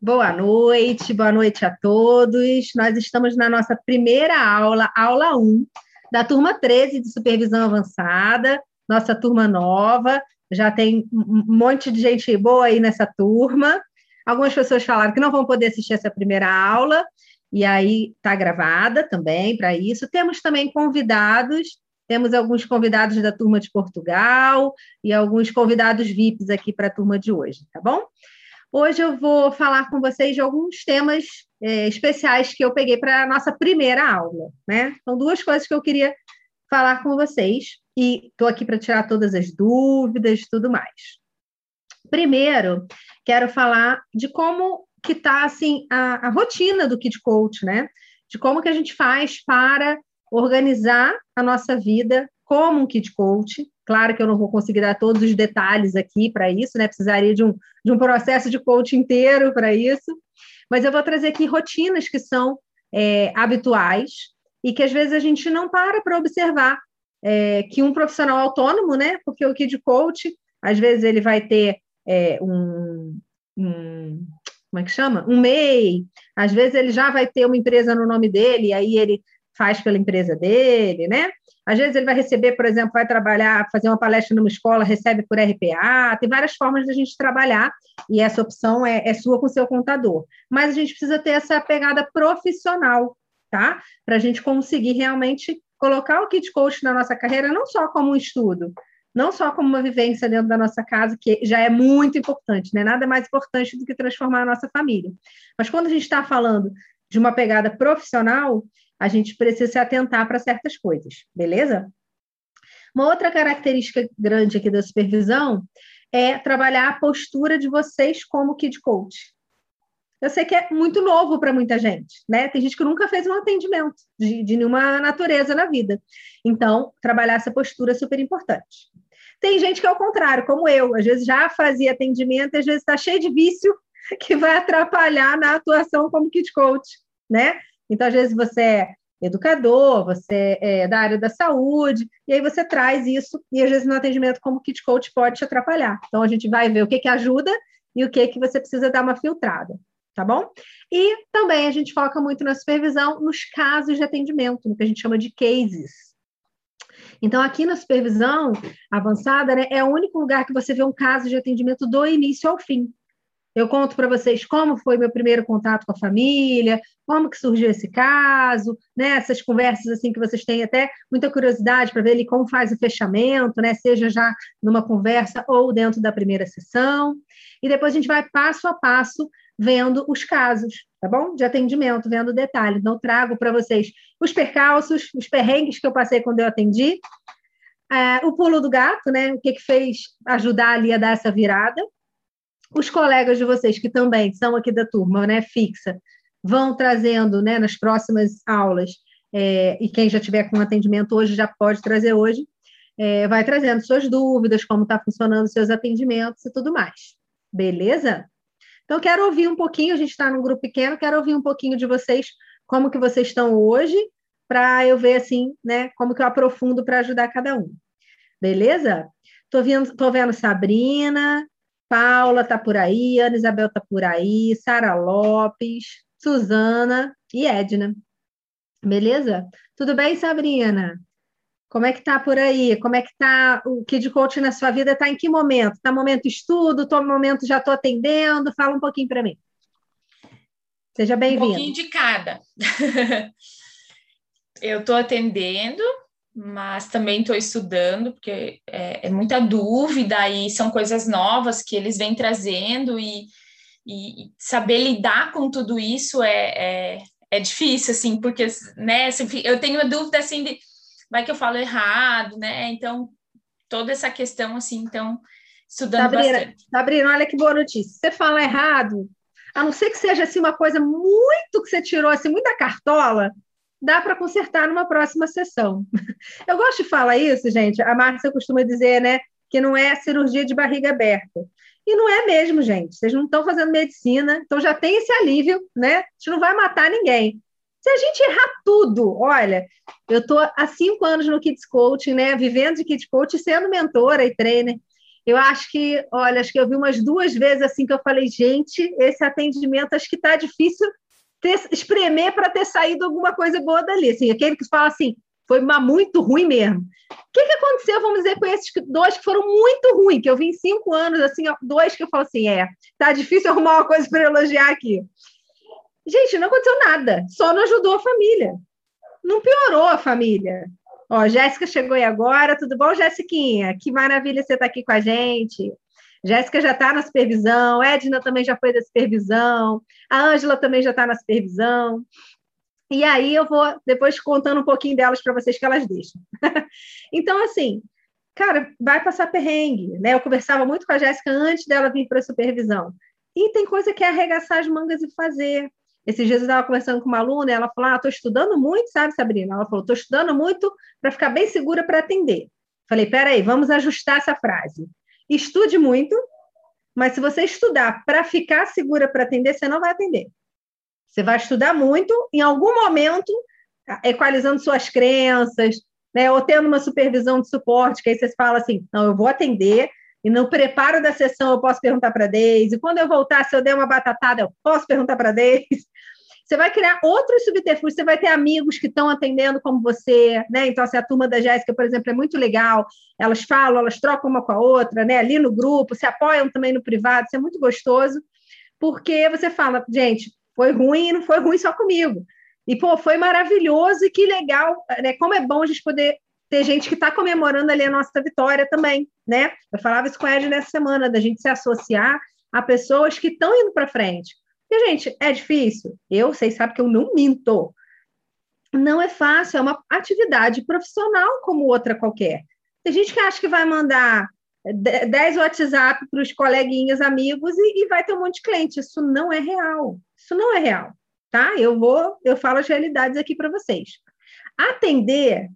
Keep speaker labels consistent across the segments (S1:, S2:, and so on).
S1: Boa noite, boa noite a todos. Nós estamos na nossa primeira aula, aula 1, da turma 13 de supervisão avançada, nossa turma nova. Já tem um monte de gente boa aí nessa turma. Algumas pessoas falaram que não vão poder assistir essa primeira aula, e aí está gravada também para isso. Temos também convidados, temos alguns convidados da turma de Portugal e alguns convidados VIPs aqui para a turma de hoje, tá bom? Hoje eu vou falar com vocês de alguns temas é, especiais que eu peguei para a nossa primeira aula, né? São duas coisas que eu queria falar com vocês e estou aqui para tirar todas as dúvidas e tudo mais. Primeiro, quero falar de como que está assim a, a rotina do Kid Coach, né? De como que a gente faz para organizar a nossa vida como um Kid Coach. Claro que eu não vou conseguir dar todos os detalhes aqui para isso, né? Precisaria de um, de um processo de coach inteiro para isso. Mas eu vou trazer aqui rotinas que são é, habituais e que às vezes a gente não para para observar é, que um profissional autônomo, né? Porque o Kid Coach, às vezes ele vai ter é, um, um como é que chama? Um MEI, às vezes ele já vai ter uma empresa no nome dele, e aí ele faz pela empresa dele, né? Às vezes ele vai receber, por exemplo, vai trabalhar, fazer uma palestra numa escola, recebe por RPA, tem várias formas de a gente trabalhar, e essa opção é, é sua com o seu contador. Mas a gente precisa ter essa pegada profissional, tá? Para a gente conseguir realmente colocar o Kit Coach na nossa carreira, não só como um estudo, não só como uma vivência dentro da nossa casa, que já é muito importante, né? Nada mais importante do que transformar a nossa família. Mas quando a gente está falando de uma pegada profissional, a gente precisa se atentar para certas coisas, beleza? Uma outra característica grande aqui da supervisão é trabalhar a postura de vocês como kid coach. Eu sei que é muito novo para muita gente, né? Tem gente que nunca fez um atendimento de, de nenhuma natureza na vida. Então, trabalhar essa postura é super importante. Tem gente que é o contrário, como eu, às vezes já fazia atendimento, às vezes está cheio de vício que vai atrapalhar na atuação como kit coach, né? Então, às vezes você é educador, você é da área da saúde, e aí você traz isso, e às vezes no atendimento como kit coach pode te atrapalhar. Então, a gente vai ver o que, que ajuda e o que, que você precisa dar uma filtrada, tá bom? E também a gente foca muito na supervisão nos casos de atendimento, no que a gente chama de cases. Então, aqui na supervisão avançada, né, é o único lugar que você vê um caso de atendimento do início ao fim. Eu conto para vocês como foi meu primeiro contato com a família, como que surgiu esse caso, né? Essas conversas assim que vocês têm até muita curiosidade para ver ali como faz o fechamento, né? Seja já numa conversa ou dentro da primeira sessão. E depois a gente vai passo a passo vendo os casos, tá bom? De atendimento, vendo detalhes. Então, trago para vocês os percalços, os perrengues que eu passei quando eu atendi, é, o pulo do gato, né? O que, que fez ajudar ali a dar essa virada. Os colegas de vocês, que também são aqui da turma, né? Fixa, vão trazendo, né, nas próximas aulas, é, e quem já tiver com atendimento hoje já pode trazer hoje, é, vai trazendo suas dúvidas, como está funcionando seus atendimentos e tudo mais. Beleza? Então, quero ouvir um pouquinho, a gente está num grupo pequeno, quero ouvir um pouquinho de vocês, como que vocês estão hoje, para eu ver, assim, né, como que eu aprofundo para ajudar cada um. Beleza? Estou vendo, tô vendo Sabrina, Paula está por aí, Ana Isabel está por aí, Sara Lopes, Suzana e Edna. Beleza? Tudo bem, Sabrina? Como é que tá por aí? Como é que tá o Kid Coach na sua vida? Está em que momento? Está momento estudo? Está momento já estou atendendo? Fala um pouquinho para mim. Seja bem-vindo. Um
S2: pouquinho de cada. Eu estou atendendo, mas também estou estudando, porque é, é, muita dúvida e são coisas novas que eles vêm trazendo e, e saber lidar com tudo isso é, é, é difícil, assim, porque né, eu tenho a dúvida assim de vai que eu falo errado, né? Então, toda essa questão, assim, então, estudando
S1: Sabrina,
S2: bastante.
S1: Sabrina, olha que boa notícia. Você fala errado, a não ser que seja, assim, uma coisa muito que você tirou, assim, muita cartola, dá para consertar numa próxima sessão. Eu gosto de falar isso, gente. A Márcia costuma dizer, né, que não é cirurgia de barriga aberta. E não é mesmo, gente. Vocês não estão fazendo medicina, então já tem esse alívio, né? A gente não vai matar ninguém. Se a gente errar tudo, olha, eu estou há cinco anos no Kids Coaching, né? Vivendo de Kids Coaching, sendo mentora e trainer. Eu acho que, olha, acho que eu vi umas duas vezes assim que eu falei, gente, esse atendimento acho que está difícil ter, espremer para ter saído alguma coisa boa dali. Assim, aquele que fala assim, foi uma muito ruim mesmo. O que, que aconteceu, vamos dizer, com esses dois que foram muito ruins, que eu vi em cinco anos, assim, dois que eu falo assim, é, tá difícil arrumar uma coisa para elogiar aqui. Gente, não aconteceu nada, só não ajudou a família. Não piorou a família. Ó, Jéssica chegou aí agora, tudo bom, Jéssiquinha? Que maravilha você estar tá aqui com a gente. Jéssica já está na supervisão, Edna também já foi da supervisão, a Ângela também já está na supervisão. E aí eu vou depois contando um pouquinho delas para vocês que elas deixam. então, assim, cara, vai passar perrengue, né? Eu conversava muito com a Jéssica antes dela vir para a supervisão. E tem coisa que é arregaçar as mangas e fazer. Esses dias eu estava conversando com uma aluna, ela falou: Ah, estou estudando muito, sabe, Sabrina? Ela falou: estou estudando muito para ficar bem segura para atender. Falei: peraí, vamos ajustar essa frase. Estude muito, mas se você estudar para ficar segura para atender, você não vai atender. Você vai estudar muito, em algum momento, equalizando suas crenças, né, ou tendo uma supervisão de suporte, que aí você fala assim: não, eu vou atender, e no preparo da sessão eu posso perguntar para a Deise, quando eu voltar, se eu der uma batatada, eu posso perguntar para a Deise. Você vai criar outros subterfúgios, você vai ter amigos que estão atendendo como você, né? Então, assim, a turma da Jéssica, por exemplo, é muito legal. Elas falam, elas trocam uma com a outra, né? Ali no grupo, se apoiam também no privado, isso é muito gostoso, porque você fala, gente, foi ruim e não foi ruim só comigo. E, pô, foi maravilhoso e que legal, né? Como é bom a gente poder ter gente que está comemorando ali a nossa vitória também, né? Eu falava isso com a Ed nessa semana, da gente se associar a pessoas que estão indo para frente. E, gente, é difícil? Eu, vocês sabem que eu não minto. Não é fácil, é uma atividade profissional como outra qualquer. Tem gente que acha que vai mandar 10 WhatsApp para os coleguinhas, amigos, e, e, vai ter um monte de cliente. Isso não é real. Isso não é real, tá? Eu vou, eu falo as realidades aqui para vocês. Atender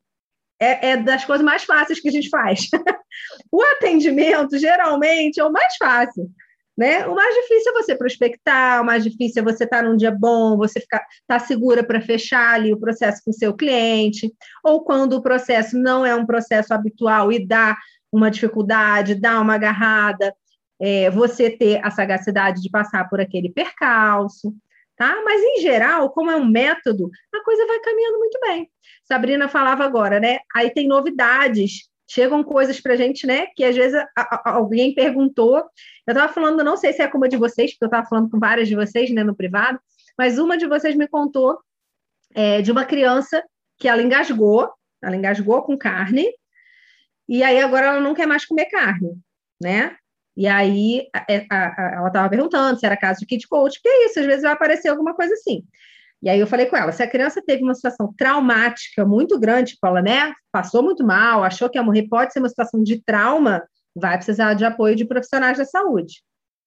S1: é, é, das coisas mais fáceis que a gente faz. o atendimento, geralmente, é o mais fácil. Né? O mais difícil é você prospectar, o mais difícil é você estar tá num dia bom, você ficar tá segura para fechar ali o processo com o seu cliente, ou quando o processo não é um processo habitual e dá uma dificuldade, dá uma agarrada, é, você ter a sagacidade de passar por aquele percalço, tá? Mas em geral, como é um método, a coisa vai caminhando muito bem. Sabrina falava agora, né? Aí tem novidades chegam coisas para a gente, né? Que às vezes a, a, alguém perguntou. Eu estava falando, não sei se é como a de vocês, porque eu estava falando com várias de vocês, né, no privado, mas uma de vocês me contou é, de uma criança que ela engasgou, ela engasgou com carne, e aí agora ela não quer mais comer carne, né? E aí a, a, ela estava perguntando se era caso de kit coach, porque é isso, às vezes vai aparecer alguma coisa assim. E aí eu falei com ela, se a criança teve uma situação traumática muito grande, tipo, ela, né, passou muito mal, achou que ia morrer, pode ser uma situação de trauma, vai precisar de apoio de profissionais da saúde,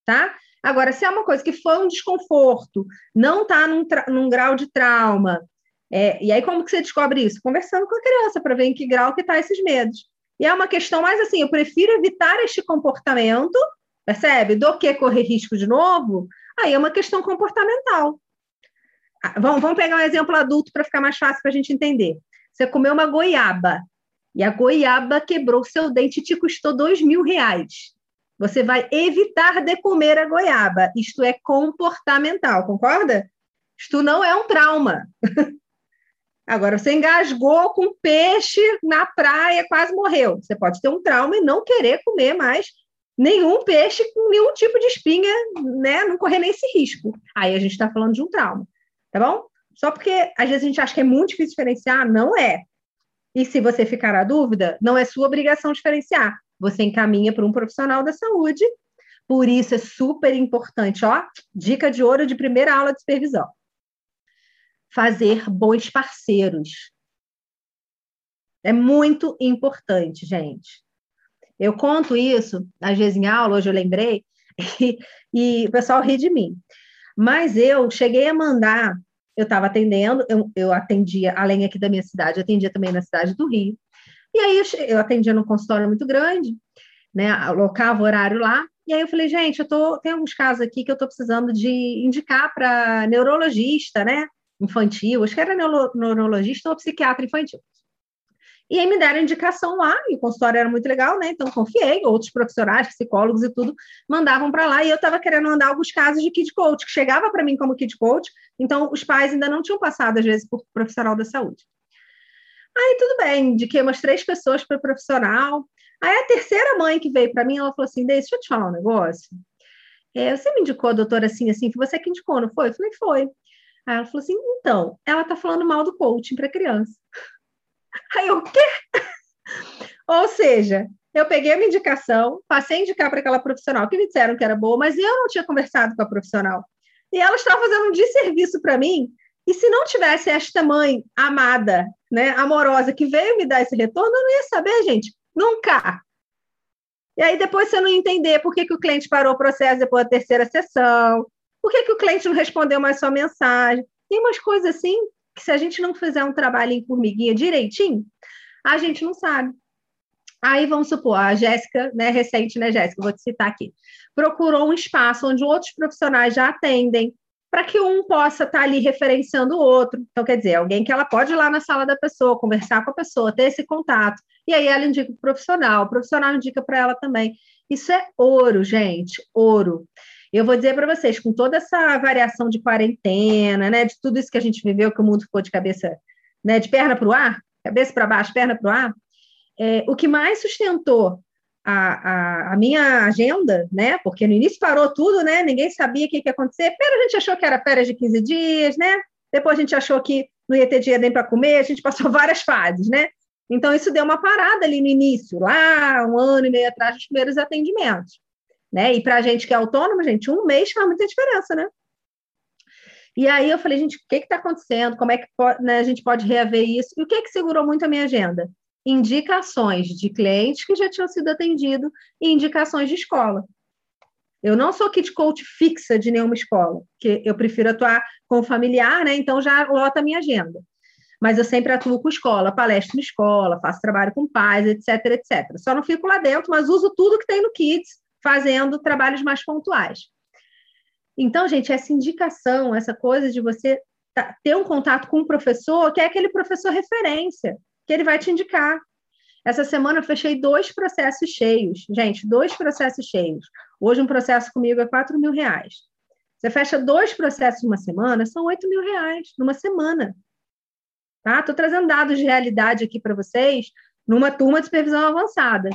S1: tá? Agora, se é uma coisa que foi um desconforto, não está num, num, grau de trauma, é, e aí como que você descobre isso? Conversando com a criança, para ver em que grau que está esses medos. E é uma questão mais assim, eu prefiro evitar este comportamento, percebe? Do que correr risco de novo, aí é uma questão comportamental. Ah, vamos, vamos pegar um exemplo adulto para ficar mais fácil para a gente entender. Você comeu uma goiaba e a goiaba quebrou seu dente e te custou dois mil reais. Você vai evitar de comer a goiaba. Isto é comportamental, concorda? Isto não é um trauma. Agora, você engasgou com peixe na praia, quase morreu. Você pode ter um trauma e não querer comer mais nenhum peixe com nenhum tipo de espinha, né? Não correr nesse risco. Aí a gente está falando de um trauma tá bom? Só porque às vezes a gente acha que é muito difícil diferenciar, não é. E se você ficar na dúvida, não é sua obrigação diferenciar. Você encaminha para um profissional da saúde. Por isso é super importante, ó, dica de ouro de primeira aula de supervisão. Fazer bons parceiros. É muito importante, gente. Eu conto isso, às vezes em aula, hoje eu lembrei, e, e o pessoal ri de mim. Mas eu cheguei a mandar, eu estava atendendo, eu, eu atendia, além aqui da minha cidade, eu atendia também na cidade do Rio. E aí eu, eu atendia num consultório muito grande, né? Alocava o horário lá. E aí eu falei, gente, eu tô, tem alguns casos aqui que eu estou precisando de indicar para neurologista, né? Infantil, acho que era neuro, neurologista ou psiquiatra infantil. E aí me deram indicação lá, e o consultório era muito legal, né? Então confiei, outros profissionais, psicólogos e tudo, mandavam para lá, e eu estava querendo mandar alguns casos de kid coach, que chegava para mim como kid coach, então os pais ainda não tinham passado, às vezes, por profissional da saúde. Aí tudo bem, indiquei umas três pessoas para profissional. Aí a terceira mãe que veio para mim, ela falou assim: deixa eu te falar um negócio. É, você me indicou a doutora assim, assim, que você que indicou, não foi? Eu falei, foi. Aí ela falou assim: então, ela tá falando mal do coaching para criança. Aí eu, o quê? Ou seja, eu peguei uma indicação, passei a indicar para aquela profissional que me disseram que era boa, mas eu não tinha conversado com a profissional. E ela estava fazendo um desserviço para mim. E se não tivesse esta mãe amada, né, amorosa, que veio me dar esse retorno, eu não ia saber, gente. Nunca. E aí depois você não entender por que, que o cliente parou o processo depois da terceira sessão, por que, que o cliente não respondeu mais sua mensagem. Tem umas coisas assim que se a gente não fizer um trabalho em formiguinha direitinho, a gente não sabe. Aí vamos supor, a Jéssica, né, recente, né, Jéssica, vou te citar aqui, procurou um espaço onde outros profissionais já atendem, para que um possa estar tá ali referenciando o outro. Então, quer dizer, alguém que ela pode ir lá na sala da pessoa, conversar com a pessoa, ter esse contato, e aí ela indica o profissional, o profissional indica para ela também. Isso é ouro, gente, ouro. Eu vou dizer para vocês, com toda essa variação de quarentena, né, de tudo isso que a gente viveu, que o mundo ficou de cabeça, né, de perna para o ar, cabeça para baixo, perna para o ar, é, o que mais sustentou a, a, a, minha agenda, né, porque no início parou tudo, né, ninguém sabia o que, ia acontecer, primeiro a gente achou que era férias de 15 dias, né, depois a gente achou que não ia ter dia nem para comer, a gente passou várias fases, né, então isso deu uma parada ali no início, lá um ano e meio atrás, dos primeiros atendimentos né? E para a gente que é autônomo, gente, um mês faz muita diferença, né? E aí eu falei, gente, o que está acontecendo? Como é que pode, né, a gente pode reaver isso? E o que, que segurou muito a minha agenda? Indicações de clientes que já tinham sido atendidos e indicações de escola. Eu não sou kit coach fixa de nenhuma escola, que eu prefiro atuar com familiar, né? Então já lota a minha agenda. Mas eu sempre atuo com escola, palestro na escola, faço trabalho com pais, etc, etc. Só não fico lá dentro, mas uso tudo que tem no Kids fazendo trabalhos mais pontuais. Então, gente, essa indicação, essa coisa de você ter um contato com um professor, que é aquele professor referência, que ele vai te indicar. Essa semana eu fechei dois processos cheios. Gente, dois processos cheios. Hoje um processo comigo é 4 mil reais. Você fecha dois processos numa semana, são 8 mil reais numa semana. Tá? Estou trazendo dados de realidade aqui para vocês numa turma de supervisão avançada.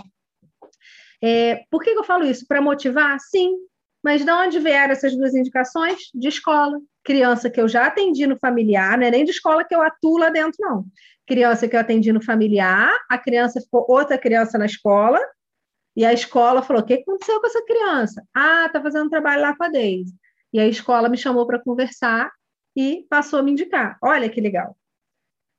S1: É, por que, eu falo isso? Para motivar? Sim. Mas de onde vieram essas duas indicações? De escola. Criança que eu já atendi no familiar, não é nem de escola que eu atuo lá dentro, não. Criança que eu atendi no familiar, a criança ficou outra criança na escola, e a escola falou: o que aconteceu com essa criança? Ah, tá fazendo trabalho lá com a Deise. E a escola me chamou para conversar e passou a me indicar. Olha que legal.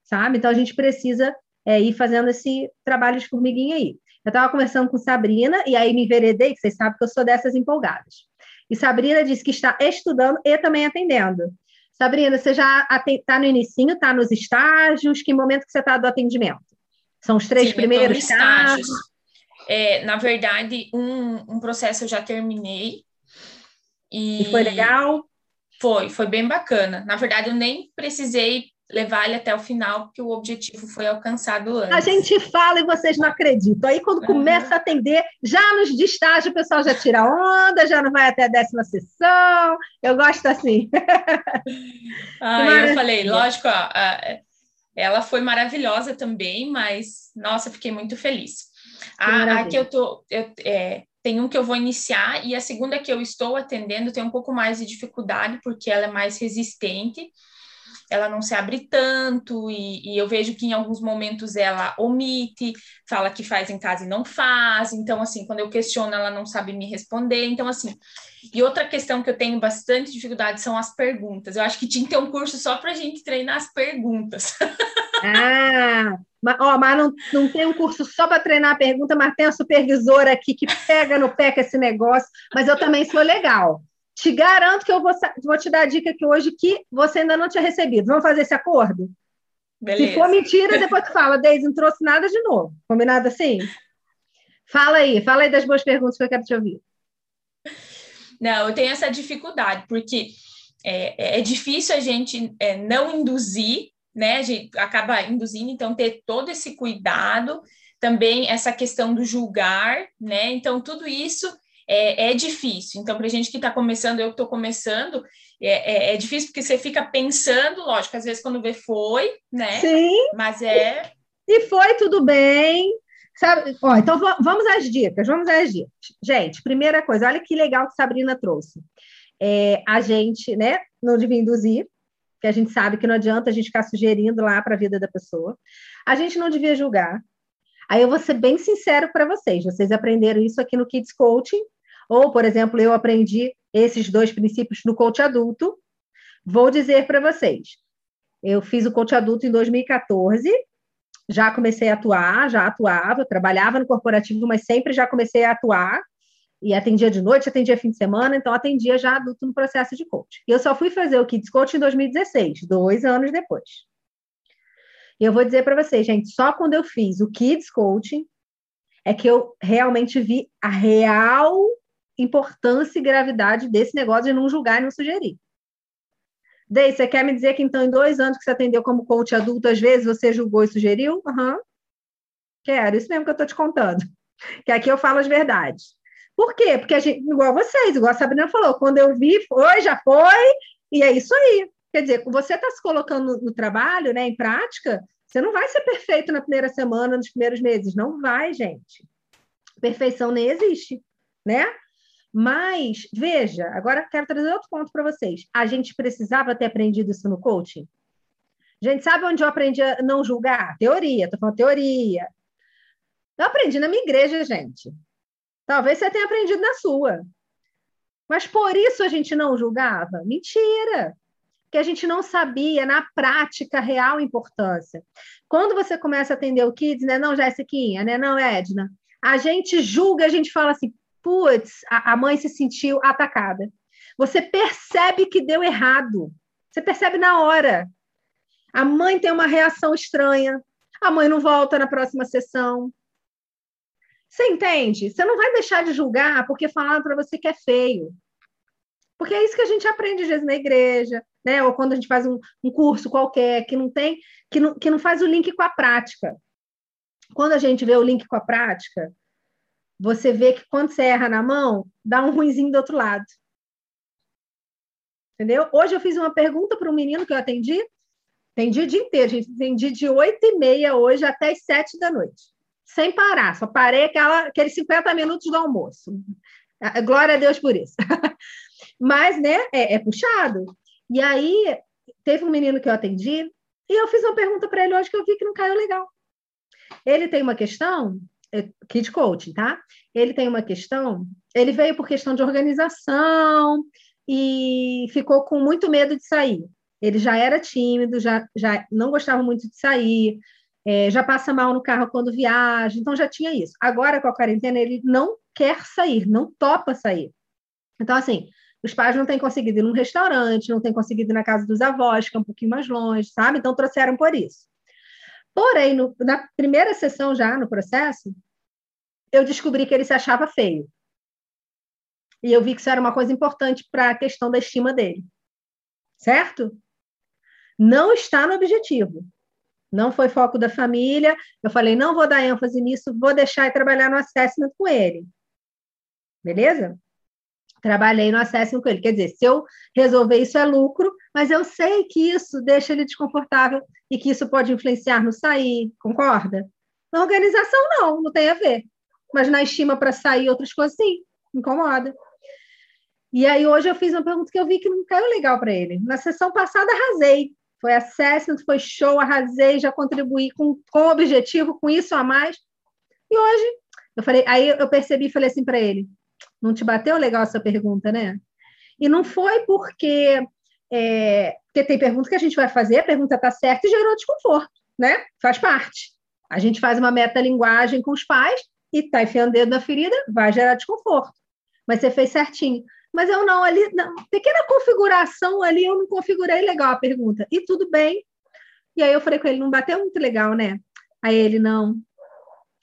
S1: Sabe? Então a gente precisa é, ir fazendo esse trabalho de formiguinha aí. Eu estava conversando com Sabrina e aí me enveredei, que vocês sabem que eu sou dessas empolgadas. E Sabrina disse que está estudando e também atendendo. Sabrina, você já está no inicinho, está nos estágios? Que momento que você está do atendimento? São os três Sim, primeiros estágios?
S2: É, na verdade, um, um processo eu já terminei.
S1: E... e foi legal?
S2: Foi, foi bem bacana. Na verdade, eu nem precisei levar ele até o final, porque o objetivo foi alcançado antes.
S1: A gente fala e vocês não acreditam. Aí, quando uhum. começa a atender, já nos de estágio, o pessoal já tira onda, já não vai até a décima sessão. Eu gosto assim.
S2: Ah, eu falei, lógico, ó, ela foi maravilhosa também, mas, nossa, fiquei muito feliz. A, a que eu tô, eu, é, tem um que eu vou iniciar e a segunda que eu estou atendendo tem um pouco mais de dificuldade, porque ela é mais resistente ela não se abre tanto, e, e, eu vejo que em alguns momentos ela omite, fala que faz em casa e não faz, então, assim, quando eu questiono, ela não sabe me responder, então, assim. E outra questão que eu tenho bastante dificuldade são as perguntas. Eu acho que tinha que ter um curso só para a gente treinar as perguntas.
S1: Ah, mas, ó, mas não, não tem um curso só para treinar a pergunta, mas tem a supervisora aqui que pega no pé com esse negócio, mas eu também sou legal. Te garanto que eu vou, vou te dar a dica aqui hoje que você ainda não tinha recebido. Vamos fazer esse acordo? Beleza. Se for mentira, depois tu fala, Deise, não trouxe nada de novo. Combinado assim? Fala aí, fala aí das boas perguntas que eu quero te ouvir.
S2: Não, eu tenho essa dificuldade, porque é, é difícil a gente é, não induzir né? A gente acaba induzindo, então, ter todo esse cuidado, também essa questão do julgar, né? Então, tudo isso é, é difícil. Então, para gente que está começando, eu que estou começando, é, é, é, difícil porque você fica pensando, lógico, às vezes quando vê foi, né?
S1: Sim.
S2: Mas é.
S1: E foi tudo bem. Sabe? Ó, então vamos às dicas, vamos às dicas. Gente, primeira coisa, olha que legal que Sabrina trouxe. É, a gente, né, não devia induzir, que a gente sabe que não adianta a gente ficar sugerindo lá para a vida da pessoa. A gente não devia julgar. Aí eu vou ser bem sincero para vocês. Vocês aprenderam isso aqui no Kids Coaching, ou, por exemplo, eu aprendi esses dois princípios no coach adulto. Vou dizer para vocês. Eu fiz o coach adulto em 2014, já comecei a atuar, já atuava, trabalhava no corporativo, mas sempre já comecei a atuar e atendia de noite, atendia fim de semana, então atendia já adulto no processo de coach. E eu só fui fazer o Kids Coach em 2016, dois anos depois. E eu vou dizer para vocês, gente, só quando eu fiz o Kids Coaching é que eu realmente vi a real importância e gravidade desse negócio de não julgar e não sugerir. Dei, você quer me dizer que então em dois anos que você atendeu como coach adulto, às vezes você julgou e sugeriu? Aham. Uhum. Quero, isso mesmo que eu estou te contando. Que aqui eu falo as verdades. Por quê? Porque a gente, igual vocês, igual a Sabrina falou, quando eu vi, foi, já foi, e é isso aí. Quer dizer, você está se colocando no, no trabalho, né, em prática, você não vai ser perfeito na primeira semana, nos primeiros meses. Não vai, gente. Perfeição nem existe, né? Mas, veja, agora quero trazer outro ponto para vocês. A gente precisava ter aprendido isso no coaching? Gente, sabe onde eu aprendi a não julgar? Teoria, estou falando teoria. Eu aprendi na minha igreja, gente. Talvez você tenha aprendido na sua. Mas por isso a gente não julgava? Mentira! Que a gente não sabia na prática a real importância. Quando você começa a atender o Kids, né? Não, Jéssiquinha, né? Não, Edna. A gente julga, a gente fala assim, putz, a, a mãe se sentiu atacada. Você percebe que deu errado. Você percebe na hora. A mãe tem uma reação estranha. A mãe não volta na próxima sessão. Você entende? Você não vai deixar de julgar porque falaram para você que é feio. Porque é isso que a gente aprende às vezes na igreja, né? Ou quando a gente faz um, um curso qualquer que não tem, que não, que não faz o link com a prática. Quando a gente vê o link com a prática, você vê que quando você erra na mão, dá um ruinzinho do outro lado. Entendeu? Hoje eu fiz uma pergunta para um menino que eu atendi. Atendi o dia inteiro, gente. Atendi de 8 e meia hoje até as 7 da noite. Sem parar. Só parei aquela, aqueles 50 minutos do almoço. Glória a Deus por isso. Mas, né, é, é puxado. E aí, teve um menino que eu atendi e eu fiz uma pergunta para ele hoje que eu vi que não caiu legal. Ele tem uma questão é, Kid Coaching, tá? Ele tem uma questão, ele veio por questão de organização e ficou com muito medo de sair. Ele já era tímido, já, já não gostava muito de sair, é, já passa mal no carro quando viaja, então já tinha isso. Agora, com a quarentena, ele não quer sair, não topa sair. Então, assim, os pais não têm conseguido ir num restaurante, não têm conseguido ir na casa dos avós, que é um pouquinho mais longe, sabe? Então, trouxeram por isso. Porém, no, na primeira sessão já, no processo, eu descobri que ele se achava feio. E eu vi que isso era uma coisa importante para a questão da estima dele. Certo? Não está no objetivo. Não foi foco da família. Eu falei, não vou dar ênfase nisso, vou deixar e trabalhar no assessment com ele. Beleza? trabalhei no assessment com ele. Quer dizer, se eu resolver isso é lucro, mas eu sei que isso deixa ele desconfortável e que isso pode influenciar no sair, concorda? Na organização, não, não tem a ver. Mas na estima para sair, outras coisas, sim, incomoda. E aí, hoje eu fiz uma pergunta que eu vi que não caiu legal para ele. Na sessão passada, arrasei. Foi assessment, foi show, arrasei, já contribuí com, com objetivo, com isso a mais. E hoje, eu falei, aí eu percebi e falei assim para ele: não te bateu legal essa pergunta, né? E não foi porque, é, porque tem pergunta que a gente vai fazer, a pergunta está certa e gerou desconforto, né? Faz parte. A gente faz uma metalinguagem com os pais e está enfiando o dedo na ferida, vai gerar desconforto. Mas você fez certinho. Mas eu não, ali, na pequena configuração ali, eu não configurei legal a pergunta. E tudo bem. E aí eu falei com ele, não bateu muito legal, né? Aí ele, não,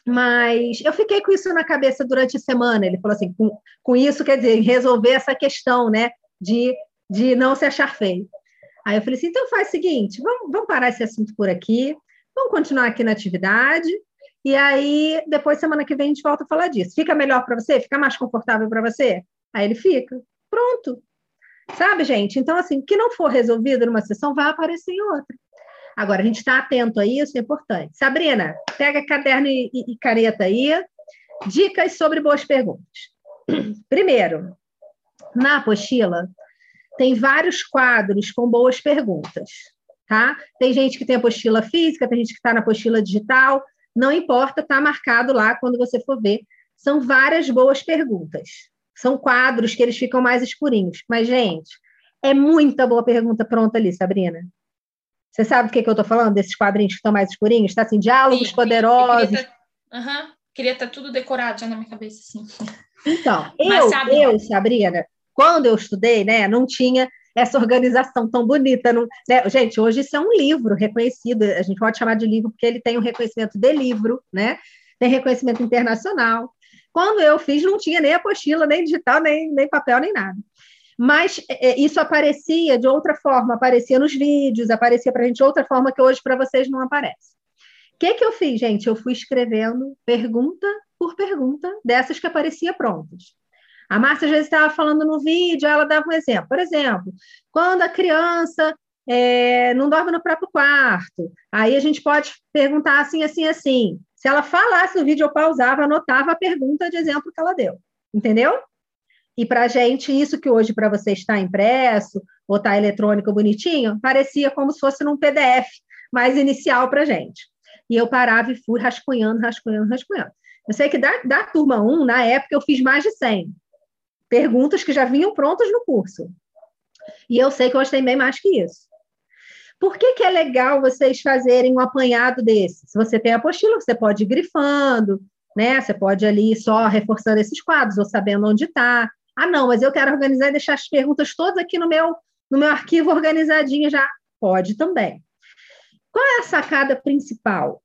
S1: mas eu fiquei com isso na cabeça durante a semana. Ele falou assim: com, com isso, quer dizer, resolver essa questão, né, de, de não se achar feio. Aí eu falei assim: então faz o seguinte, vamos, vamos parar esse assunto por aqui, vamos continuar aqui na atividade, e aí depois, semana que vem, a gente volta a falar disso. Fica melhor para você? Fica mais confortável para você? Aí ele fica. Pronto. Sabe, gente? Então, assim, o que não for resolvido numa sessão vai aparecer em outra. Agora, a gente está atento a isso, é importante. Sabrina, pega caderno e, e, e caneta aí. Dicas sobre boas perguntas. Primeiro, na apostila, tem vários quadros com boas perguntas, tá? Tem gente que tem apostila física, tem gente que está na apostila digital, não importa, está marcado lá quando você for ver. São várias boas perguntas. São quadros que eles ficam mais escurinhos. Mas, gente, é muita boa pergunta pronta ali, Sabrina. Você sabe do que, que eu estou falando, desses quadrinhos que estão mais escurinhos? Está assim, diálogos sim, poderosos.
S2: Queria estar tá, tá tudo decorado já na minha cabeça, assim.
S1: Então, eu, sabe, eu, Sabrina, quando eu estudei, né, não tinha essa organização tão bonita. Não, né? Gente, hoje isso é um livro reconhecido, a gente pode chamar de livro porque ele tem um reconhecimento de livro, né? Tem reconhecimento internacional. Quando eu fiz, não tinha nem apostila, nem digital, nem, nem papel, nem nada. Mas é, isso aparecia de outra forma, aparecia nos vídeos, aparecia para a gente de outra forma que hoje para vocês não aparece. O que, que eu fiz, gente? Eu fui escrevendo pergunta por pergunta dessas que aparecia prontas. A Márcia vezes estava falando no vídeo, ela dava um exemplo. Por exemplo, quando a criança é, não dorme no próprio quarto, aí a gente pode perguntar assim, assim, assim. Se ela falasse no vídeo, eu pausava, anotava a pergunta de exemplo que ela deu. Entendeu? E para a gente, isso que hoje para você está impresso ou está eletrônico bonitinho, parecia como se fosse num PDF mais inicial para a gente. E eu parava e fui rascunhando, rascunhando, rascunhando. Eu sei que da, da turma 1, na época, eu fiz mais de 100 perguntas que já vinham prontas no curso. E eu sei que hoje tem bem mais que isso. Por que, que é legal vocês fazerem um apanhado desse? Se você tem apostila, você pode ir grifando, né? Você pode ali só reforçando esses quadros ou sabendo onde está. Ah, não, mas eu quero organizar e deixar as perguntas todas aqui no meu, no meu arquivo organizadinho já. Pode também. Qual é a sacada principal?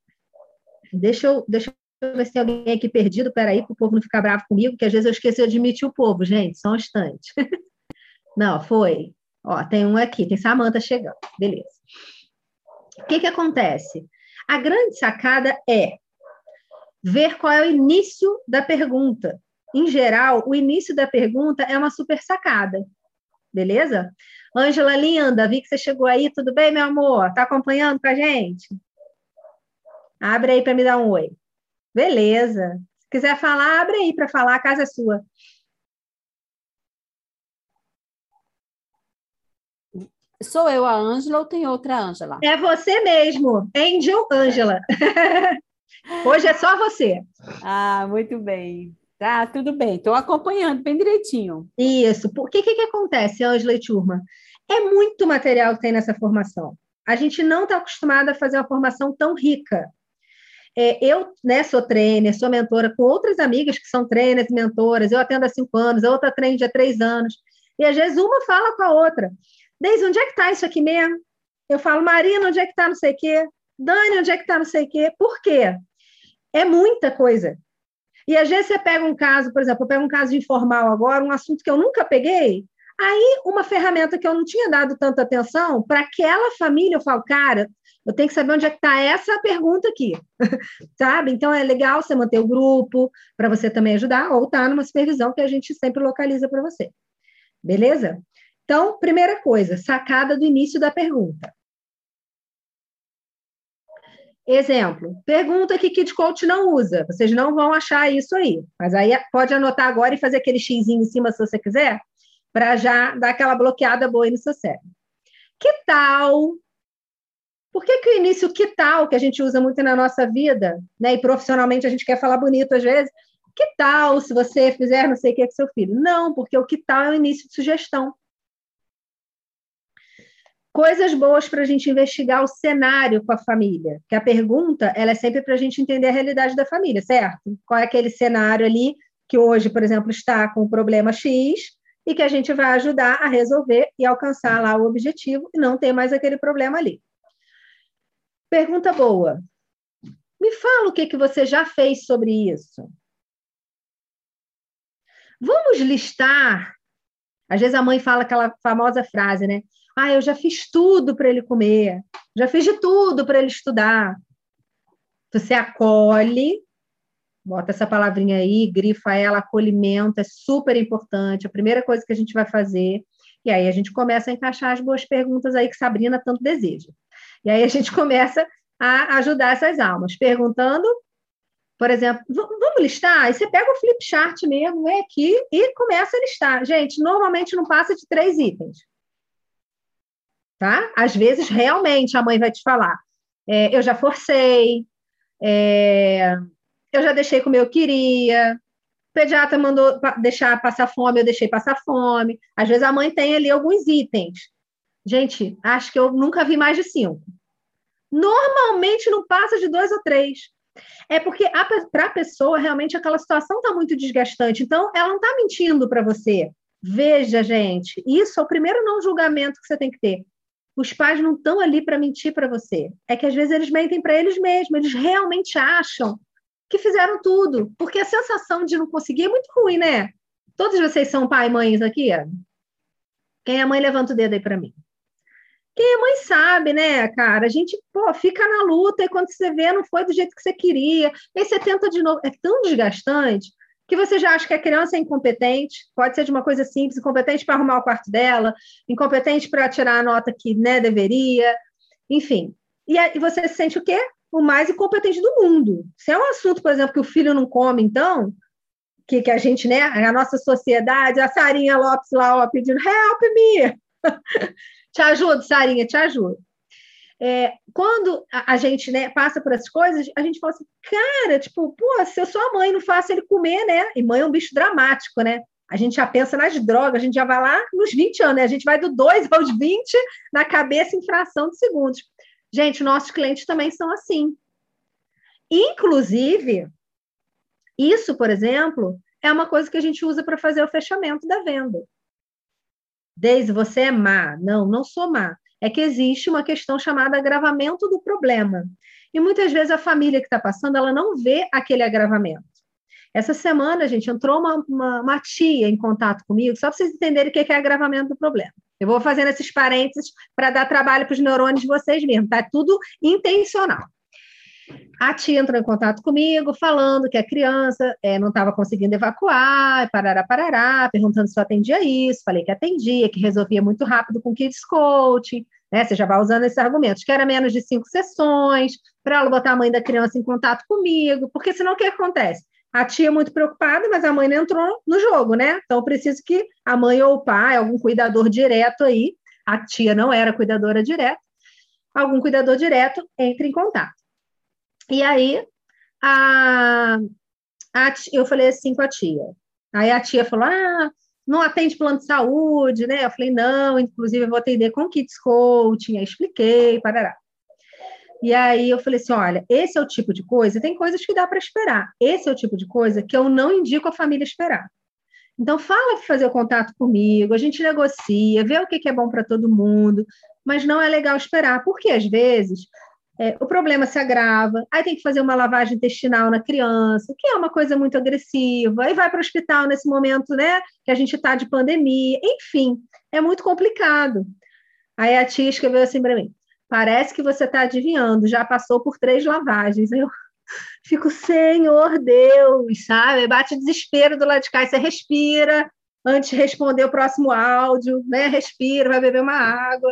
S1: Deixa eu, deixa ver se tem alguém aqui perdido, peraí, para o povo não ficar bravo comigo, que às vezes eu esqueci de admitir o povo, gente, só um instante. não, foi. Ó, tem um aqui, tem Samanta chegando, beleza. O que, que acontece? A grande sacada é ver qual é o início da pergunta. Em geral, o início da pergunta é uma super sacada, beleza? Ângela linda, vi que você chegou aí, tudo bem, meu amor? Tá acompanhando com a gente? Abre aí para me dar um oi. Beleza. Se quiser falar, abre aí para falar, a casa é sua.
S3: Sou eu a Ângela ou tem outra Ângela?
S1: É você mesmo, Angel Ângela. Hoje é só você.
S3: Ah, muito bem. Tá, tudo bem. Estou acompanhando bem direitinho.
S1: Isso. Por que que, que acontece, Ângela e turma? É muito material que tem nessa formação. A gente não está acostumado a fazer uma formação tão rica. É, eu né, sou trainer, sou mentora com outras amigas que são trainers mentoras. Eu atendo há cinco anos, a outra treina há três anos. E às vezes uma fala com a outra. Deise, onde é que está isso aqui mesmo? Eu falo, Marina, onde é que está não sei o quê? Dani, onde é que está não sei o quê? Por quê? É muita coisa. E às vezes você pega um caso, por exemplo, eu pego um caso informal agora, um assunto que eu nunca peguei, aí uma ferramenta que eu não tinha dado tanta atenção, para aquela família, eu falo, cara, eu tenho que saber onde é que está essa pergunta aqui, sabe? Então é legal você manter o grupo para você também ajudar, ou estar tá numa supervisão que a gente sempre localiza para você. Beleza? Então, primeira coisa, sacada do início da pergunta. Exemplo, pergunta que Kid Coach não usa. Vocês não vão achar isso aí. Mas aí pode anotar agora e fazer aquele xizinho em cima se você quiser, para já dar aquela bloqueada boa aí no seu cérebro. Que tal por que, que o início que tal, que a gente usa muito na nossa vida, né? E profissionalmente a gente quer falar bonito às vezes, que tal se você fizer não sei o que com seu filho? Não, porque o que tal é o início de sugestão. Coisas boas para a gente investigar o cenário com a família, que a pergunta ela é sempre para a gente entender a realidade da família, certo? Qual é aquele cenário ali que hoje, por exemplo, está com o problema X e que a gente vai ajudar a resolver e alcançar lá o objetivo e não ter mais aquele problema ali. Pergunta boa. Me fala o que, que você já fez sobre isso. Vamos listar. Às vezes a mãe fala aquela famosa frase, né? Ah, eu já fiz tudo para ele comer, já fiz de tudo para ele estudar. Você acolhe, bota essa palavrinha aí, grifa ela, acolhimento, é super importante, a primeira coisa que a gente vai fazer. E aí a gente começa a encaixar as boas perguntas aí que Sabrina tanto deseja. E aí a gente começa a ajudar essas almas, perguntando, por exemplo, vamos listar? Aí você pega o flip chart mesmo, vem aqui e começa a listar. Gente, normalmente não passa de três itens. Tá? Às vezes, realmente, a mãe vai te falar, é, eu já forcei, é, eu já deixei como eu queria, o pediatra mandou deixar passar fome, eu deixei passar fome. Às vezes a mãe tem ali alguns itens. Gente, acho que eu nunca vi mais de cinco. Normalmente não passa de dois ou três. É porque para a pessoa realmente aquela situação está muito desgastante. Então, ela não está mentindo para você. Veja, gente, isso é o primeiro não julgamento que você tem que ter. Os pais não estão ali para mentir para você. É que às vezes eles mentem para eles mesmos. Eles realmente acham que fizeram tudo, porque a sensação de não conseguir é muito ruim, né? Todos vocês são pai e mães aqui? Quem é mãe, levanta o dedo aí para mim. Quem é mãe sabe, né, cara? A gente, pô, fica na luta e quando você vê, não foi do jeito que você queria. Aí você tenta de novo. É tão desgastante que você já acha que a criança é incompetente. Pode ser de uma coisa simples, incompetente para arrumar o quarto dela, incompetente para tirar a nota que né, deveria. Enfim. E aí você se sente o quê? o mais incompetente do mundo. Se é um assunto, por exemplo, que o filho não come, então, que, que a gente, né, a nossa sociedade, a Sarinha Lopes lá, ó, pedindo, help me! te ajudo, Sarinha, te ajudo. É, quando a, a, gente né, passa por essas coisas, a gente fala assim, cara, tipo, pô, se eu sou a mãe, não faço ele comer, né? E mãe é um bicho dramático, né? A gente já pensa nas drogas, a gente já vai lá nos 20 anos, né? A gente vai do 2 aos 20 na cabeça em fração de segundos. Gente, nossos clientes também são assim. Inclusive, isso, por exemplo, é uma coisa que a gente usa para fazer o fechamento da venda. Desde você é má. Não, não sou má. É que existe uma questão chamada agravamento do problema. E muitas vezes a família que está passando, ela não vê aquele agravamento. Essa semana, gente, entrou uma, uma, uma tia em contato comigo, só para vocês entenderem o que é agravamento do problema. Eu vou fazendo esses parênteses para dar trabalho para os neurônios de vocês mesmo, tá? É tudo intencional. A tia entrou em contato comigo, falando que a criança é, não estava conseguindo evacuar, parará, parará, perguntando se eu atendia isso. Falei que atendia, que resolvia muito rápido com Kids Coaching, né? Você já vai usando esses argumentos, que era menos de cinco sessões, para ela botar a mãe da criança em contato comigo, porque senão o que acontece? A tia é muito preocupada, mas a mãe não entrou no jogo, né? Então, preciso que a mãe ou o pai, algum cuidador direto aí, a tia não era cuidadora direta, algum cuidador direto entre em contato. E aí, a, a, eu falei assim com a tia. Aí a tia falou: ah, não atende plano de saúde, né? Eu falei: não, inclusive eu vou atender com Kids Coaching. Aí expliquei, parará. E aí eu falei assim: olha, esse é o tipo de coisa, tem coisas que dá para esperar. Esse é o tipo de coisa que eu não indico a família esperar. Então, fala para fazer o contato comigo, a gente negocia, vê o que é bom para todo mundo, mas não é legal esperar, porque às vezes é, o problema se agrava, aí tem que fazer uma lavagem intestinal na criança, que é uma coisa muito agressiva, aí vai para o hospital nesse momento, né, que a gente está de pandemia, enfim, é muito complicado. Aí a tia escreveu assim para mim: Parece que você está adivinhando, já passou por três lavagens. Eu fico, Senhor Deus, sabe? Bate desespero do lado de cá, você respira antes de responder o próximo áudio, né? Respira, vai beber uma água,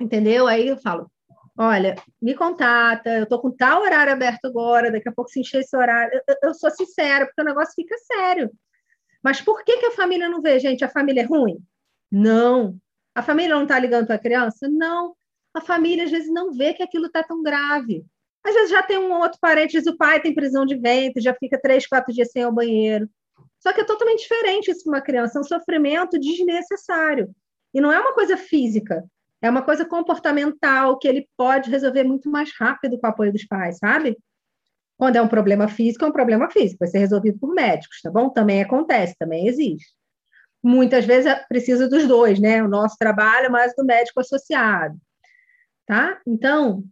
S1: entendeu? Aí eu falo, olha, me contata, eu tô com tal horário aberto agora, daqui a pouco se encher esse horário. Eu, eu, sou sincera, porque o negócio fica sério. Mas por que, que a família não vê, gente? A família é ruim? Não. A família não está ligando para a criança? Não a família às vezes não vê que aquilo está tão grave. Às vezes já tem um outro parente, diz o pai tem prisão de ventre, já fica três, quatro dias sem ir ao banheiro. Só que é totalmente diferente isso para uma criança, é um sofrimento desnecessário. E não é uma coisa física, é uma coisa comportamental que ele pode resolver muito mais rápido com o apoio dos pais, sabe? Quando é um problema físico, é um problema físico, vai ser resolvido por médicos, tá bom? Também acontece, também existe. Muitas vezes é, precisa dos dois, né? O nosso trabalho mais do médico associado tá? Então,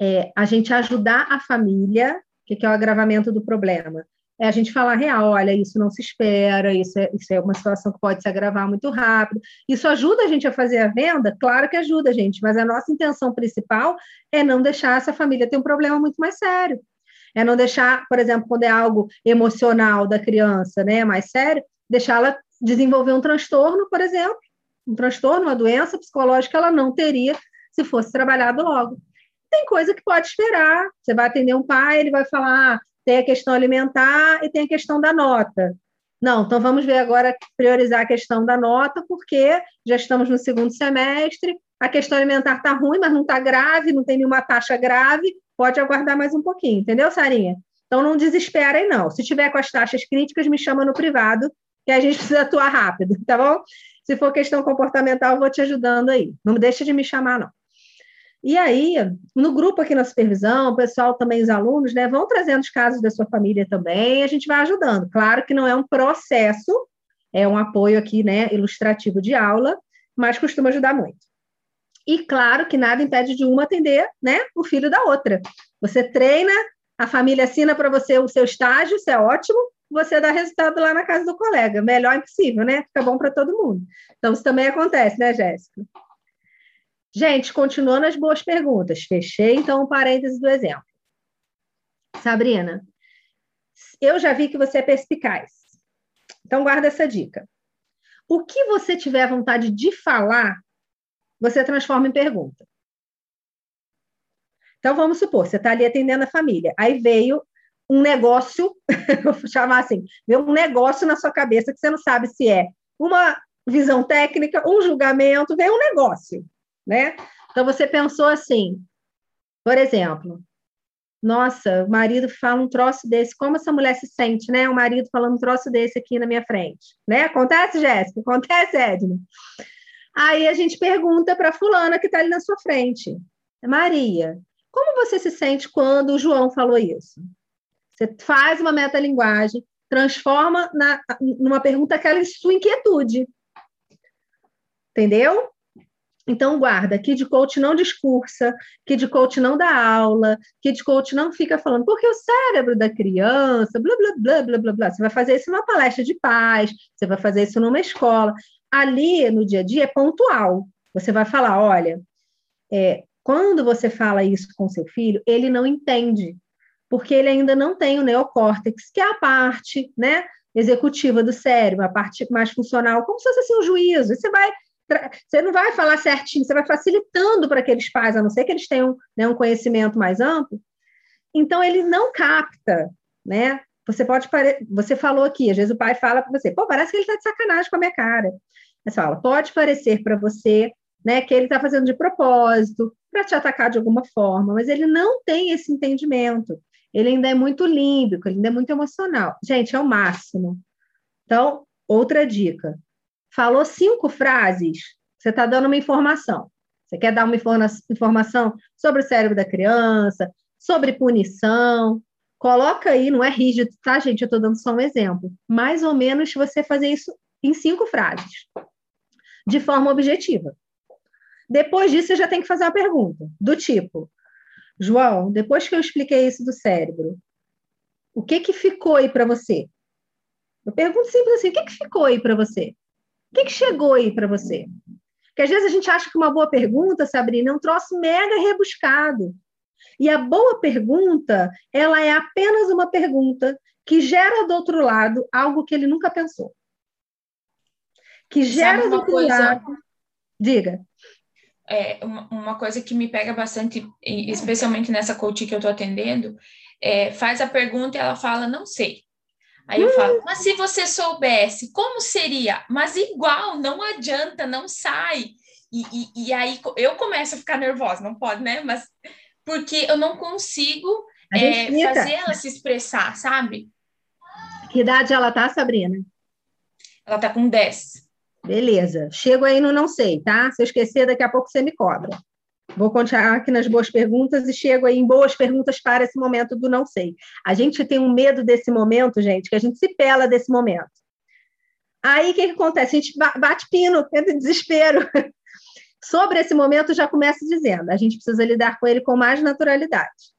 S1: é, a gente ajudar a família, que, que é o agravamento do problema, é a gente falar real, olha, isso não se espera, isso é, isso é uma situação que pode se agravar muito rápido. Isso ajuda a gente a fazer a venda? Claro que ajuda, gente, mas a nossa intenção principal é não deixar essa família ter um problema muito mais sério. É não deixar, por exemplo, quando é algo emocional da criança, né, mais sério, deixá-la desenvolver um transtorno, por exemplo, um transtorno, uma doença psicológica, ela não teria se fosse trabalhado logo. Tem coisa que pode esperar. Você vai atender um pai, ele vai falar, ah, tem a questão alimentar e tem a questão da nota. Não, então vamos ver agora priorizar a questão da nota, porque já estamos no segundo semestre, a questão alimentar está ruim, mas não está grave, não tem nenhuma taxa grave, pode aguardar mais um pouquinho, entendeu, Sarinha? Então não desesperem, não. Se tiver com as taxas críticas, me chama no privado, que a gente precisa atuar rápido, tá bom? Se for questão comportamental, eu vou te ajudando aí. Não deixe de me chamar, não. E aí, no grupo aqui na supervisão, o pessoal também, os alunos, né, vão trazendo os casos da sua família também, e a gente vai ajudando. Claro que não é um processo, é um apoio aqui, né, ilustrativo de aula, mas costuma ajudar muito. E claro que nada impede de uma atender, né, o filho da outra. Você treina, a família assina para você o seu estágio, isso é ótimo, você dá resultado lá na casa do colega. Melhor impossível, né? Fica bom para todo mundo. Então, isso também acontece, né, Jéssica? Gente, continuando as boas perguntas. Fechei, então, o parênteses do exemplo. Sabrina, eu já vi que você é perspicaz. Então, guarda essa dica. O que você tiver vontade de falar, você transforma em pergunta. Então, vamos supor, você está ali atendendo a família. Aí veio um negócio, vou chamar assim, veio um negócio na sua cabeça que você não sabe se é uma visão técnica, um julgamento, veio um negócio né? Então você pensou assim, por exemplo, nossa, o marido fala um troço desse, como essa mulher se sente, né? O marido falando um troço desse aqui na minha frente, né? Acontece, Jéssica? Acontece, Edna? Aí a gente pergunta para fulana que está ali na sua frente, Maria, como você se sente quando o João falou isso? Você faz uma metalinguagem, transforma na, numa pergunta aquela sua inquietude. Entendeu? Então, guarda, Kid Coach não discursa, Kid Coach não dá aula, Kid Coach não fica falando, porque o cérebro da criança, blá, blá, blá, blá, blá, blá. Você vai fazer isso numa palestra de paz, você vai fazer isso numa escola. Ali, no dia a dia, é pontual. Você vai falar, olha, é, quando você fala isso com seu filho, ele não entende, porque ele ainda não tem o neocórtex, que é a parte, né, executiva do cérebro, a parte mais funcional, como se fosse assim, um juízo. Você vai você não vai falar certinho, você vai facilitando para aqueles pais, a não ser que eles tenham né, um conhecimento mais amplo. Então, ele não capta, né? Você pode pare... você falou aqui, às vezes o pai fala para você, pô, parece que ele está de sacanagem com a minha cara. Você fala, pode parecer para você, né, que ele está fazendo de propósito para te atacar de alguma forma, mas ele não tem esse entendimento. Ele ainda é muito límbico, ele ainda é muito emocional. Gente, é o máximo. Então, outra dica: falou cinco frases, você está dando uma informação. Você quer dar uma informação sobre o cérebro da criança, sobre punição. Coloca aí, não é rígido, tá, gente? Eu estou dando só um exemplo. Mais ou menos você fazer isso em cinco frases, de forma objetiva. Depois disso, você já tem que fazer uma pergunta, do tipo: João, depois que eu expliquei isso do cérebro, o que que ficou aí para você? Eu pergunto simples assim: o que que ficou aí para você? O que, que chegou aí para você? Porque às vezes a gente acha que uma boa pergunta, Sabrina, é um troço mega rebuscado. E a boa pergunta, ela é apenas uma pergunta que gera do outro lado algo que ele nunca pensou. Que gera do outro coisa? lado. Diga.
S2: É, uma, uma coisa que me pega bastante, especialmente nessa coach que eu estou atendendo, é, faz a pergunta e ela fala, não sei. Aí eu falo, mas se você soubesse, como seria? Mas igual, não adianta, não sai. E, e, e, aí eu começo a ficar nervosa, não pode, né? Mas porque eu não consigo é, fazer ela se expressar, sabe?
S1: Que idade ela tá, Sabrina?
S2: Ela tá com 10.
S1: Beleza. Chego aí no não sei, tá? Se eu esquecer, daqui a pouco você me cobra. Vou continuar aqui nas boas perguntas e chego aí em boas perguntas para esse momento do não sei. A gente tem um medo desse momento, gente, que a gente se pela desse momento. Aí o que, que acontece? A gente bate pino, entra em desespero. Sobre esse momento, já começo dizendo: a gente precisa lidar com ele com mais naturalidade.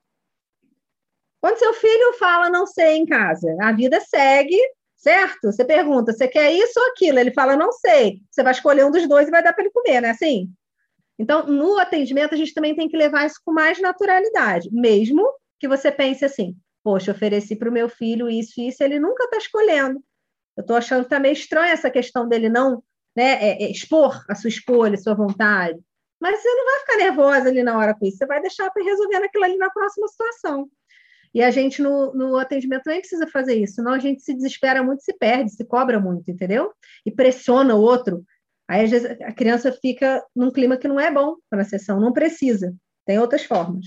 S1: Quando seu filho fala não sei em casa, a vida segue, certo? Você pergunta, você quer isso ou aquilo? Ele fala não sei. Você vai escolher um dos dois e vai dar para ele comer, né? Assim. Então, no atendimento, a gente também tem que levar isso com mais naturalidade, mesmo que você pense assim: poxa, ofereci para o meu filho isso e isso, ele nunca está escolhendo. Eu estou achando que está meio estranha essa questão dele não né, é, é, expor a sua escolha, a sua vontade. Mas você não vai ficar nervosa ali na hora com isso, você vai deixar para resolver aquilo ali na próxima situação. E a gente no, no atendimento nem precisa fazer isso, senão a gente se desespera muito, se perde, se cobra muito, entendeu? E pressiona o outro. Aí, às vezes, a criança fica num clima que não é bom para a sessão, não precisa, tem outras formas.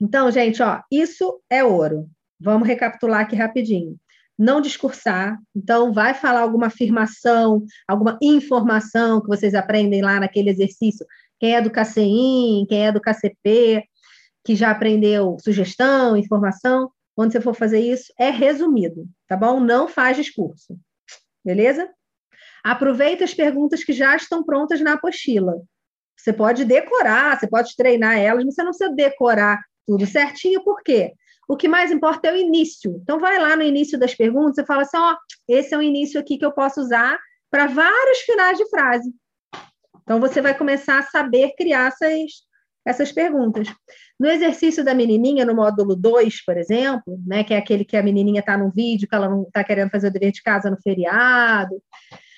S1: Então, gente, ó, isso é ouro. Vamos recapitular aqui rapidinho. Não discursar, então vai falar alguma afirmação, alguma informação que vocês aprendem lá naquele exercício. Quem é do KCIM, quem é do KCP, que já aprendeu sugestão, informação, quando você for fazer isso, é resumido, tá bom? Não faz discurso. Beleza? Aproveita as perguntas que já estão prontas na apostila. Você pode decorar, você pode treinar elas, mas você não precisa decorar tudo certinho, por quê? O que mais importa é o início. Então, vai lá no início das perguntas e fala assim: ó, esse é um início aqui que eu posso usar para vários finais de frase. Então, você vai começar a saber criar essas, essas perguntas. No exercício da menininha, no módulo 2, por exemplo, né, que é aquele que a menininha está no vídeo, que ela não está querendo fazer o dever de casa no feriado,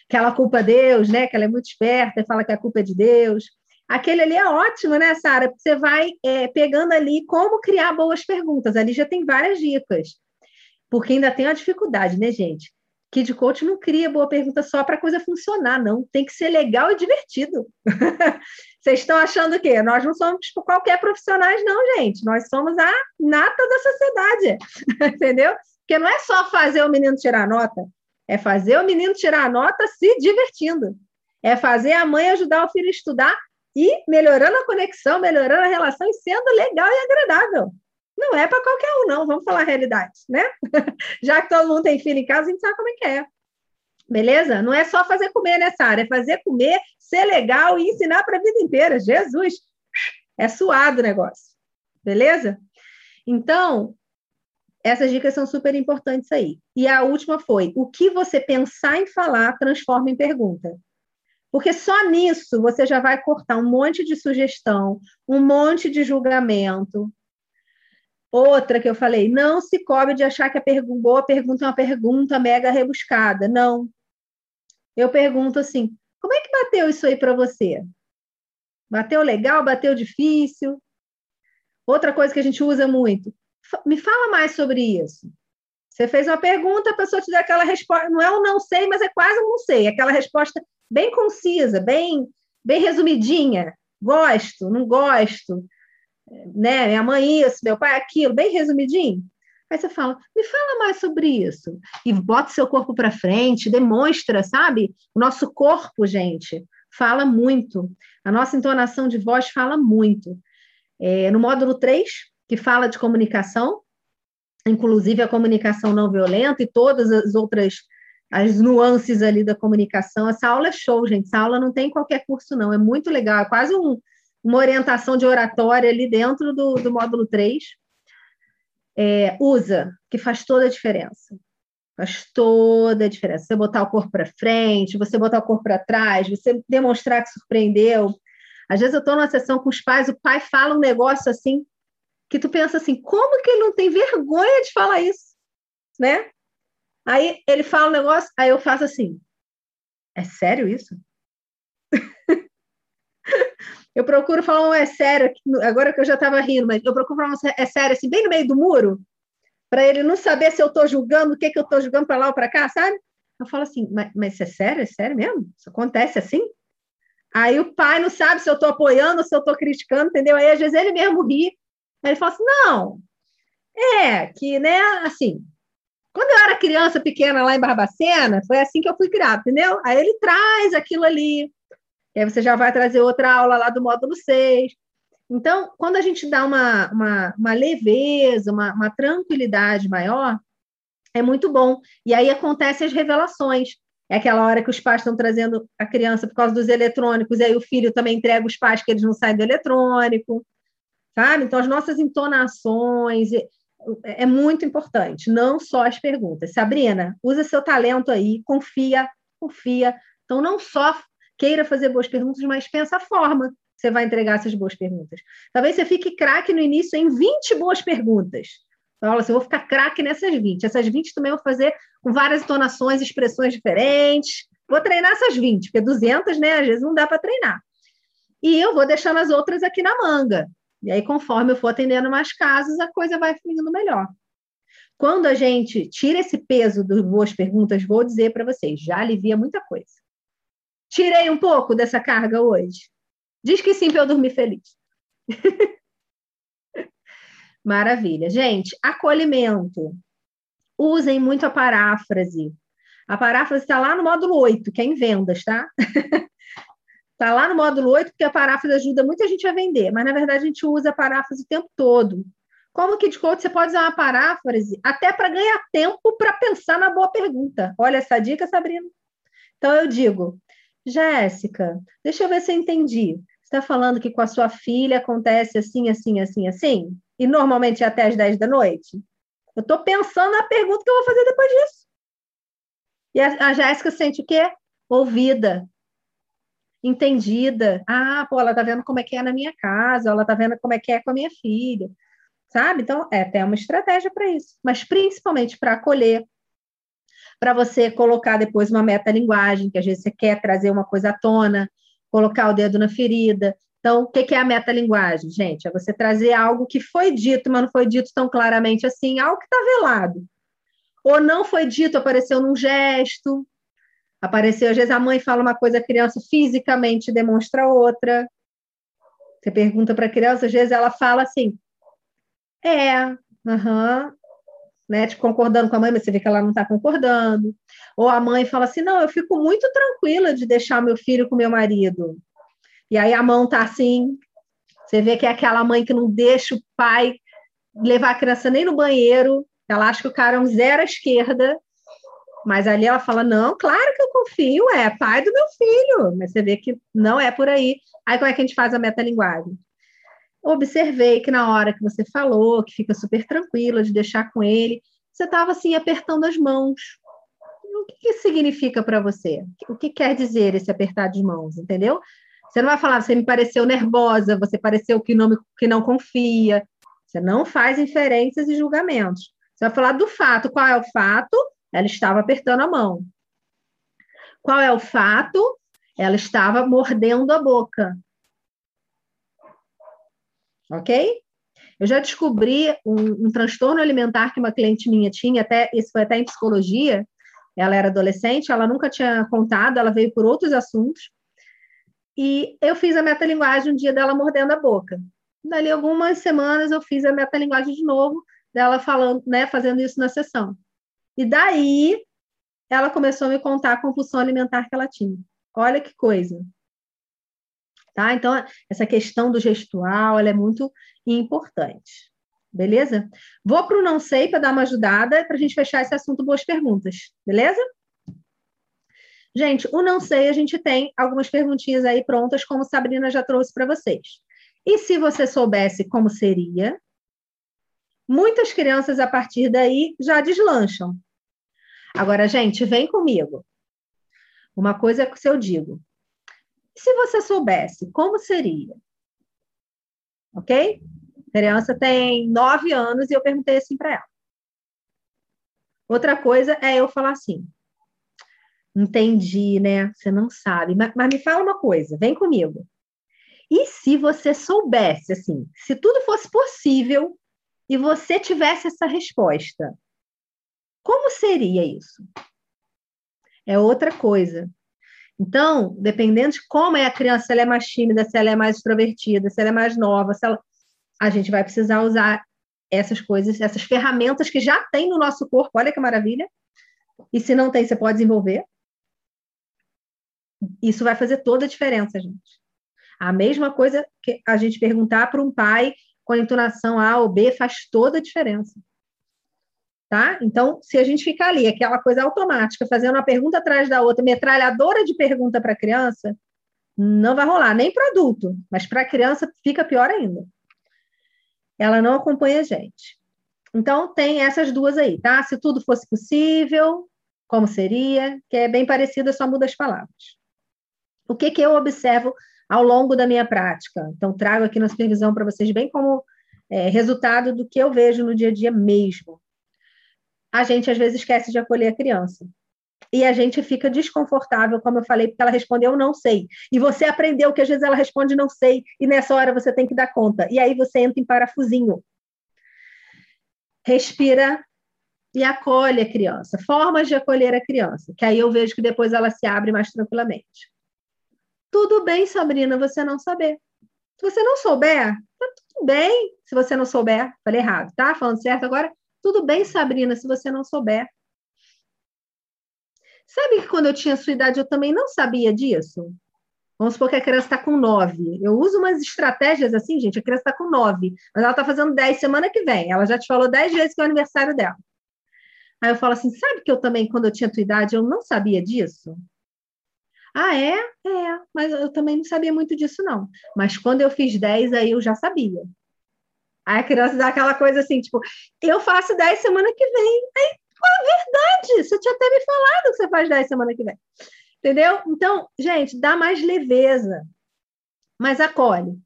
S1: que ela culpa Deus, né, que ela é muito esperta e fala que a culpa é de Deus. Aquele ali é ótimo, né, Sara? Você vai é, pegando ali como criar boas perguntas. Ali já tem várias dicas. Porque ainda tem uma dificuldade, né, gente? Kid Coach não cria boa pergunta só para a coisa funcionar, não. Tem que ser legal e divertido. Vocês estão achando o quê? Nós não somos tipo, qualquer profissionais, não, gente. Nós somos a nata da sociedade, entendeu? Porque não é só fazer o menino tirar nota, é fazer o menino tirar nota se divertindo. É fazer a mãe ajudar o filho a estudar e melhorando a conexão, melhorando a relação e sendo legal e agradável. Não é para qualquer um, não. Vamos falar a realidade, né? Já que todo mundo tem filho em casa, a gente sabe como é que é. Beleza? Não é só fazer comer nessa área, é fazer comer, ser legal e ensinar para a vida inteira. Jesus! É suado o negócio. Beleza? Então, essas dicas são super importantes aí. E a última foi: o que você pensar em falar transforma em pergunta. Porque só nisso você já vai cortar um monte de sugestão, um monte de julgamento. Outra que eu falei, não se cobre de achar que a boa pergunta é uma pergunta mega rebuscada. Não. Eu pergunto assim: como é que bateu isso aí para você? Bateu legal? Bateu difícil? Outra coisa que a gente usa muito. Me fala mais sobre isso. Você fez uma pergunta, a pessoa te dá aquela resposta. Não é um não sei, mas é quase um não sei. Aquela resposta bem concisa, bem, bem resumidinha. Gosto, não gosto, né? Minha mãe isso, meu pai aquilo, bem resumidinho. Aí você fala, me fala mais sobre isso. E bota seu corpo para frente, demonstra, sabe? O nosso corpo, gente, fala muito. A nossa entonação de voz fala muito. É, no módulo 3, que fala de comunicação, inclusive a comunicação não violenta e todas as outras as nuances ali da comunicação. Essa aula é show, gente. Essa aula não tem qualquer curso, não. É muito legal. É quase um, uma orientação de oratória ali dentro do, do módulo 3. É, usa, que faz toda a diferença. Faz toda a diferença. Você botar o corpo para frente, você botar o corpo para trás, você demonstrar que surpreendeu. Às vezes eu estou numa sessão com os pais, o pai fala um negócio assim, que tu pensa assim, como que ele não tem vergonha de falar isso? Né? Aí ele fala um negócio, aí eu faço assim: é sério isso? eu procuro falar um é sério, agora que eu já estava rindo, mas eu procuro falar um é sério, assim, bem no meio do muro, para ele não saber se eu estou julgando, o que, que eu estou julgando para lá ou para cá, sabe? Eu falo assim, mas, mas isso é sério? É sério mesmo? Isso acontece assim? Aí o pai não sabe se eu estou apoiando se eu estou criticando, entendeu? Aí às vezes ele mesmo ri. Aí ele fala assim: não, é que, né, assim, quando eu era criança pequena lá em Barbacena, foi assim que eu fui criada, entendeu? Aí ele traz aquilo ali, aí você já vai trazer outra aula lá do módulo 6. Então, quando a gente dá uma, uma, uma leveza, uma, uma tranquilidade maior, é muito bom. E aí acontecem as revelações. É aquela hora que os pais estão trazendo a criança por causa dos eletrônicos, e aí o filho também entrega os pais que eles não saem do eletrônico, sabe? Então, as nossas entonações, é muito importante, não só as perguntas. Sabrina, usa seu talento aí, confia, confia. Então, não só queira fazer boas perguntas, mas pensa a forma que você vai entregar essas boas perguntas. Talvez você fique craque no início em 20 boas perguntas. Então, assim, eu vou ficar craque nessas 20. Essas 20 também eu vou fazer com várias entonações, expressões diferentes. Vou treinar essas 20, porque 200, né, às vezes não dá para treinar. E eu vou deixando as outras aqui na manga. E aí, conforme eu for atendendo mais casos, a coisa vai fluindo melhor. Quando a gente tira esse peso das boas perguntas, vou dizer para vocês, já alivia muita coisa. Tirei um pouco dessa carga hoje? Diz que sim para eu dormir feliz. Maravilha. Gente, acolhimento. Usem muito a paráfrase. A paráfrase está lá no módulo 8, que é em vendas, tá? Está lá no módulo 8, porque a paráfrase ajuda muita gente a vender, mas na verdade a gente usa a paráfrase o tempo todo. Como que de coach você pode usar uma paráfrase até para ganhar tempo para pensar na boa pergunta. Olha essa dica, Sabrina. Então eu digo, Jéssica, deixa eu ver se eu entendi. Você está falando que com a sua filha acontece assim, assim, assim, assim? E normalmente é até às 10 da noite? Eu estou pensando na pergunta que eu vou fazer depois disso. E a, a Jéssica sente o quê? Ouvida, entendida. Ah, pô, ela tá vendo como é que é na minha casa, ela tá vendo como é que é com a minha filha, sabe? Então, é até uma estratégia para isso, mas principalmente para acolher, para você colocar depois uma metalinguagem, que às vezes você quer trazer uma coisa à tona, colocar o dedo na ferida. Então, o que é a metalinguagem, gente? É você trazer algo que foi dito, mas não foi dito tão claramente assim, algo que está velado. Ou não foi dito, apareceu num gesto, Apareceu, às vezes a mãe fala uma coisa, a criança fisicamente demonstra outra. Você pergunta para a criança, às vezes ela fala assim, é, aham, né, tipo, concordando com a mãe, mas você vê que ela não está concordando. Ou a mãe fala assim, não, eu fico muito tranquila de deixar meu filho com meu marido. E aí a mão está assim, você vê que é aquela mãe que não deixa o pai levar a criança nem no banheiro, ela acha que o cara é um zero à esquerda, mas ali ela fala: não, claro que eu confio, é pai do meu filho. Mas você vê que não é por aí. Aí como é que a gente faz a metalinguagem? Observei que na hora que você falou, que fica super tranquila de deixar com ele, você estava assim apertando as mãos. O que, que significa para você? O que quer dizer esse apertar de mãos, entendeu? Você não vai falar, você me pareceu nervosa, você pareceu que não, que não confia. Você não faz inferências e julgamentos. Você vai falar do fato. Qual é o fato? Ela estava apertando a mão. Qual é o fato? Ela estava mordendo a boca. Ok? Eu já descobri um, um, transtorno alimentar que uma cliente minha tinha, até isso foi até em psicologia. Ela era adolescente, ela nunca tinha contado, ela veio por outros assuntos. E eu fiz a metalinguagem um dia dela mordendo a boca. Dali algumas semanas eu fiz a metalinguagem de novo, dela falando, né, fazendo isso na sessão. E daí ela começou a me contar a compulsão alimentar que ela tinha. Olha que coisa. Tá? Então, essa questão do gestual é muito importante. Beleza? Vou para o não sei para dar uma ajudada para a gente fechar esse assunto. Boas perguntas. Beleza? Gente, o não sei, a gente tem algumas perguntinhas aí prontas, como Sabrina já trouxe para vocês. E se você soubesse como seria, muitas crianças a partir daí já deslancham. Agora, gente, vem comigo. Uma coisa que eu digo. Se você soubesse, como seria? Ok? A criança tem nove anos e eu perguntei assim para ela. Outra coisa é eu falar assim. Entendi, né? Você não sabe. Mas, mas me fala uma coisa, vem comigo. E se você soubesse, assim, se tudo fosse possível e você tivesse essa resposta, como seria isso? É outra coisa. Então, dependendo de como é a criança, se ela é mais tímida, se ela é mais extrovertida, se ela é mais nova, se ela... a gente vai precisar usar essas coisas, essas ferramentas que já tem no nosso corpo. Olha que maravilha. E se não tem, você pode desenvolver. Isso vai fazer toda a diferença, gente. A mesma coisa que a gente perguntar para um pai com a entonação A ou B faz toda a diferença tá? Então, se a gente ficar ali, aquela coisa automática, fazendo uma pergunta atrás da outra, metralhadora de pergunta para criança, não vai rolar, nem para adulto, mas para criança fica pior ainda. Ela não acompanha a gente. Então, tem essas duas aí, tá? Se tudo fosse possível, como seria? Que é bem parecido, só muda as palavras. O que, que eu observo ao longo da minha prática? Então, trago aqui na supervisão para vocês, bem como é, resultado do que eu vejo no dia a dia mesmo. A gente, às vezes, esquece de acolher a criança. E a gente fica desconfortável, como eu falei, porque ela respondeu não sei. E você aprendeu que às vezes ela responde não sei, e nessa hora você tem que dar conta. E aí você entra em parafusinho respira e acolhe a criança. Formas de acolher a criança, que aí eu vejo que depois ela se abre mais tranquilamente. Tudo bem, Sabrina, você não saber. Se você não souber, tá tudo bem. Se você não souber, falei errado, tá? Falando certo agora, tudo bem, Sabrina, se você não souber. Sabe que quando eu tinha sua idade eu também não sabia disso? Vamos supor que a criança está com nove. Eu uso umas estratégias assim, gente. A criança está com nove, mas ela está fazendo dez semana que vem. Ela já te falou dez vezes que é o aniversário dela. Aí eu falo assim: sabe que eu também, quando eu tinha tua idade, eu não sabia disso? Ah, é? É, mas eu também não sabia muito disso, não. Mas quando eu fiz dez, aí eu já sabia. Aí a criança dá aquela coisa assim, tipo, eu faço dez semana que vem. Aí, é verdade, você tinha até me falado que você faz dez semana que vem. Entendeu? Então, gente, dá mais leveza, mas acolhe.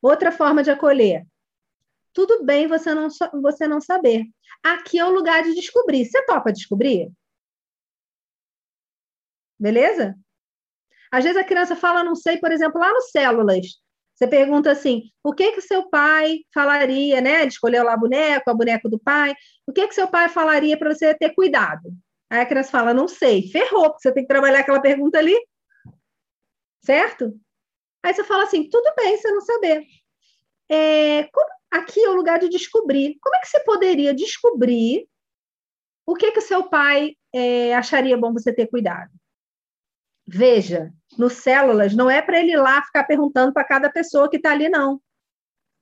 S1: Outra forma de acolher. Tudo bem você não, você não saber. Aqui é o lugar de descobrir. Você topa descobrir? Beleza? Às vezes a criança fala, não sei, por exemplo, lá no Células. Você pergunta assim: o que que seu pai falaria, né? Ele escolheu lá boneco, a boneco do pai. O que que seu pai falaria para você ter cuidado? Aí a criança fala, não sei, ferrou, porque você tem que trabalhar aquela pergunta ali. Certo? Aí você fala assim, tudo bem você não saber. É, como, aqui é o lugar de descobrir. Como é que você poderia descobrir o que que seu pai é, acharia bom você ter cuidado? Veja, no Células, não é para ele ir lá ficar perguntando para cada pessoa que está ali, não.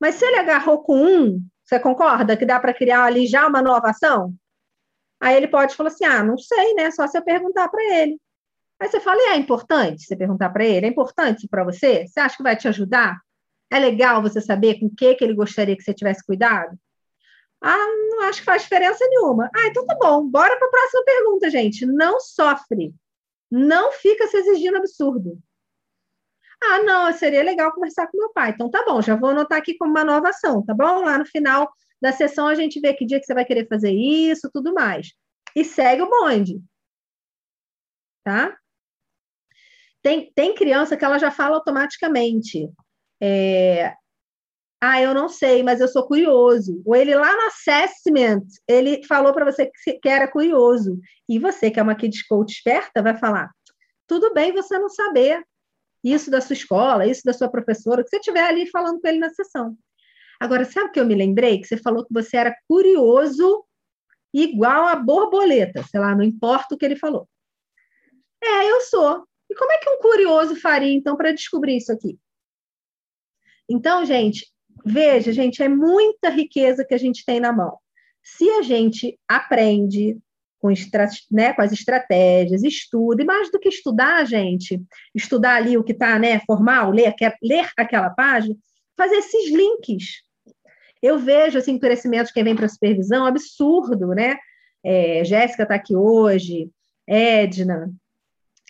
S1: Mas se ele agarrou com um, você concorda que dá para criar ali já uma nova ação? Aí ele pode falar assim: ah, não sei, né? Só se eu perguntar para ele. Aí você fala: é importante você perguntar para ele? É importante para você? Você acha que vai te ajudar? É legal você saber com o que, que ele gostaria que você tivesse cuidado? Ah, não acho que faz diferença nenhuma. Ah, então tá bom. Bora para a próxima pergunta, gente. Não sofre. Não fica se exigindo absurdo. Ah, não, seria legal conversar com meu pai. Então tá bom, já vou anotar aqui como uma nova ação, tá bom? Lá no final da sessão a gente vê que dia que você vai querer fazer isso, tudo mais. E segue o bonde. Tá? Tem, tem criança que ela já fala automaticamente. É, ah, eu não sei, mas eu sou curioso. Ou ele lá no assessment, ele falou para você que, era curioso. E você, que é uma kids coach esperta, vai falar: tudo bem você não saber isso da sua escola, isso da sua professora, que você estiver ali falando com ele na sessão. Agora, sabe o que eu me lembrei? Que você falou que você era curioso igual a borboleta, sei lá, não importa o que ele falou. É, eu sou. E como é que um curioso faria, então, para descobrir isso aqui? Então, gente, veja, gente, é muita riqueza que a gente tem na mão. Se a gente aprende com, né, com as estratégias, estuda, e mais do que estudar, gente, estudar ali o que está né, formal, ler, ler aquela página, fazer esses links eu vejo assim, crescimento de quem vem para a supervisão absurdo, né? É, Jéssica está aqui hoje, Edna,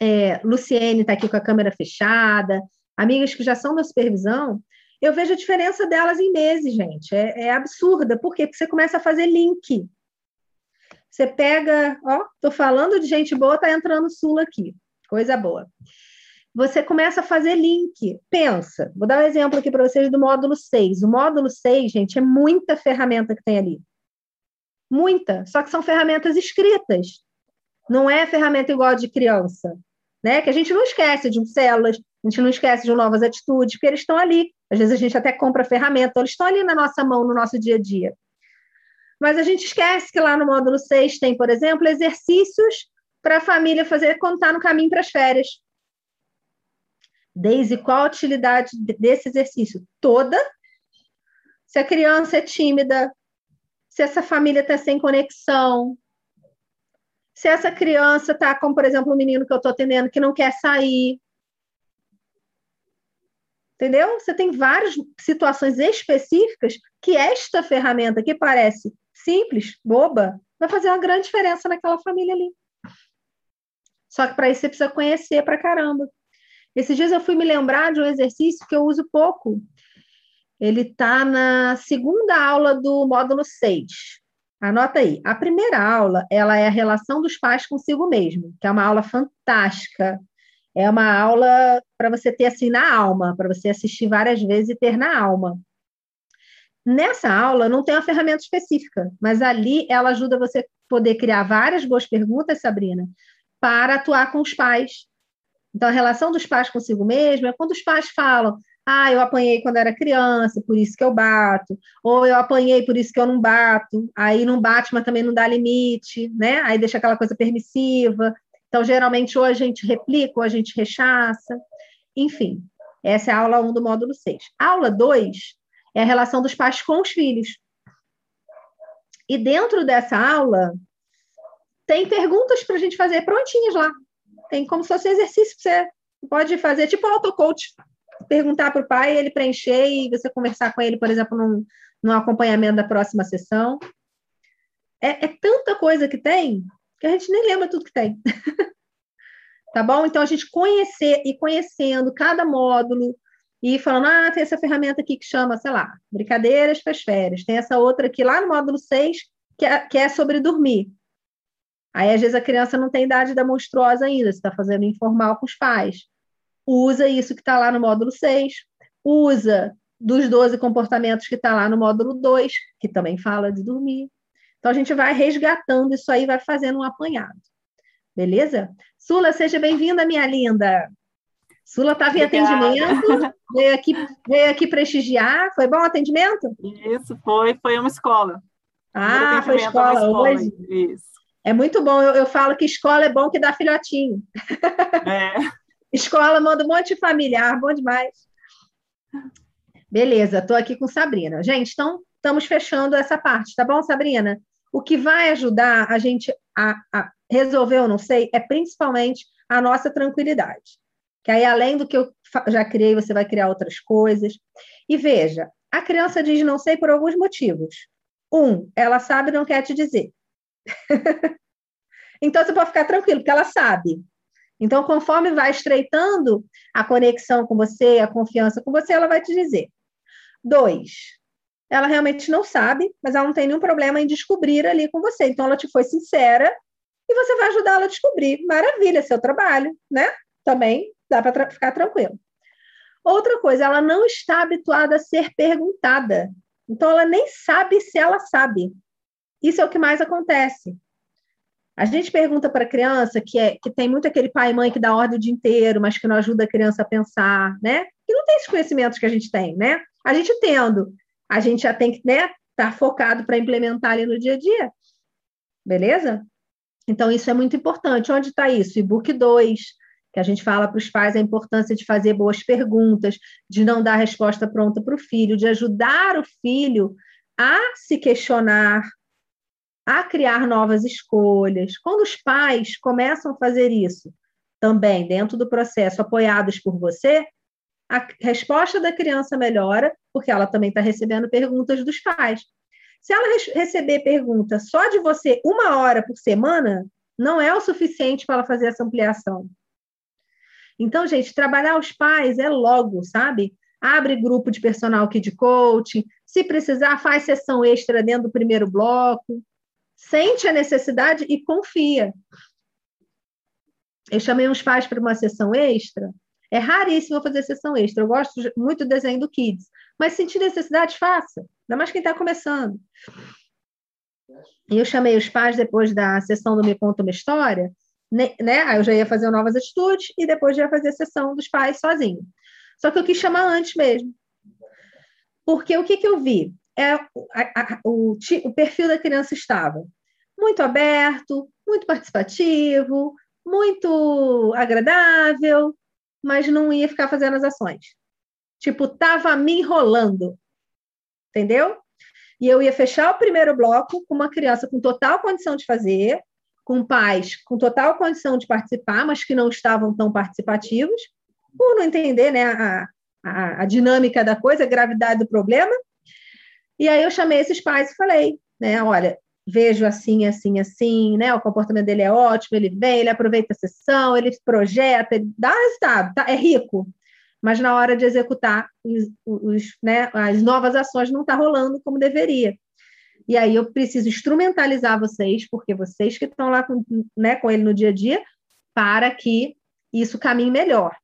S1: é, Luciene está aqui com a câmera fechada, amigas que já são da supervisão, eu vejo a diferença delas em meses, gente. É, é absurda. Por quê? Porque você começa a fazer link. Você pega, ó, tô falando de gente boa, tá entrando Sula aqui. Coisa boa você começa a fazer link. Pensa, vou dar um exemplo aqui para vocês do módulo 6. O módulo 6, gente, é muita ferramenta que tem ali. Muita, só que são ferramentas escritas. Não é ferramenta igual de criança, né? Que a gente não esquece de células, a gente não esquece de novas atitudes, porque eles estão ali. Às vezes a gente até compra ferramenta, eles estão ali na nossa mão, no nosso dia a dia. Mas a gente esquece que lá no módulo 6 tem, por exemplo, exercícios para a família fazer quando está no caminho para as férias. Desde qual a utilidade desse exercício? Toda. Se a criança é tímida, se essa família está sem conexão, se essa criança está, como por exemplo, o menino que eu estou atendendo que não quer sair. Entendeu? Você tem várias situações específicas que esta ferramenta, que parece simples, boba, vai fazer uma grande diferença naquela família ali. Só que para isso você precisa conhecer para caramba. Esses dias eu fui me lembrar de um exercício que eu uso pouco. Ele está na segunda aula do módulo 6. Anota aí. A primeira aula, ela é a relação dos pais consigo mesmo, que é uma aula fantástica. É uma aula para você ter assim na alma, para você assistir várias vezes e ter na alma. Nessa aula não tem uma ferramenta específica, mas ali ela ajuda você a poder criar várias boas perguntas, Sabrina, para atuar com os pais. Então, a relação dos pais consigo mesmo é quando os pais falam: ah, eu apanhei quando era criança, por isso que eu bato, ou eu apanhei, por isso que eu não bato, aí não bate, mas também não dá limite, né? Aí deixa aquela coisa permissiva. Então, geralmente, ou a gente replica, ou a gente rechaça. Enfim, essa é a aula 1 do módulo 6. A aula 2 é a relação dos pais com os filhos. E dentro dessa aula, tem perguntas para a gente fazer prontinhas lá. Tem como se fosse um exercício que você pode fazer, tipo auto-coach. Perguntar para o pai, ele preencher e você conversar com ele, por exemplo, num, num acompanhamento da próxima sessão. É, é tanta coisa que tem que a gente nem lembra tudo que tem. tá bom? Então, a gente conhecer e conhecendo cada módulo e falando, ah, tem essa ferramenta aqui que chama, sei lá, brincadeiras para as férias. Tem essa outra aqui lá no módulo 6, que é, que é sobre dormir. Aí, às vezes, a criança não tem idade da monstruosa ainda, você está fazendo informal com os pais. Usa isso que está lá no módulo 6, usa dos 12 comportamentos que está lá no módulo 2, que também fala de dormir. Então, a gente vai resgatando isso aí, vai fazendo um apanhado. Beleza? Sula, seja bem-vinda, minha linda. Sula estava em atendimento, veio aqui, veio aqui prestigiar. Foi bom o atendimento?
S4: Isso, foi, foi uma escola.
S1: Ah, foi escola, escola hoje? Isso. É muito bom. Eu, eu, falo que escola é bom que dá filhotinho. É. escola manda um monte de familiar, bom demais. Beleza, estou aqui com Sabrina. Gente, então estamos fechando essa parte, tá bom, Sabrina? O que vai ajudar a gente a, a resolver, eu não sei, é principalmente a nossa tranquilidade. Que aí, além do que eu já criei, você vai criar outras coisas. E veja, a criança diz não sei por alguns motivos. Um, ela sabe e não quer te dizer. então você pode ficar tranquilo, porque ela sabe. Então, conforme vai estreitando a conexão com você, a confiança com você, ela vai te dizer. Dois, ela realmente não sabe, mas ela não tem nenhum problema em descobrir ali com você. Então, ela te foi sincera e você vai ajudar ela a descobrir. Maravilha, seu trabalho, né? Também dá para tra ficar tranquilo. Outra coisa, ela não está habituada a ser perguntada. Então, ela nem sabe se ela sabe. Isso é o que mais acontece. A gente pergunta para a criança que, é, que tem muito aquele pai e mãe que dá ordem o dia inteiro, mas que não ajuda a criança a pensar, né? Que não tem esses conhecimentos que a gente tem, né? A gente tendo, a gente já tem que né, estar tá focado para implementar ali no dia a dia. Beleza? Então, isso é muito importante. Onde está isso? E-book 2, que a gente fala para os pais a importância de fazer boas perguntas, de não dar resposta pronta para o filho, de ajudar o filho a se questionar, a criar novas escolhas. Quando os pais começam a fazer isso, também dentro do processo, apoiados por você, a resposta da criança melhora, porque ela também está recebendo perguntas dos pais. Se ela receber pergunta só de você uma hora por semana, não é o suficiente para ela fazer essa ampliação. Então, gente, trabalhar os pais é logo, sabe? Abre grupo de personal kid coach, se precisar, faz sessão extra dentro do primeiro bloco sente a necessidade e confia. Eu chamei uns pais para uma sessão extra. É raríssimo fazer sessão extra. Eu gosto muito do desenho do Kids. Mas sentir necessidade, faça. Ainda mais quem está começando. E eu chamei os pais depois da sessão do Me Conta Uma História, né? Aí eu já ia fazer novas atitudes e depois já ia fazer a sessão dos pais sozinho. Só que eu quis chamar antes mesmo. Porque o que, que eu vi? é, a, a, o, o perfil da criança estava muito aberto, muito participativo, muito agradável, mas não ia ficar fazendo as ações. Tipo, tava me enrolando. Entendeu? E eu ia fechar o primeiro bloco com uma criança com total condição de fazer, com pais com total condição de participar, mas que não estavam tão participativos, por não entender né, a, a, a dinâmica da coisa, a gravidade do problema, e aí eu chamei esses pais e falei: né? Olha, vejo assim, assim, assim, né? O comportamento dele é ótimo, ele vem, ele aproveita a sessão, ele projeta, ele dá resultado, tá? é rico. Mas na hora de executar os, os, né, as novas ações não está rolando como deveria. E aí eu preciso instrumentalizar vocês, porque vocês que estão lá com, né, com ele no dia a dia, para que isso caminhe melhor.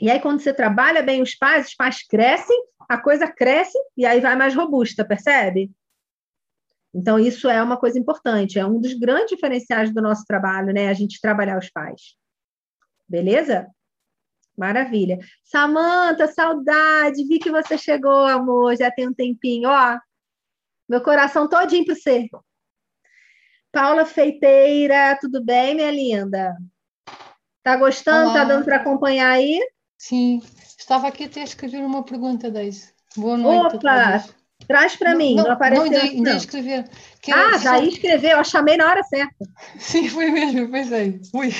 S1: E aí, quando você trabalha bem os pais, os pais crescem, a coisa cresce e aí vai mais robusta, percebe? Então, isso é uma coisa importante, é um dos grandes diferenciais do nosso trabalho, né? A gente trabalhar os pais. Beleza? Maravilha. Samanta, saudade, vi que você chegou, amor, já tem um tempinho, ó. Meu coração todinho para você. Paula Feiteira, tudo bem, minha linda? Tá gostando? Tá Olá. Tá dando para acompanhar aí?
S5: Sim, estava aqui até escrever uma pergunta, Deise. Boa noite.
S1: Opa! Traz para mim, não, não apareceu. Não,
S5: ainda, ainda escrever.
S1: ah, já ia escrever, eu chamei na hora certa.
S5: Sim, foi mesmo, pensei. Ui.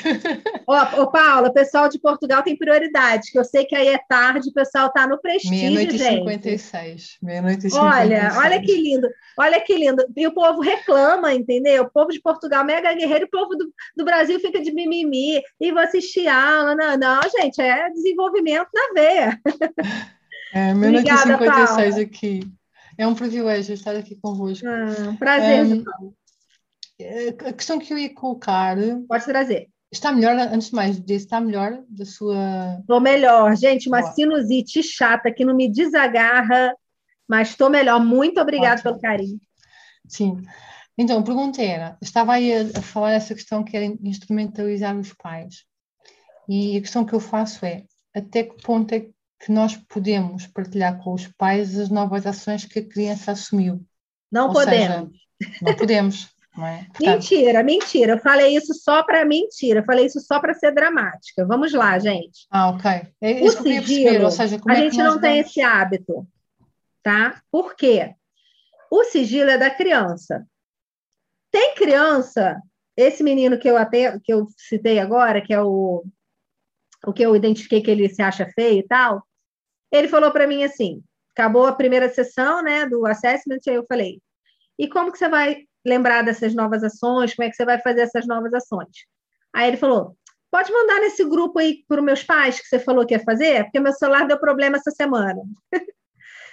S1: Ó, ô, Paula, o pessoal de Portugal tem prioridade, que eu sei que aí é tarde, o pessoal está no prestígio,
S5: Meia-noite
S1: e
S5: 56. Meia-noite e 56.
S1: Olha, olha que lindo, olha que lindo. E o povo reclama, entendeu? O povo de Portugal mega guerreiro, o povo do, do Brasil fica de mimimi, e vou assistir aula. Não, não, gente, é desenvolvimento na veia.
S5: É, meia-noite e 56 Paula. aqui. É um privilégio estar aqui convosco.
S1: Ah, prazer. Um,
S5: a questão que eu ia colocar.
S1: Pode trazer.
S5: Está melhor, antes de mais, está melhor da sua.
S1: Estou melhor. Gente, uma Boa. sinusite chata que não me desagarra, mas estou melhor. Muito obrigada pelo carinho.
S5: Sim. Então, a pergunta era: estava aí a, a falar essa questão que era instrumentalizar os pais. E a questão que eu faço é: até que ponto é que que nós podemos partilhar com os pais as novas ações que a criança assumiu.
S1: Não Ou podemos.
S5: Seja, não podemos. Não é?
S1: Portanto, mentira, mentira. Eu falei isso só para mentira. Eu falei isso só para ser dramática. Vamos lá, gente.
S5: Ah, ok. É isso o sigilo, Ou seja,
S1: a é gente não tem esse hábito, tá? Por quê? O sigilo é da criança. Tem criança, esse menino que eu até que eu citei agora, que é o o que eu identifiquei que ele se acha feio e tal, ele falou para mim assim: acabou a primeira sessão, né, do assessment, aí eu falei: e como que você vai lembrar dessas novas ações? Como é que você vai fazer essas novas ações? Aí ele falou: pode mandar nesse grupo aí para os meus pais que você falou que ia fazer, porque meu celular deu problema essa semana.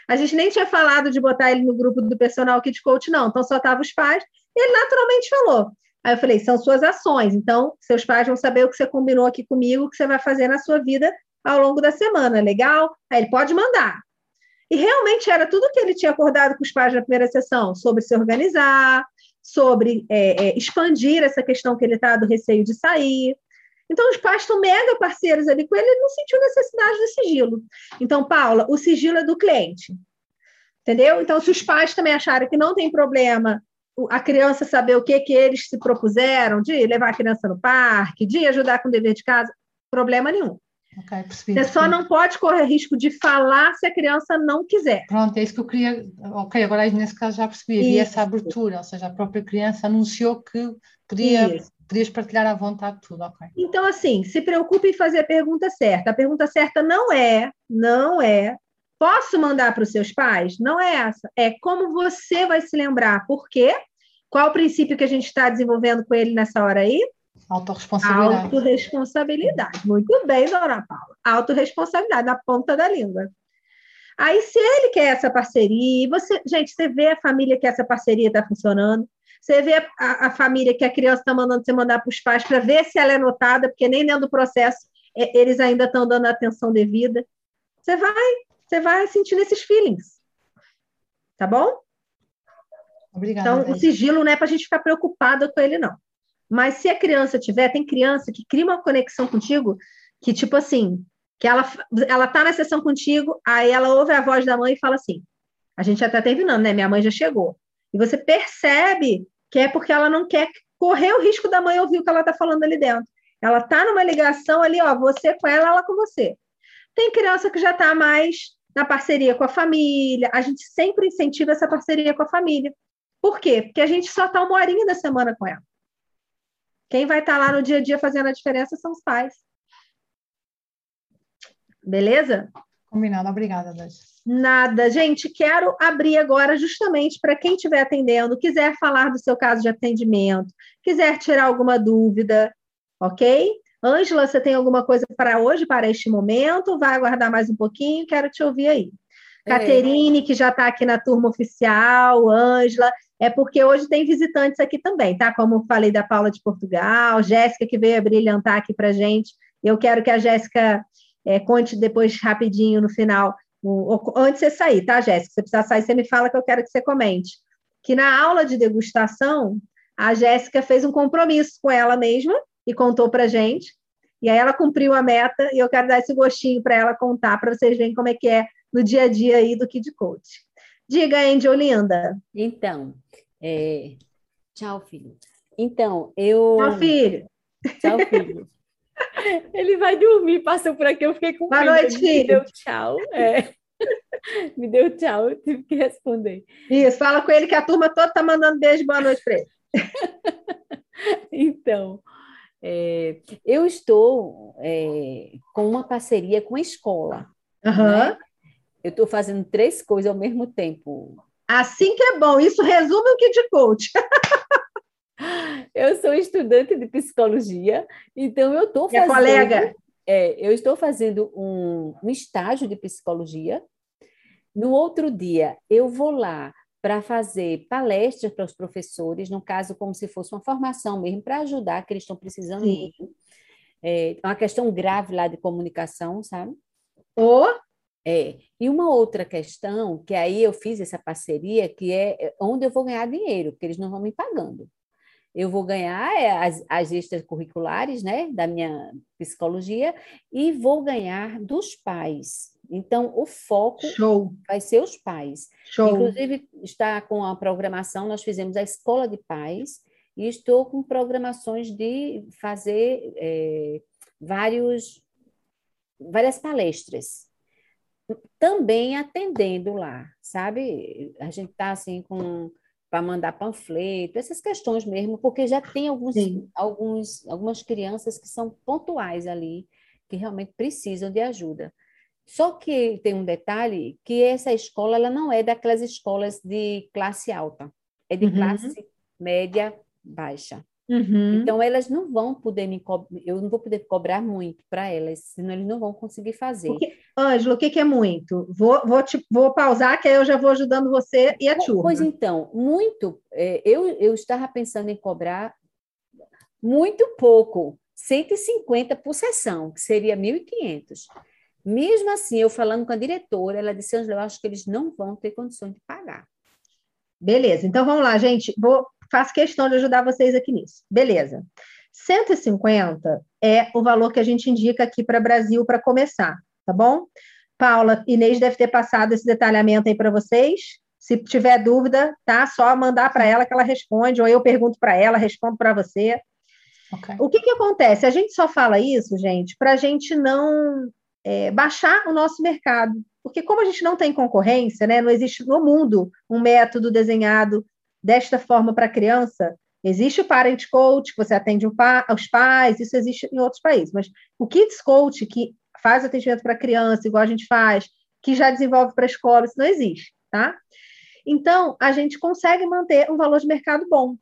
S1: a gente nem tinha falado de botar ele no grupo do personal kit coach, não, então só tava os pais. E ele naturalmente falou: Aí eu falei, são suas ações, então seus pais vão saber o que você combinou aqui comigo, o que você vai fazer na sua vida ao longo da semana, legal? Aí ele pode mandar. E realmente era tudo que ele tinha acordado com os pais na primeira sessão, sobre se organizar, sobre é, é, expandir essa questão que ele está do receio de sair. Então, os pais estão mega parceiros ali com ele, ele não sentiu necessidade do sigilo. Então, Paula, o sigilo é do cliente. Entendeu? Então, se os pais também acharem que não tem problema a criança saber o que, que eles se propuseram, de levar a criança no parque, de ajudar com o dever de casa, problema nenhum. Okay, Você só não pode correr risco de falar se a criança não quiser.
S5: Pronto, é isso que eu queria. Ok, agora nesse caso já percebi. Havia essa abertura, ou seja, a própria criança anunciou que podia, podias partilhar à vontade tudo, ok.
S1: Então, assim, se preocupe em fazer a pergunta certa. A pergunta certa não é, não é, posso mandar para os seus pais? Não é essa. É como você vai se lembrar. Por quê? Qual o princípio que a gente está desenvolvendo com ele nessa hora aí?
S5: Autoresponsabilidade.
S1: Autoresponsabilidade. Muito bem, dona Paula. Autoresponsabilidade, na ponta da língua. Aí, se ele quer essa parceria, você, gente, você vê a família que essa parceria está funcionando, você vê a, a, família que a criança está mandando você mandar para os pais para ver se ela é notada, porque nem dentro do processo é, eles ainda estão dando a atenção devida. Você vai, você vai sentindo esses feelings. Tá bom?
S5: Obrigada.
S1: Então, o sigilo não é para a gente ficar preocupada com ele, não. Mas se a criança tiver, tem criança que cria uma conexão contigo, que tipo assim, que ela ela tá na sessão contigo, aí ela ouve a voz da mãe e fala assim: a gente já está terminando, né? Minha mãe já chegou. E você percebe que é porque ela não quer correr o risco da mãe ouvir o que ela está falando ali dentro. Ela tá numa ligação ali, ó, você com ela, ela com você. Tem criança que já está mais na parceria com a família. A gente sempre incentiva essa parceria com a família. Por quê? Porque a gente só está uma horinha da semana com ela. Quem vai estar tá lá no dia a dia fazendo a diferença são os pais. Beleza?
S5: Combinado, obrigada, Dani.
S1: Nada. Gente, quero abrir agora justamente para quem estiver atendendo, quiser falar do seu caso de atendimento, quiser tirar alguma dúvida, ok? Ângela, você tem alguma coisa para hoje, para este momento? Vai aguardar mais um pouquinho, quero te ouvir aí. Caterine, que já está aqui na turma oficial, Ângela, é porque hoje tem visitantes aqui também, tá? Como falei da Paula de Portugal, Jéssica, que veio a brilhantar aqui para gente. Eu quero que a Jéssica é, conte depois rapidinho no final o, antes de você sair, tá, Jéssica? Se precisar sair, você me fala que eu quero que você comente. Que na aula de degustação, a Jéssica fez um compromisso com ela mesma e contou para gente. E aí ela cumpriu a meta e eu quero dar esse gostinho para ela contar, para vocês verem como é que é no dia a dia aí do Kid Coach. Diga, Andy Olinda.
S3: Então, é... tchau, filho. Então, eu.
S1: Tchau, filho.
S3: Tchau, filho. Ele vai dormir, passou por aqui, eu fiquei com
S1: Boa noite, filho.
S3: Me deu tchau. É. Me deu tchau, eu tive que responder.
S1: Isso, fala com ele que a turma toda está mandando beijo, boa noite para ele.
S3: então, é, eu estou é, com uma parceria com a escola.
S1: Uhum. Né?
S3: Eu estou fazendo três coisas ao mesmo tempo.
S1: Assim que é bom, isso resume o Kid Coach.
S3: Eu sou estudante de psicologia, então eu estou fazendo.
S1: colega.
S3: É, eu estou fazendo um, um estágio de psicologia. No outro dia, eu vou lá para fazer palestras para os professores, no caso, como se fosse uma formação mesmo, para ajudar, que eles estão precisando Sim. muito. É uma questão grave lá de comunicação, sabe?
S1: Oh.
S3: É. E uma outra questão, que aí eu fiz essa parceria, que é onde eu vou ganhar dinheiro, porque eles não vão me pagando eu vou ganhar é, as, as extracurriculares, né, da minha psicologia, e vou ganhar dos pais. Então, o foco
S1: Show.
S3: vai ser os pais.
S1: Show.
S3: Inclusive, está com a programação, nós fizemos a escola de pais, e estou com programações de fazer é, vários, várias palestras. Também atendendo lá, sabe? A gente está assim com para mandar panfleto, essas questões mesmo, porque já tem alguns, alguns, algumas crianças que são pontuais ali, que realmente precisam de ajuda. Só que tem um detalhe, que essa escola ela não é daquelas escolas de classe alta, é de uhum. classe média baixa.
S1: Uhum.
S3: Então, elas não vão poder me eu não vou poder cobrar muito para elas, senão eles não vão conseguir fazer.
S1: Ângelo, o que, que, é muito? Vou, vou, te, vou pausar, que aí eu já vou ajudando você e a turma.
S3: Pois então, muito, é, eu, eu estava pensando em cobrar muito pouco, 150 por sessão, que seria 1.500. Mesmo assim, eu falando com a diretora, ela disse, Ângela, eu acho que eles não vão ter condições de pagar.
S1: Beleza, então vamos lá, gente. Vou faço questão de ajudar vocês aqui nisso. Beleza. 150 é o valor que a gente indica aqui para Brasil para começar, tá bom? Paula, Inês deve ter passado esse detalhamento aí para vocês. Se tiver dúvida, tá? Só mandar para ela que ela responde, ou eu pergunto para ela, respondo para você. Okay. O que, que acontece? A gente só fala isso, gente, para a gente não é, baixar o nosso mercado. Porque como a gente não tem concorrência, né, não existe no mundo um método desenhado desta forma para a criança, existe o Parent Coach, que você atende os pais, isso existe em outros países, mas o Kids Coach, que faz atendimento para criança, igual a gente faz, que já desenvolve para a escola, isso não existe, tá? Então, a gente consegue manter um valor de mercado bom.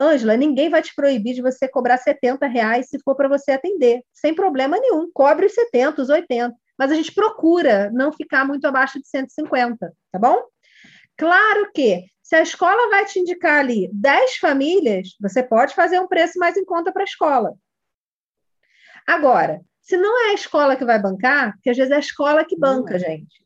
S1: Ângela, ninguém vai te proibir de você cobrar 70 reais se for para você atender, sem problema nenhum. Cobre os 70, os 80, mas a gente procura não ficar muito abaixo de 150, tá bom? Claro que se a escola vai te indicar ali 10 famílias, você pode fazer um preço mais em conta para a escola. Agora, se não é a escola que vai bancar, porque às vezes é a escola que banca, é. gente.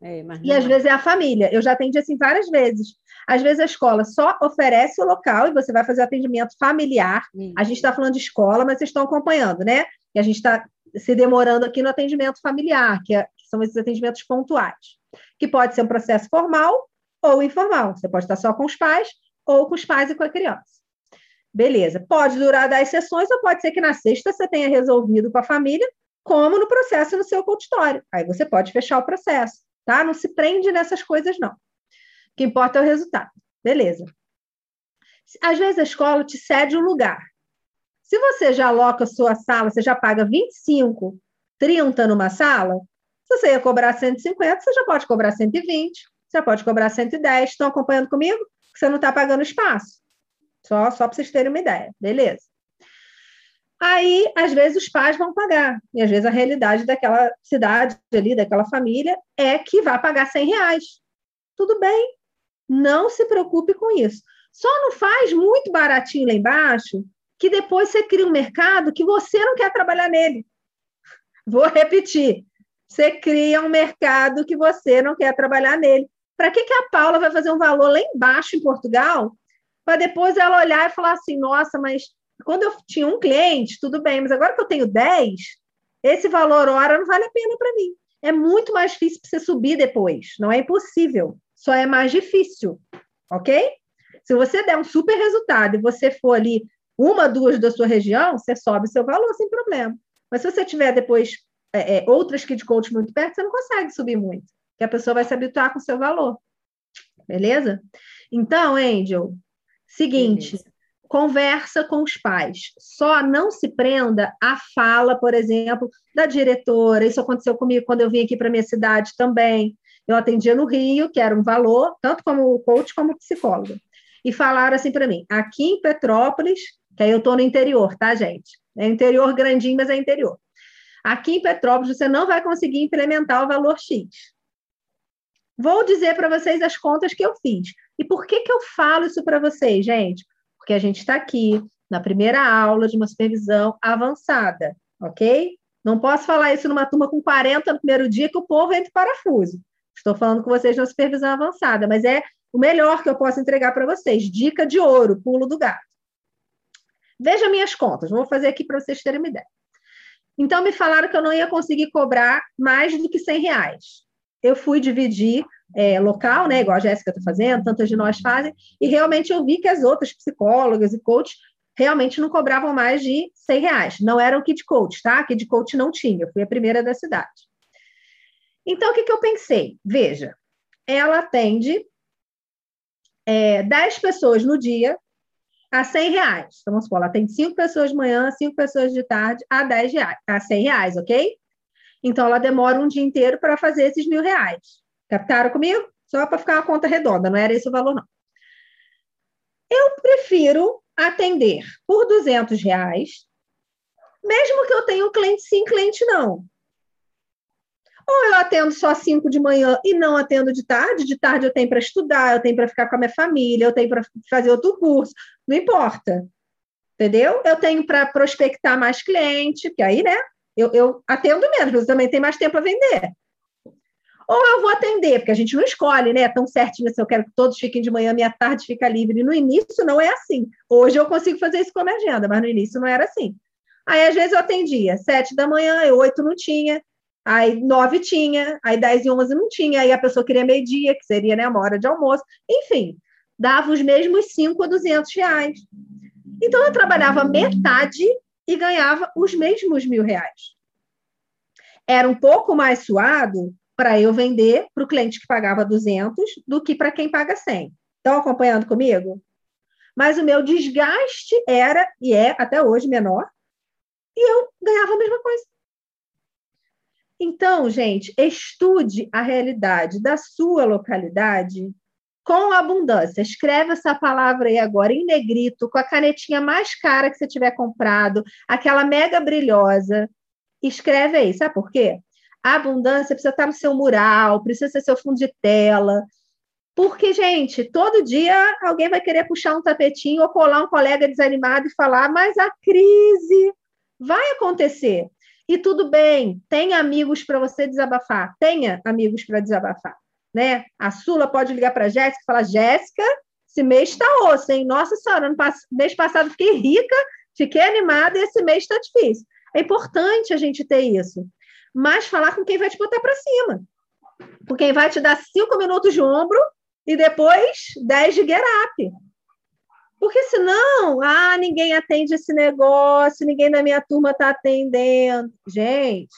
S3: É,
S1: e às é. vezes é a família. Eu já atendi assim várias vezes. Às vezes a escola só oferece o local e você vai fazer o atendimento familiar. Sim. A gente está falando de escola, mas vocês estão acompanhando, né? E a gente está se demorando aqui no atendimento familiar, que, é, que são esses atendimentos pontuais, que pode ser um processo formal ou informal. Você pode estar só com os pais ou com os pais e com a criança. Beleza. Pode durar 10 sessões ou pode ser que na sexta você tenha resolvido com a família, como no processo no seu consultório. Aí você pode fechar o processo, tá? Não se prende nessas coisas, não. O que importa é o resultado. Beleza. Às vezes a escola te cede um lugar. Se você já aloca a sua sala, você já paga 25, 30 numa sala, Se você ia cobrar 150, você já pode cobrar 120, você pode cobrar 110. Estão acompanhando comigo? Você não está pagando espaço. Só, só para vocês terem uma ideia, beleza? Aí, às vezes, os pais vão pagar. E às vezes a realidade daquela cidade ali, daquela família, é que vai pagar 100 reais. Tudo bem, não se preocupe com isso. Só não faz muito baratinho lá embaixo, que depois você cria um mercado que você não quer trabalhar nele. Vou repetir. Você cria um mercado que você não quer trabalhar nele. Para que, que a Paula vai fazer um valor lá embaixo em Portugal, para depois ela olhar e falar assim: nossa, mas quando eu tinha um cliente, tudo bem, mas agora que eu tenho 10, esse valor hora não vale a pena para mim. É muito mais difícil para você subir depois. Não é impossível, só é mais difícil, ok? Se você der um super resultado e você for ali uma, duas da sua região, você sobe seu valor sem problema. Mas se você tiver depois é, é, outras coach muito perto, você não consegue subir muito, que a pessoa vai se habituar com o seu valor. Beleza? Então, Angel, seguinte, Beleza conversa com os pais. Só não se prenda à fala, por exemplo, da diretora. Isso aconteceu comigo quando eu vim aqui para minha cidade também. Eu atendia no Rio, que era um valor, tanto como coach como psicóloga. E falaram assim para mim: aqui em Petrópolis, que aí eu estou no interior, tá, gente? É interior grandinho, mas é interior. Aqui em Petrópolis, você não vai conseguir implementar o valor X. Vou dizer para vocês as contas que eu fiz. E por que, que eu falo isso para vocês, gente? porque a gente está aqui na primeira aula de uma supervisão avançada, ok? Não posso falar isso numa turma com 40 no primeiro dia que o povo entra em parafuso. Estou falando com vocês na supervisão avançada, mas é o melhor que eu posso entregar para vocês. Dica de ouro, pulo do gato. Veja minhas contas, vou fazer aqui para vocês terem uma ideia. Então, me falaram que eu não ia conseguir cobrar mais do que 100 reais. Eu fui dividir é, local, né, igual a Jéssica está fazendo, tantas de nós fazem, e realmente eu vi que as outras psicólogas e coaches realmente não cobravam mais de 100 reais. Não eram kit coach, tá? Kit coach não tinha, eu fui a primeira da cidade. Então, o que, que eu pensei? Veja, ela atende é, 10 pessoas no dia a 100 reais. Então, vamos supor, ela tem 5 pessoas de manhã, 5 pessoas de tarde a 10 reais, a 100 reais, ok? Então, ela demora um dia inteiro para fazer esses mil reais. Captaram comigo? Só para ficar uma conta redonda, não era esse o valor, não. Eu prefiro atender por 200 reais, mesmo que eu tenha um cliente sim, cliente não. Ou eu atendo só cinco de manhã e não atendo de tarde. De tarde eu tenho para estudar, eu tenho para ficar com a minha família, eu tenho para fazer outro curso, não importa. Entendeu? Eu tenho para prospectar mais cliente, porque aí, né, eu, eu atendo menos, mas também tem mais tempo a vender. Ou eu vou atender, porque a gente não escolhe, né? Tão certinho se eu quero que todos fiquem de manhã, minha tarde fica livre. No início não é assim. Hoje eu consigo fazer isso com a minha agenda, mas no início não era assim. Aí, às vezes, eu atendia sete da manhã, eu oito não tinha, aí nove tinha, aí dez e onze não tinha, aí a pessoa queria meio-dia, que seria né, uma hora de almoço. Enfim, dava os mesmos cinco a duzentos reais. Então, eu trabalhava metade e ganhava os mesmos mil reais. Era um pouco mais suado, para eu vender para o cliente que pagava 200 do que para quem paga 100. Estão acompanhando comigo? Mas o meu desgaste era, e é até hoje, menor, e eu ganhava a mesma coisa. Então, gente, estude a realidade da sua localidade com abundância. Escreve essa palavra aí agora em negrito, com a canetinha mais cara que você tiver comprado, aquela mega brilhosa. Escreve aí, sabe por quê? A abundância precisa estar no seu mural, precisa ser seu fundo de tela. Porque, gente, todo dia alguém vai querer puxar um tapetinho ou colar um colega desanimado e falar, mas a crise vai acontecer. E tudo bem, tenha amigos para você desabafar, tenha amigos para desabafar. Né? A Sula pode ligar para a Jéssica e falar: Jéssica, esse mês está osso, hein? Nossa Senhora, no mês passado fiquei rica, fiquei animada e esse mês está difícil. É importante a gente ter isso mas falar com quem vai te botar para cima. Com quem vai te dar cinco minutos de ombro e depois dez de get up. Porque senão, ah, ninguém atende esse negócio, ninguém da minha turma está atendendo. Gente,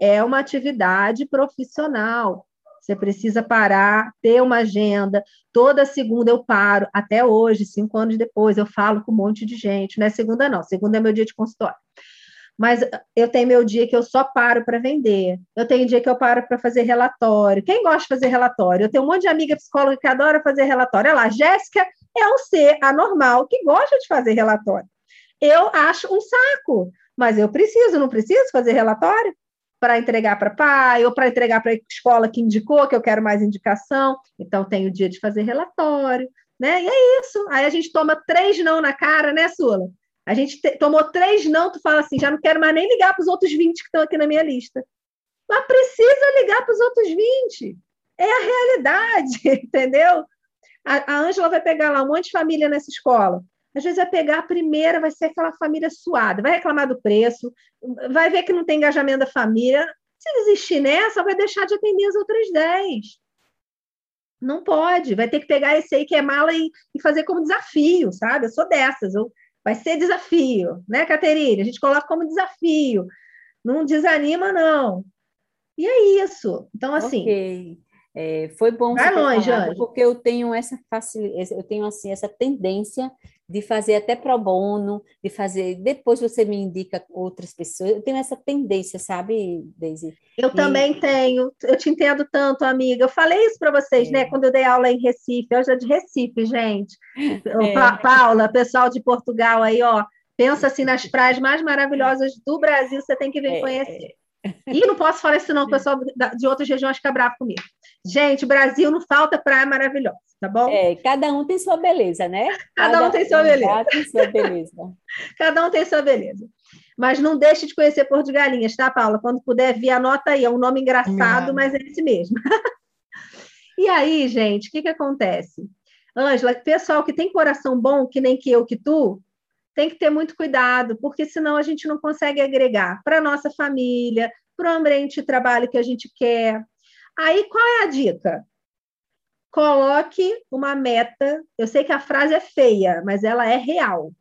S1: é uma atividade profissional. Você precisa parar, ter uma agenda. Toda segunda eu paro, até hoje, cinco anos depois, eu falo com um monte de gente. Não é segunda, não. Segunda é meu dia de consultório. mas eu tenho meu dia que eu só paro para vender. Eu tenho dia que eu paro para fazer relatório. Quem gosta de fazer relatório? Eu tenho um monte de amiga psicóloga que adora fazer relatório. Olha lá, Jéssica é um ser anormal que gosta de fazer relatório. Eu acho um saco, mas eu preciso, não preciso fazer relatório para entregar para pai ou para entregar para a escola que indicou que eu quero mais indicação. Então tenho o dia de fazer relatório, né? E é isso. Aí a gente toma três não na cara, né, Sula? A gente te, tomou três não, tu fala assim, já não quero mais nem ligar para os outros 20 que estão aqui na minha lista. Mas precisa ligar para os outros 20. É a realidade, entendeu? A Ângela vai pegar lá um monte de família nessa escola. Às vezes vai pegar a primeira, vai ser aquela família suada, vai reclamar do preço, vai ver que não tem engajamento da família. Se desistir nessa, vai deixar de atender as outras 10. Não pode, vai ter que pegar esse aí que é mala e, e fazer como desafio, sabe? Eu sou dessas, eu, vai ser desafio, né, Caterine? A gente coloca como desafio. Não desanima, não. E é isso. Então, assim.
S3: Okay. É, foi bom
S1: Vai longe, falado,
S3: porque eu tenho essa facilidade, eu tenho assim essa tendência de fazer até pro bono, de fazer depois você me indica outras pessoas. Eu tenho essa tendência, sabe, Daisy?
S1: Eu e... também tenho. Eu te entendo tanto, amiga. Eu falei isso para vocês, né, é. né, quando eu dei aula em Recife. Eu já de Recife, gente. É. Paula, pessoal de Portugal aí, ó, pensa assim nas praias mais maravilosas do Brasil, você tem que vir é. conhecer. E não posso falar isso, não, o pessoal de outras regiões fica bravo comigo. Gente, Brasil não falta praia maravilhosa, tá bom?
S3: É, cada um tem sua beleza, né?
S1: Cada, cada um tem sua beleza.
S3: Tem sua beleza.
S1: cada um tem sua beleza. Mas não deixe de conhecer Porto de Galinhas, tá, Paula? Quando puder vir, anota aí. É um nome engraçado, mas é esse mesmo. e aí, gente, o que, que acontece? Ângela, pessoal que tem coração bom, que nem que eu, que tu, tem que ter muito cuidado, porque senão a gente não consegue agregar para a nossa família, para o ambiente de trabalho que a gente quer. Aí, qual é a dica? Coloque uma meta. Eu sei que a frase é feia, mas ela é real.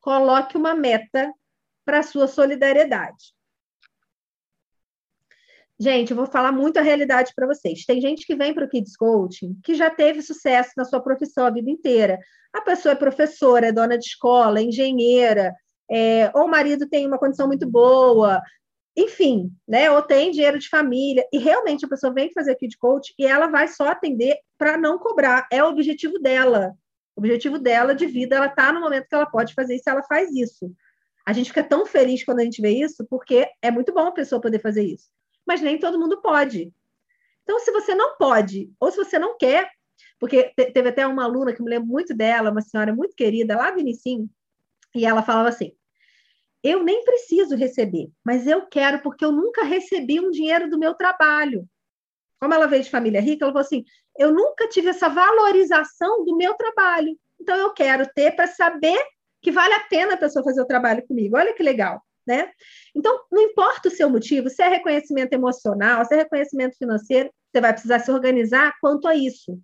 S1: Coloque uma meta para a sua solidariedade. Gente, eu vou falar muito a realidade para vocês. Tem gente que vem para o Kids Coaching que já teve sucesso na sua profissão a vida inteira. A pessoa é professora, é dona de escola, é engenheira, é, ou o marido tem uma condição muito boa, enfim, né? Ou tem dinheiro de família, e realmente a pessoa vem fazer Kids Coach e ela vai só atender para não cobrar. É o objetivo dela. O objetivo dela de vida, ela está no momento que ela pode fazer isso, ela faz isso. A gente fica tão feliz quando a gente vê isso, porque é muito bom a pessoa poder fazer isso mas nem todo mundo pode. Então, se você não pode, ou se você não quer, porque teve até uma aluna que me lembro muito dela, uma senhora muito querida, lá do início, e ela falava assim: eu nem preciso receber, mas eu quero porque eu nunca recebi um dinheiro do meu trabalho. Como ela veio de família rica, ela falou assim: eu nunca tive essa valorização do meu trabalho. Então eu quero ter para saber que vale a pena a pessoa fazer o trabalho comigo. Olha que legal né? Então, não importa o seu motivo, se é reconhecimento emocional, se é reconhecimento financeiro, você vai precisar se organizar quanto a isso.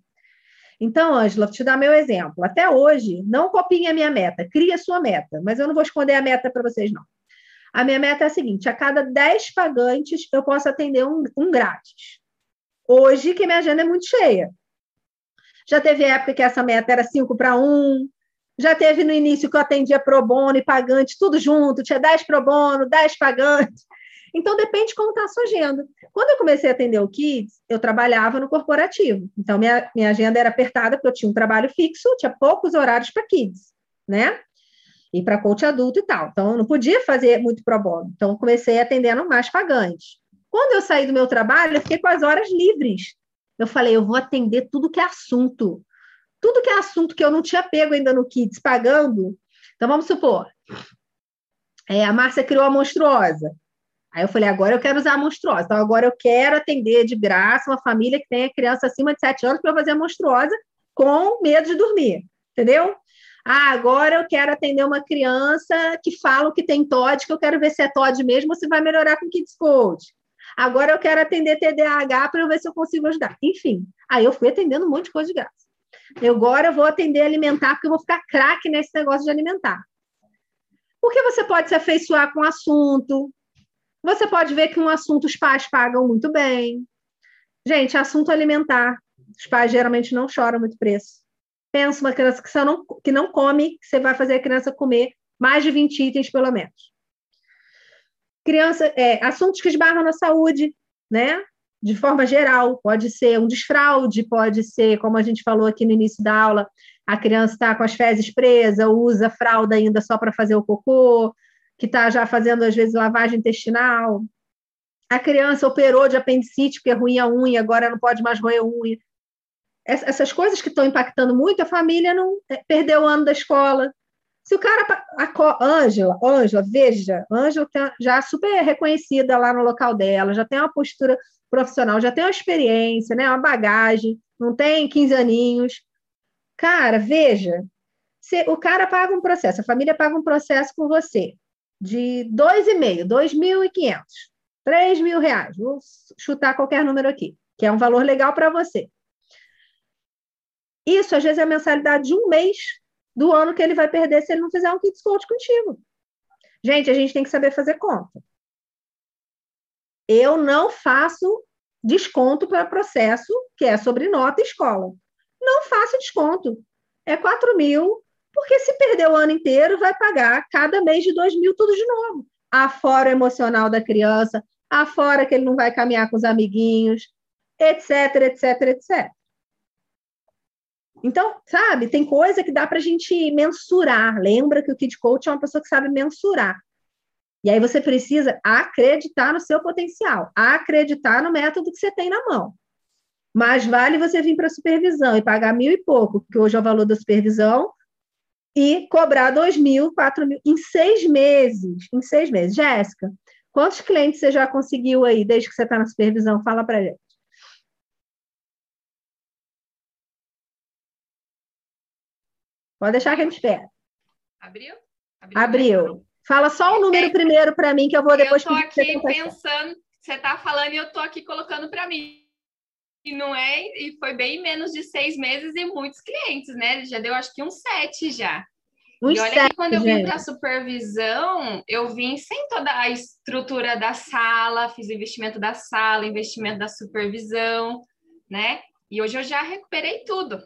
S1: Então, Ângela, vou te dar meu exemplo. Até hoje, não copiem a minha meta, crie a sua meta, mas eu não vou esconder a meta para vocês, não. A minha meta é a seguinte: a cada 10 pagantes, eu posso atender um, um grátis. Hoje, que minha agenda é muito cheia. Já teve época que essa meta era 5 para 1, já teve no início que eu atendia pro bono e pagante, tudo junto, tinha 10 pro bono, 10 pagantes. Então, depende de como está a sua agenda. Quando eu comecei a atender o Kids, eu trabalhava no corporativo. Então, minha, minha agenda era apertada, porque eu tinha um trabalho fixo, tinha poucos horários para Kids, né? E para coach adulto e tal. Então, eu não podia fazer muito pro bono. Então, comecei atendendo mais pagantes. Quando eu saí do meu trabalho, eu fiquei com as horas livres. Eu falei, eu vou atender tudo que é assunto tudo que é assunto que eu não tinha pego ainda no Kids pagando. Então, vamos supor, é, a Márcia criou a monstruosa. Aí eu falei, agora eu quero usar a monstruosa. Então, agora eu quero atender de graça uma família que tenha criança acima de 7 anos para fazer a monstruosa com medo de dormir. Entendeu? Ah, agora eu quero atender uma criança que fala que tem TOD, que eu quero ver se é TOD mesmo ou se vai melhorar com Kids Code. Agora eu quero atender TDAH para eu ver se eu consigo ajudar. Enfim, aí eu fui atendendo um monte de coisa de graça. Eu agora vou atender alimentar, porque eu vou ficar craque nesse negócio de alimentar. Porque você pode se afeiçoar com o assunto, você pode ver que um assunto os pais pagam muito bem. Gente, assunto alimentar, os pais geralmente não choram muito preço. Pensa uma criança que, não, que não come, que você vai fazer a criança comer mais de 20 itens, pelo menos. Criança, é, assuntos que esbarram na saúde, né? De forma geral, pode ser um desfraude, pode ser, como a gente falou aqui no início da aula, a criança está com as fezes presas, usa fralda ainda só para fazer o cocô, que está já fazendo, às vezes, lavagem intestinal. A criança operou de apendicite, porque é ruim a unha, agora não pode mais roer unha. Essas coisas que estão impactando muito, a família não é, perdeu o ano da escola. Se o cara. Ângela, Ângela, veja, Ângela já super reconhecida lá no local dela, já tem uma postura profissional, já tem uma experiência, né, uma bagagem, não tem 15 aninhos. Cara, veja, se o cara paga um processo, a família paga um processo com você de 2,5, 2.500, 3 mil reais, vou chutar qualquer número aqui, que é um valor legal para você. Isso, às vezes, é a mensalidade de um mês do ano que ele vai perder se ele não fizer um kit coach contigo. Gente, a gente tem que saber fazer conta. Eu não faço desconto para processo que é sobre nota escola. Não faço desconto. É 4 mil, porque se perder o ano inteiro, vai pagar cada mês de 2 mil tudo de novo. Afora o emocional da criança, afora que ele não vai caminhar com os amiguinhos, etc, etc, etc. Então, sabe, tem coisa que dá para a gente mensurar. Lembra que o Kid Coach é uma pessoa que sabe mensurar. E aí você precisa acreditar no seu potencial, acreditar no método que você tem na mão. Mas vale você vir para a supervisão e pagar mil e pouco, que hoje é o valor da supervisão, e cobrar dois mil, quatro mil em seis meses. Em seis meses. Jéssica, quantos clientes você já conseguiu aí desde que você está na supervisão? Fala para gente. Pode deixar que a gente espera.
S2: Abriu?
S1: Abriu. Abriu. Fala só o número primeiro para mim, que eu vou depois...
S2: Eu estou aqui pensando, você está falando e eu estou aqui colocando para mim. E não é, e foi bem menos de seis meses e muitos clientes, né? Já deu acho que uns sete já. Uns e olha sete, que quando eu vim para a supervisão, eu vim sem toda a estrutura da sala, fiz o investimento da sala, investimento da supervisão, né? E hoje eu já recuperei tudo.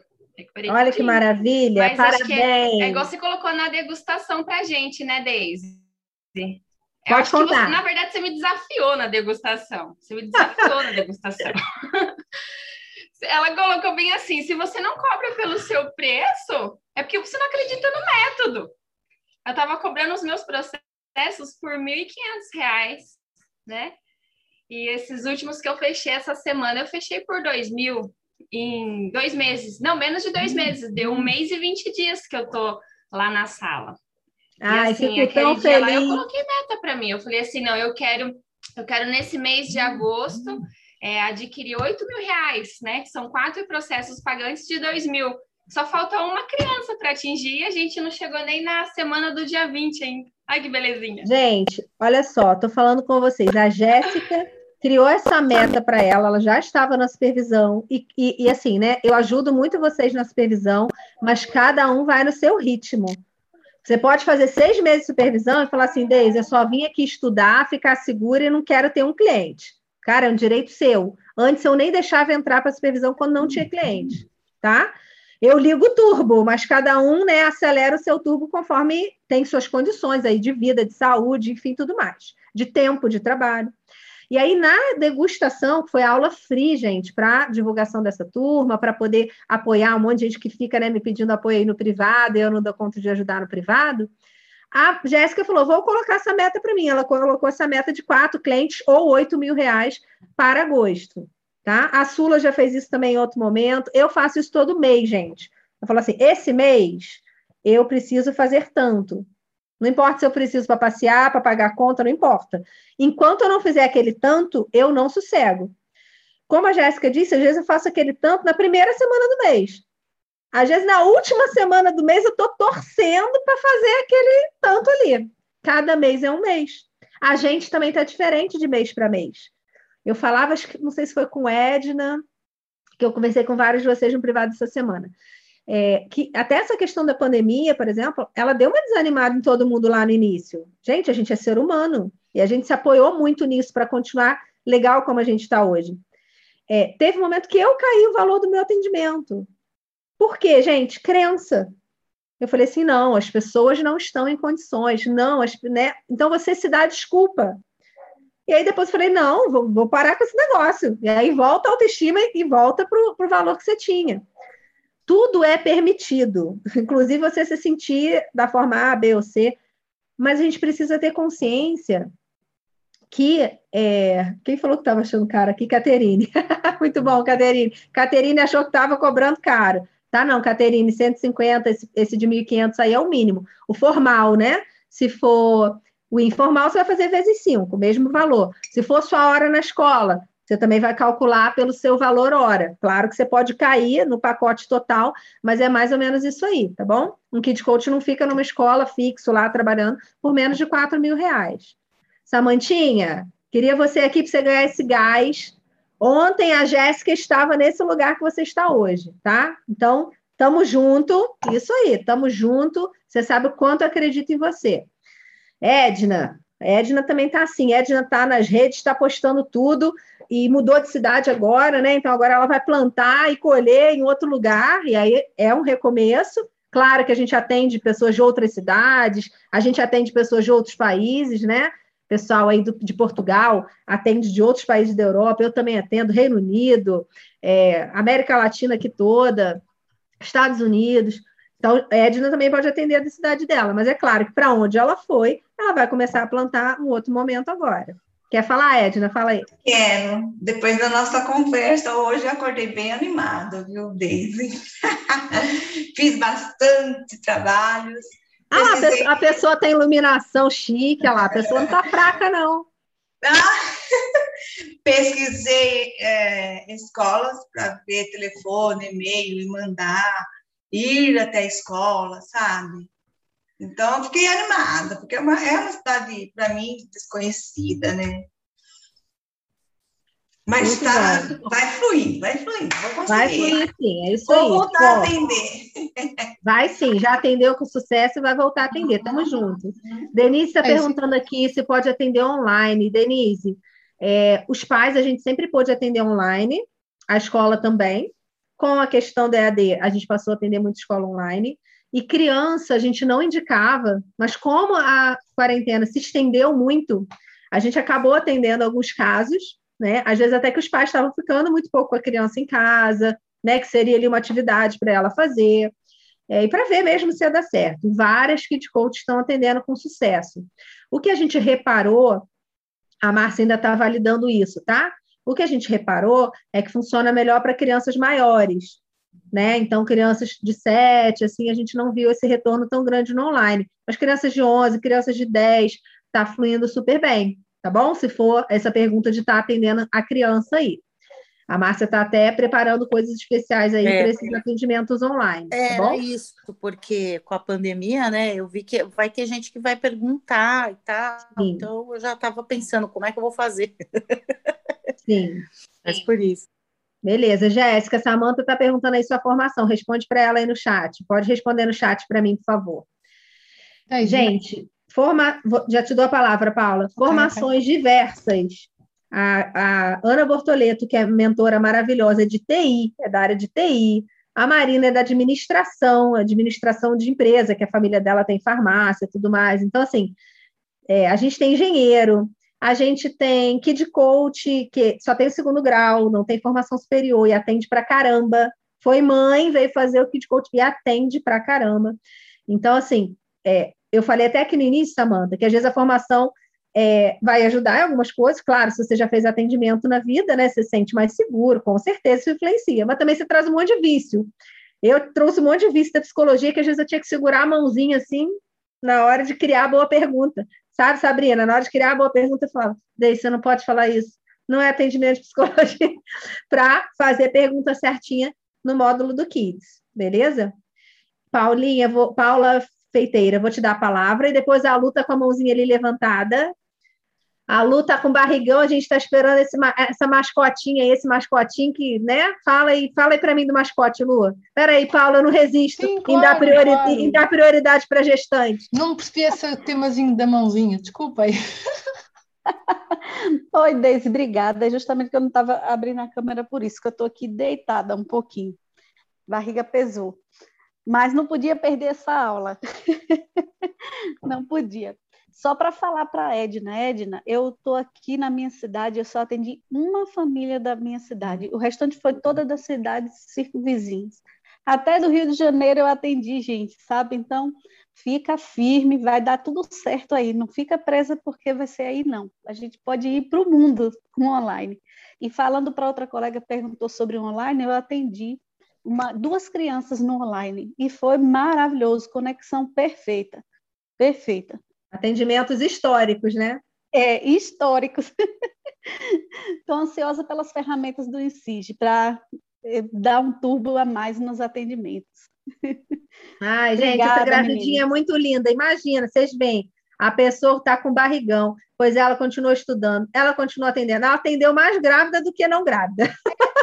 S1: Olha que maravilha, Mas parabéns. É,
S2: é, igual você colocou na degustação para gente, né, Deise?
S1: Eu Pode contar.
S2: Você, na verdade, você me desafiou na degustação. Você me desafiou na degustação. Ela colocou bem assim: se você não cobra pelo seu preço, é porque você não acredita no método. Eu estava cobrando os meus processos por R$ 1.500, né? E esses últimos que eu fechei essa semana, eu fechei por R$ mil em dois meses. Não, menos de dois meses. Deu um mês e 20 dias que eu tô lá na sala.
S1: Ai, e assim, aquele dia feliz. lá
S2: eu coloquei meta para mim. Eu falei assim, não, eu quero, eu quero nesse mês de agosto é, adquirir 8 mil reais, né? Que são quatro processos pagantes de 2 mil. Só falta uma criança para atingir e a gente não chegou nem na semana do dia 20 ainda. Ai, que belezinha.
S1: Gente, olha só, tô falando com vocês. A Jéssica criou essa meta para ela, ela já estava na supervisão, e, e, e, assim, né? Eu ajudo muito vocês na supervisão, mas cada um vai no seu ritmo. Você pode fazer seis meses de supervisão e falar assim, Deise, eu só vim aqui estudar, ficar segura e não quero ter um cliente. Cara, é um direito seu. Antes eu nem deixava entrar para supervisão quando não tinha cliente, tá? Eu ligo o turbo, mas cada um né, acelera o seu turbo conforme tem suas condições aí de vida, de saúde, enfim, tudo mais, de tempo de trabalho. E aí, na degustação, que foi aula free, gente, para divulgação dessa turma, para poder apoiar um monte de gente que fica né, me pedindo apoio aí no privado, eu não dou conta de ajudar no privado. A Jéssica falou: vou colocar essa meta para mim. Ela colocou essa meta de quatro clientes ou oito mil reais para agosto. Tá? A Sula já fez isso também em outro momento. Eu faço isso todo mês, gente. Eu falo assim: esse mês eu preciso fazer tanto. Não importa se eu preciso para passear, para pagar conta, não importa. Enquanto eu não fizer aquele tanto, eu não sossego. Como a Jéssica disse, às vezes eu faço aquele tanto na primeira semana do mês. Às vezes, na última semana do mês, eu estou torcendo para fazer aquele tanto ali. Cada mês é um mês. A gente também está diferente de mês para mês. Eu falava, não sei se foi com Edna, que eu conversei com vários de vocês no privado essa semana é, que até essa questão da pandemia, por exemplo, ela deu uma desanimada em todo mundo lá no início. Gente, a gente é ser humano e a gente se apoiou muito nisso para continuar legal como a gente está hoje. É, teve um momento que eu caí o valor do meu atendimento. Por quê, gente? Crença. Eu falei assim: não, as pessoas não estão em condições, não, as, né? Então você se dá desculpa. E aí depois eu falei, não, vou, vou parar com esse negócio. E aí volta a autoestima e volta para o valor que você tinha. Tudo é permitido, inclusive você se sentir da forma A, B ou C, mas a gente precisa ter consciência que é, quem falou que estava achando caro aqui? Caterine. Muito bom, Caterine. Caterine achou que estava cobrando caro. Tá, não, Caterine, 150, esse, esse de 1.500 aí é o mínimo. O formal, né? Se for o informal, você vai fazer vezes 5, o mesmo valor. Se for sua hora na escola, você também vai calcular pelo seu valor hora. Claro que você pode cair no pacote total, mas é mais ou menos isso aí, tá bom? Um kit coach não fica numa escola fixo lá trabalhando por menos de 4 mil reais. Samantinha, queria você aqui para você ganhar esse gás. Ontem a Jéssica estava nesse lugar que você está hoje, tá? Então, tamo junto, isso aí, tamo junto. Você sabe o quanto eu acredito em você. Edna, Edna também está assim. Edna está nas redes, está postando tudo e mudou de cidade agora, né? Então agora ela vai plantar e colher em outro lugar, e aí é um recomeço. Claro que a gente atende pessoas de outras cidades, a gente atende pessoas de outros países, né? Pessoal aí do, de Portugal atende de outros países da Europa, eu também atendo, Reino Unido, é, América Latina aqui toda, Estados Unidos. Então, Edna também pode atender da cidade dela, mas é claro que para onde ela foi, ela vai começar a plantar um outro momento agora. Quer falar, Edna? Fala aí.
S6: Quero. Depois da nossa conversa, hoje eu acordei bem animada, viu, Daisy? Fiz bastante trabalhos.
S1: Ah, a pessoa, a pessoa, tem iluminação chique, lá, a pessoa não está fraca, não.
S6: pesquisei é, escolas para ver telefone, e-mail e mandar ir até a escola, sabe? Então, eu fiquei animada, porque é uma, é uma cidade, para mim, desconhecida, né? Mas tá, vai fluir, vai fluir, vou conseguir.
S1: Vai fluir, sim, é isso
S6: vou
S1: aí.
S6: Vou voltar a atender.
S1: Vai sim, já atendeu com sucesso e vai voltar a atender, tamo junto. Denise está é perguntando aqui se pode atender online. Denise, é, os pais a gente sempre pôde atender online, a escola também, com a questão da EAD, a gente passou a atender muita escola online. E criança, a gente não indicava, mas como a quarentena se estendeu muito, a gente acabou atendendo alguns casos, né? Às vezes até que os pais estavam ficando muito pouco com a criança em casa, né? Que seria ali uma atividade para ela fazer. É, e para ver mesmo se ia dar certo. Várias kit coaches estão atendendo com sucesso. O que a gente reparou, a Márcia ainda está validando isso, tá? O que a gente reparou é que funciona melhor para crianças maiores, né? Então, crianças de 7, assim, a gente não viu esse retorno tão grande no online. Mas crianças de 11, crianças de 10, está fluindo super bem, tá bom? Se for essa pergunta de estar tá atendendo a criança aí. A Márcia está até preparando coisas especiais aí é, para esses atendimentos online.
S7: É tá isso, porque com a pandemia, né, eu vi que vai ter gente que vai perguntar e tal. Sim. Então eu já estava pensando como é que eu vou fazer.
S1: Sim.
S7: Mas por isso.
S1: Beleza, Jéssica, Samanta está perguntando aí sua formação. Responde para ela aí no chat. Pode responder no chat para mim, por favor. Aí, gente, forma... já te dou a palavra, Paula. Formações okay. diversas. A, a, Ana Bortoleto, que é mentora maravilhosa de TI, é da área de TI. A Marina é da administração, administração de empresa, que a família dela tem farmácia e tudo mais. Então, assim, é, a gente tem engenheiro, a gente tem Kid Coach, que só tem o segundo grau, não tem formação superior e atende pra caramba. Foi mãe, veio fazer o Kid Coach e atende pra caramba. Então, assim, é, eu falei até aqui no início, Samanta, que às vezes a formação é, vai ajudar em algumas coisas, claro, se você já fez atendimento na vida, né, você se sente mais seguro, com certeza isso influencia, mas também você traz um monte de vício. Eu trouxe um monte de vício da psicologia que às vezes eu tinha que segurar a mãozinha assim na hora de criar a boa pergunta. Sabe, Sabrina, na hora de criar a boa pergunta, eu falo, Dei, você não pode falar isso. Não é atendimento de psicologia para fazer pergunta certinha no módulo do Kids, beleza? Paulinha, vou, Paula Feiteira, vou te dar a palavra e depois a luta com a mãozinha ali levantada a Lu tá com barrigão, a gente está esperando esse, essa mascotinha aí, esse mascotinho que, né? Fala aí, fala aí para mim do mascote, Lu. Peraí, Paula, eu não resisto Sim, claro, em, dar priori claro. em dar prioridade para gestante.
S5: Não percebi esse temazinho da mãozinha, desculpa aí.
S8: Oi, Deise, obrigada. É justamente que eu não estava abrindo a câmera por isso, que eu estou aqui deitada um pouquinho. Barriga pesou. Mas não podia perder essa aula. não podia. Só para falar para Edna, Edna, eu estou aqui na minha cidade, eu só atendi uma família da minha cidade, o restante foi toda das cidades circunvizinhas. Até do Rio de Janeiro eu atendi, gente, sabe? Então, fica firme, vai dar tudo certo aí, não fica presa porque vai ser aí, não. A gente pode ir para o mundo com online. E falando para outra colega perguntou sobre online, eu atendi uma, duas crianças no online e foi maravilhoso, conexão perfeita, perfeita.
S1: Atendimentos históricos, né?
S8: É, históricos. Estou ansiosa pelas ferramentas do INSIG para eh, dar um turbo a mais nos atendimentos.
S1: Ai, gente, Obrigada, essa gravidinha menina. é muito linda. Imagina, vocês veem, a pessoa está com barrigão, pois ela continuou estudando, ela continuou atendendo. Ela atendeu mais grávida do que não grávida.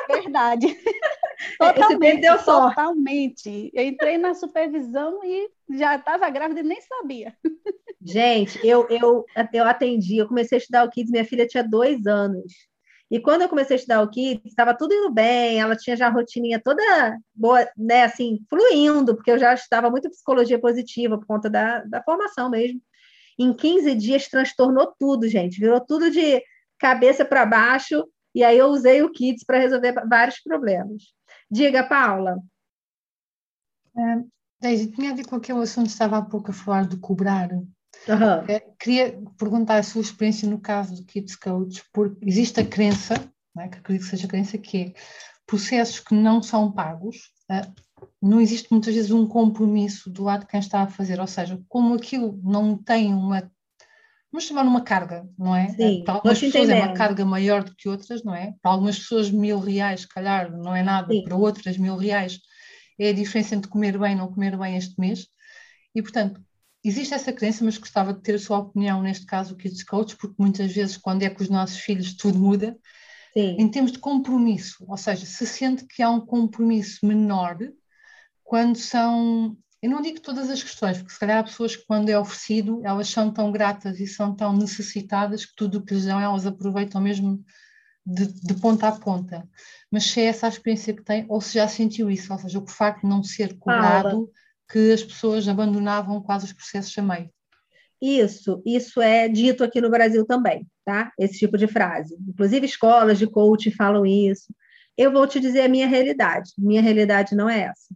S8: É verdade. Totalmente, deu totalmente. Eu entrei na supervisão e já estava grávida e nem sabia.
S1: Gente, eu, eu, eu atendi, eu comecei a estudar o Kids, minha filha tinha dois anos. E quando eu comecei a estudar o Kids, estava tudo indo bem, ela tinha já a rotininha toda boa, né, assim, fluindo, porque eu já estava muito psicologia positiva por conta da, da formação mesmo. Em 15 dias transtornou tudo, gente, virou tudo de cabeça para baixo, e aí eu usei o Kids para resolver vários problemas. Diga, Paula.
S5: É, Daisy, tinha a ver com aquele assunto que estava há pouco a falar de cobrar. Uhum. Queria perguntar a sua experiência no caso do Kids Coach, porque existe a crença, é? que acredito que seja a crença, que é processos que não são pagos, é? não existe muitas vezes um compromisso do lado de quem está a fazer, ou seja, como aquilo não tem uma, vamos chamar uma carga, não é?
S1: Sim,
S5: para algumas pessoas entender. é uma carga maior do que outras, não é? Para algumas pessoas mil reais, se calhar, não é nada, Sim. para outras mil reais é a diferença entre comer bem e não comer bem este mês, e portanto, existe essa crença, mas gostava de ter a sua opinião neste caso, o Kids Coach, porque muitas vezes, quando é com os nossos filhos, tudo muda. Sim. Em termos de compromisso, ou seja, se sente que há um compromisso menor quando são. Eu não digo todas as questões, porque se calhar há pessoas que, quando é oferecido, elas são tão gratas e são tão necessitadas que tudo o que lhes dão elas aproveitam mesmo de, de, ponta a ponta. Mas se é essa a experiência que tem, ou se já sentiu isso, ou seja, o facto de não ser cobrado que as pessoas abandonavam quase os processos a meio.
S1: Isso, isso é dito aqui no Brasil também, tá? Esse tipo de frase. Inclusive escolas de coaching falam isso. Eu vou te dizer a minha realidade. Minha realidade não é essa.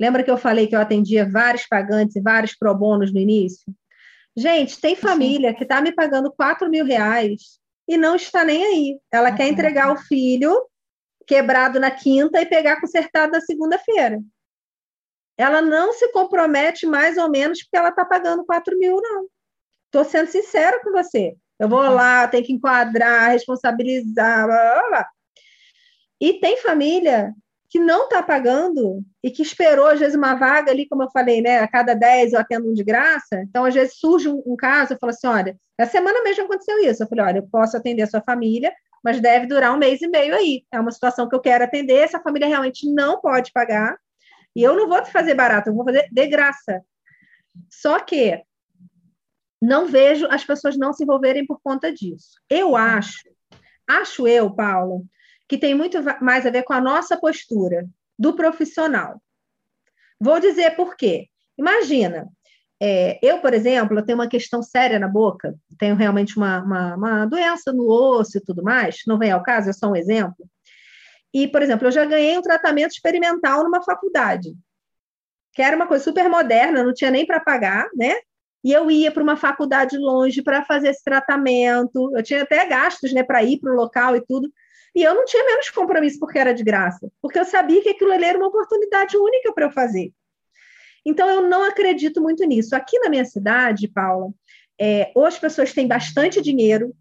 S1: Lembra que eu falei que eu atendia vários pagantes e vários pro bonos no início? Gente, tem família que está me pagando 4 mil reais e não está nem aí. Ela uhum. quer entregar o filho quebrado na quinta e pegar consertado na segunda-feira ela não se compromete mais ou menos porque ela está pagando 4 mil, não. Estou sendo sincera com você. Eu vou lá, tenho que enquadrar, responsabilizar, blá, blá, blá. E tem família que não está pagando e que esperou, às vezes, uma vaga ali, como eu falei, né? A cada 10 eu atendo um de graça. Então, às vezes, surge um, um caso, eu falo assim: olha, essa semana mesmo aconteceu isso. Eu falei: olha, eu posso atender a sua família, mas deve durar um mês e meio aí. É uma situação que eu quero atender, essa família realmente não pode pagar, e eu não vou te fazer barato, eu vou fazer de graça. Só que não vejo as pessoas não se envolverem por conta disso. Eu acho, acho eu, Paulo, que tem muito mais a ver com a nossa postura do profissional. Vou dizer por quê. Imagina, é, eu, por exemplo, eu tenho uma questão séria na boca, tenho realmente uma, uma, uma doença no osso e tudo mais, não vem ao caso, é só um exemplo. E, por exemplo, eu já ganhei um tratamento experimental numa faculdade, que era uma coisa super moderna, não tinha nem para pagar, né? E eu ia para uma faculdade longe para fazer esse tratamento. Eu tinha até gastos, né, para ir para o local e tudo. E eu não tinha menos compromisso porque era de graça, porque eu sabia que aquilo ali era uma oportunidade única para eu fazer. Então, eu não acredito muito nisso. Aqui na minha cidade, Paula, é, ou as pessoas têm bastante dinheiro,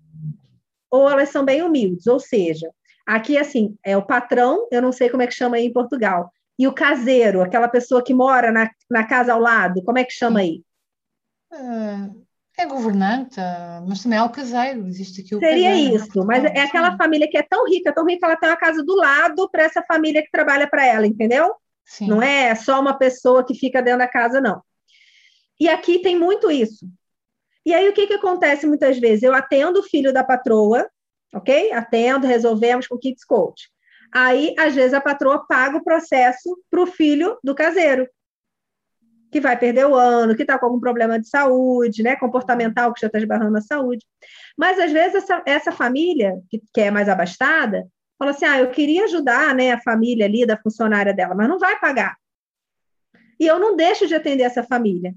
S1: ou elas são bem humildes, ou seja, Aqui, assim, é o patrão, eu não sei como é que chama aí em Portugal. E o caseiro, aquela pessoa que mora na, na casa ao lado, como é que chama aí?
S5: É, é governante, mas também é o caseiro, existe aqui o
S1: Seria caseiro, isso, mas é aquela família que é tão rica, tão rica, ela tem uma casa do lado para essa família que trabalha para ela, entendeu? Sim. Não é só uma pessoa que fica dentro da casa, não. E aqui tem muito isso. E aí, o que, que acontece muitas vezes? Eu atendo o filho da patroa, ok? Atendo, resolvemos com Kids Coach. Aí, às vezes, a patroa paga o processo para o filho do caseiro. que vai perder o ano, que está com algum problema de saúde, né, comportamental, que já está esbarrando a saúde. Mas, às vezes, essa, essa família, que, que é mais abastada, fala assim, ah, eu queria ajudar né, a família ali da funcionária dela, mas não vai pagar. E eu não deixo de atender essa família,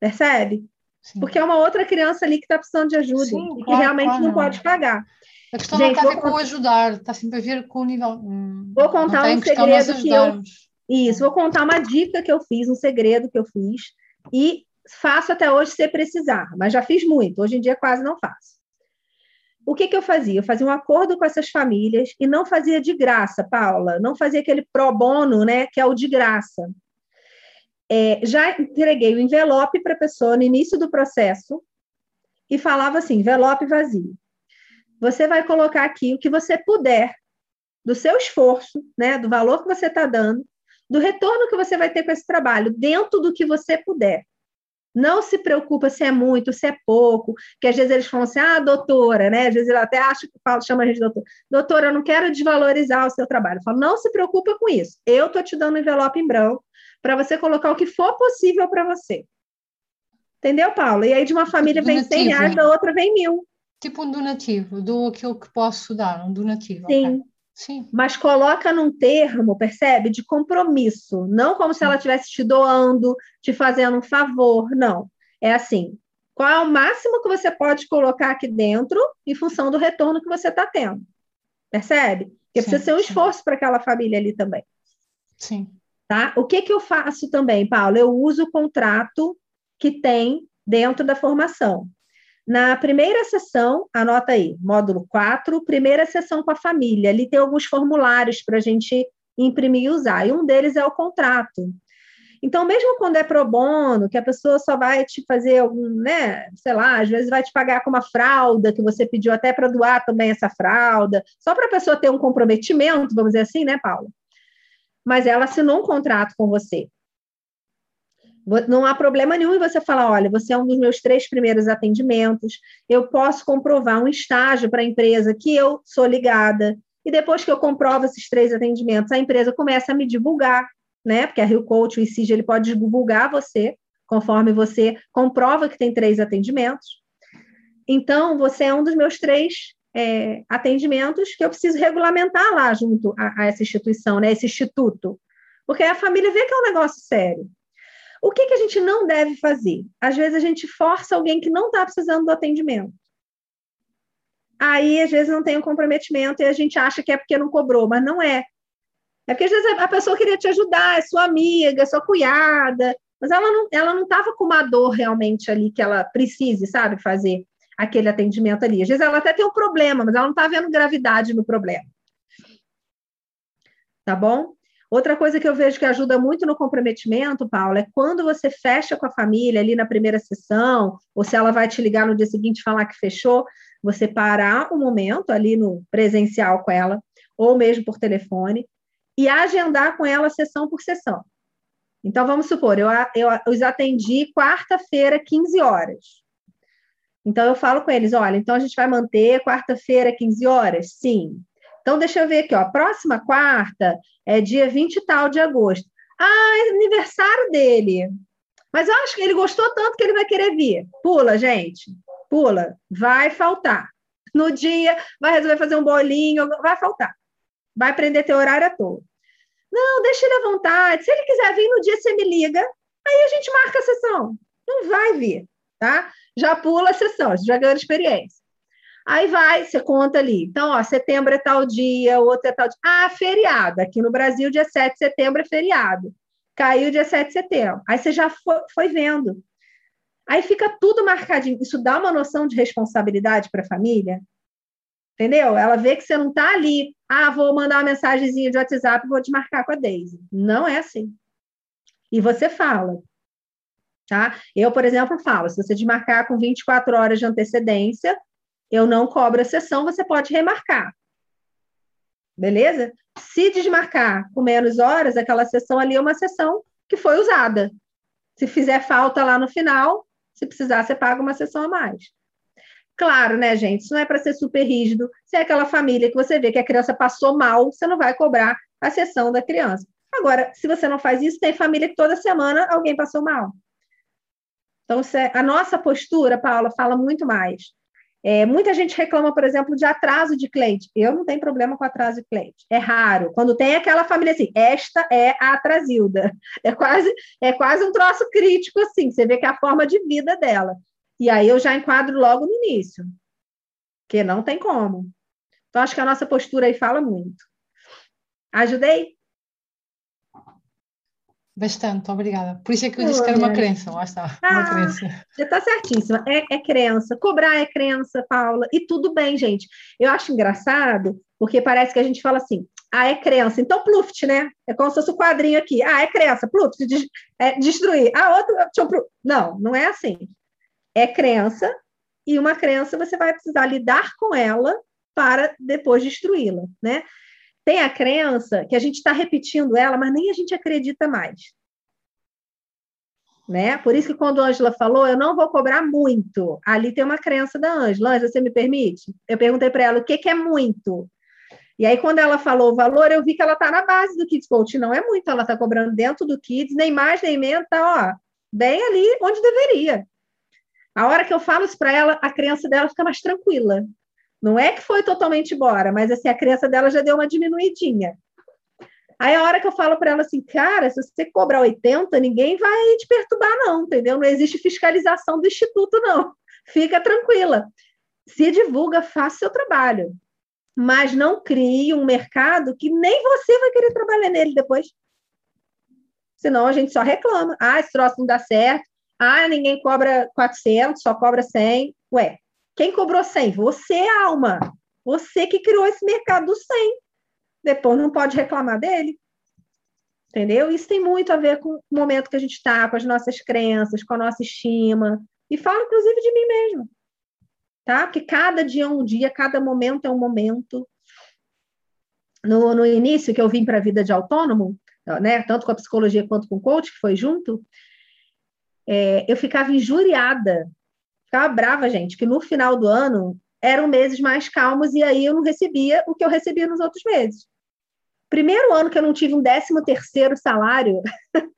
S1: percebe? Sim. Porque é uma outra criança ali que está precisando de ajuda Sim, e claro, que realmente claro, não pode pagar.
S5: A questão Gente, não está a ver com ajudar, está sempre a ver com o nível. Hum,
S1: vou contar um segredo que eu. Isso, vou contar uma dica que eu fiz, um segredo que eu fiz, e faço até hoje se precisar, mas já fiz muito, hoje em dia quase não faço. O que, que eu fazia? Eu fazia um acordo com essas famílias e não fazia de graça, Paula, não fazia aquele pro bono, né, que é o de graça. É, já entreguei o envelope para a pessoa no início do processo e falava assim: envelope vazio. Você vai colocar aqui o que você puder do seu esforço, né, do valor que você está dando, do retorno que você vai ter com esse trabalho, dentro do que você puder. Não se preocupa se é muito, se é pouco, que às vezes eles falam assim, ah, doutora, né? Às vezes ela até acha que fala, chama a gente de doutora. Doutora, eu não quero desvalorizar o seu trabalho. Eu falo, não se preocupa com isso. Eu estou te dando um envelope em branco para você colocar o que for possível para você. Entendeu, Paulo? E aí de uma família vem 100 reais, da outra vem mil.
S5: Tipo um donativo, do aquilo que posso dar, um donativo.
S1: Sim. Okay. Sim. Mas coloca num termo, percebe? De compromisso. Não como se ela estivesse te doando, te fazendo um favor. Não. É assim. Qual é o máximo que você pode colocar aqui dentro em função do retorno que você está tendo? Percebe? Porque sim, precisa ser um esforço para aquela família ali também.
S5: Sim.
S1: Tá? O que, que eu faço também, Paulo? Eu uso o contrato que tem dentro da formação. Na primeira sessão, anota aí, módulo 4, primeira sessão com a família. Ali tem alguns formulários para a gente imprimir e usar, e um deles é o contrato. Então, mesmo quando é pro bono, que a pessoa só vai te fazer algum, né, sei lá, às vezes vai te pagar com uma fralda, que você pediu até para doar também essa fralda, só para a pessoa ter um comprometimento, vamos dizer assim, né, Paula? Mas ela assinou um contrato com você. Não há problema nenhum em você falar: olha, você é um dos meus três primeiros atendimentos, eu posso comprovar um estágio para a empresa que eu sou ligada, e depois que eu comprovo esses três atendimentos, a empresa começa a me divulgar, né? Porque a Rio Coach, o ICIG, ele pode divulgar você, conforme você comprova que tem três atendimentos. Então, você é um dos meus três é, atendimentos que eu preciso regulamentar lá junto a, a essa instituição, né? Esse instituto. Porque a família vê que é um negócio sério. O que, que a gente não deve fazer? Às vezes a gente força alguém que não está precisando do atendimento. Aí, às vezes, não tem um comprometimento e a gente acha que é porque não cobrou, mas não é. É porque às vezes a pessoa queria te ajudar, é sua amiga, é sua cunhada, mas ela não ela não estava com uma dor realmente ali que ela precise, sabe, fazer aquele atendimento ali. Às vezes ela até tem um problema, mas ela não está vendo gravidade no problema. Tá bom? Outra coisa que eu vejo que ajuda muito no comprometimento, Paula, é quando você fecha com a família ali na primeira sessão, ou se ela vai te ligar no dia seguinte falar que fechou, você parar um momento ali no presencial com ela, ou mesmo por telefone, e agendar com ela sessão por sessão. Então, vamos supor, eu, eu os atendi quarta-feira, 15 horas. Então, eu falo com eles: olha, então a gente vai manter quarta-feira, 15 horas? Sim. Então, deixa eu ver aqui, ó. Próxima quarta é dia 20 e tal de agosto. Ah, é aniversário dele. Mas eu acho que ele gostou tanto que ele vai querer vir. Pula, gente. Pula. Vai faltar. No dia, vai resolver fazer um bolinho, vai faltar. Vai prender teu horário à toa. Não, deixa ele à vontade. Se ele quiser vir no dia, você me liga. Aí a gente marca a sessão. Não vai vir, tá? Já pula a sessão, já ganhou experiência. Aí vai, você conta ali. Então, ó, setembro é tal dia, outro é tal dia. Ah, feriado. Aqui no Brasil, dia 7 de setembro é feriado. Caiu dia 7 de setembro. Aí você já foi, foi vendo. Aí fica tudo marcadinho. Isso dá uma noção de responsabilidade para a família. Entendeu? Ela vê que você não está ali. Ah, vou mandar uma mensagenzinha de WhatsApp e vou desmarcar com a Daisy. Não é assim. E você fala. Tá? Eu, por exemplo, falo: se você desmarcar com 24 horas de antecedência, eu não cobro a sessão, você pode remarcar. Beleza? Se desmarcar com menos horas, aquela sessão ali é uma sessão que foi usada. Se fizer falta lá no final, se precisar, você paga uma sessão a mais. Claro, né, gente? Isso não é para ser super rígido. Se é aquela família que você vê que a criança passou mal, você não vai cobrar a sessão da criança. Agora, se você não faz isso, tem família que toda semana alguém passou mal. Então, é, a nossa postura, Paula, fala muito mais. É, muita gente reclama, por exemplo, de atraso de cliente. Eu não tenho problema com atraso de cliente. É raro. Quando tem aquela família assim, esta é a atrasilda. É quase, é quase um troço crítico, assim. Você vê que é a forma de vida dela. E aí eu já enquadro logo no início. Porque não tem como. Então, acho que a nossa postura aí fala muito. Ajudei?
S5: Bastante, obrigada. Por isso é que eu disse que era uma crença, lá está, ah, uma crença.
S1: Você está certíssima, é, é crença. Cobrar é crença, Paula, e tudo bem, gente. Eu acho engraçado, porque parece que a gente fala assim, ah, é crença, então pluft, né? É como se fosse o um quadrinho aqui. Ah, é crença, pluft, é, destruir. Ah, outro, não, não é assim. É crença, e uma crença você vai precisar lidar com ela para depois destruí-la, né? Tem a crença que a gente está repetindo ela, mas nem a gente acredita mais. Né? Por isso que quando a Ângela falou, eu não vou cobrar muito. Ali tem uma crença da Ângela. Ângela, você me permite? Eu perguntei para ela o que, que é muito. E aí, quando ela falou o valor, eu vi que ela está na base do Kids Coach. Não é muito, ela está cobrando dentro do Kids, nem mais, nem menos, tá, ó, bem ali onde deveria. A hora que eu falo isso para ela, a crença dela fica mais tranquila. Não é que foi totalmente embora, mas assim, a crença dela já deu uma diminuidinha. Aí a hora que eu falo para ela assim, cara, se você cobrar 80, ninguém vai te perturbar, não, entendeu? Não existe fiscalização do instituto, não. Fica tranquila. Se divulga, faça seu trabalho. Mas não crie um mercado que nem você vai querer trabalhar nele depois. Senão a gente só reclama. Ah, esse troço não dá certo. Ah, ninguém cobra 400, só cobra 100. Ué, quem cobrou 100? Você, Alma. Você que criou esse mercado do 100. Depois não pode reclamar dele. Entendeu? Isso tem muito a ver com o momento que a gente está, com as nossas crenças, com a nossa estima. E falo, inclusive, de mim mesmo. Tá? Porque cada dia é um dia, cada momento é um momento. No, no início, que eu vim para a vida de autônomo, né, tanto com a psicologia quanto com o coach, que foi junto, é, eu ficava injuriada ficava brava, gente, que no final do ano eram meses mais calmos e aí eu não recebia o que eu recebia nos outros meses. Primeiro ano que eu não tive um décimo terceiro salário,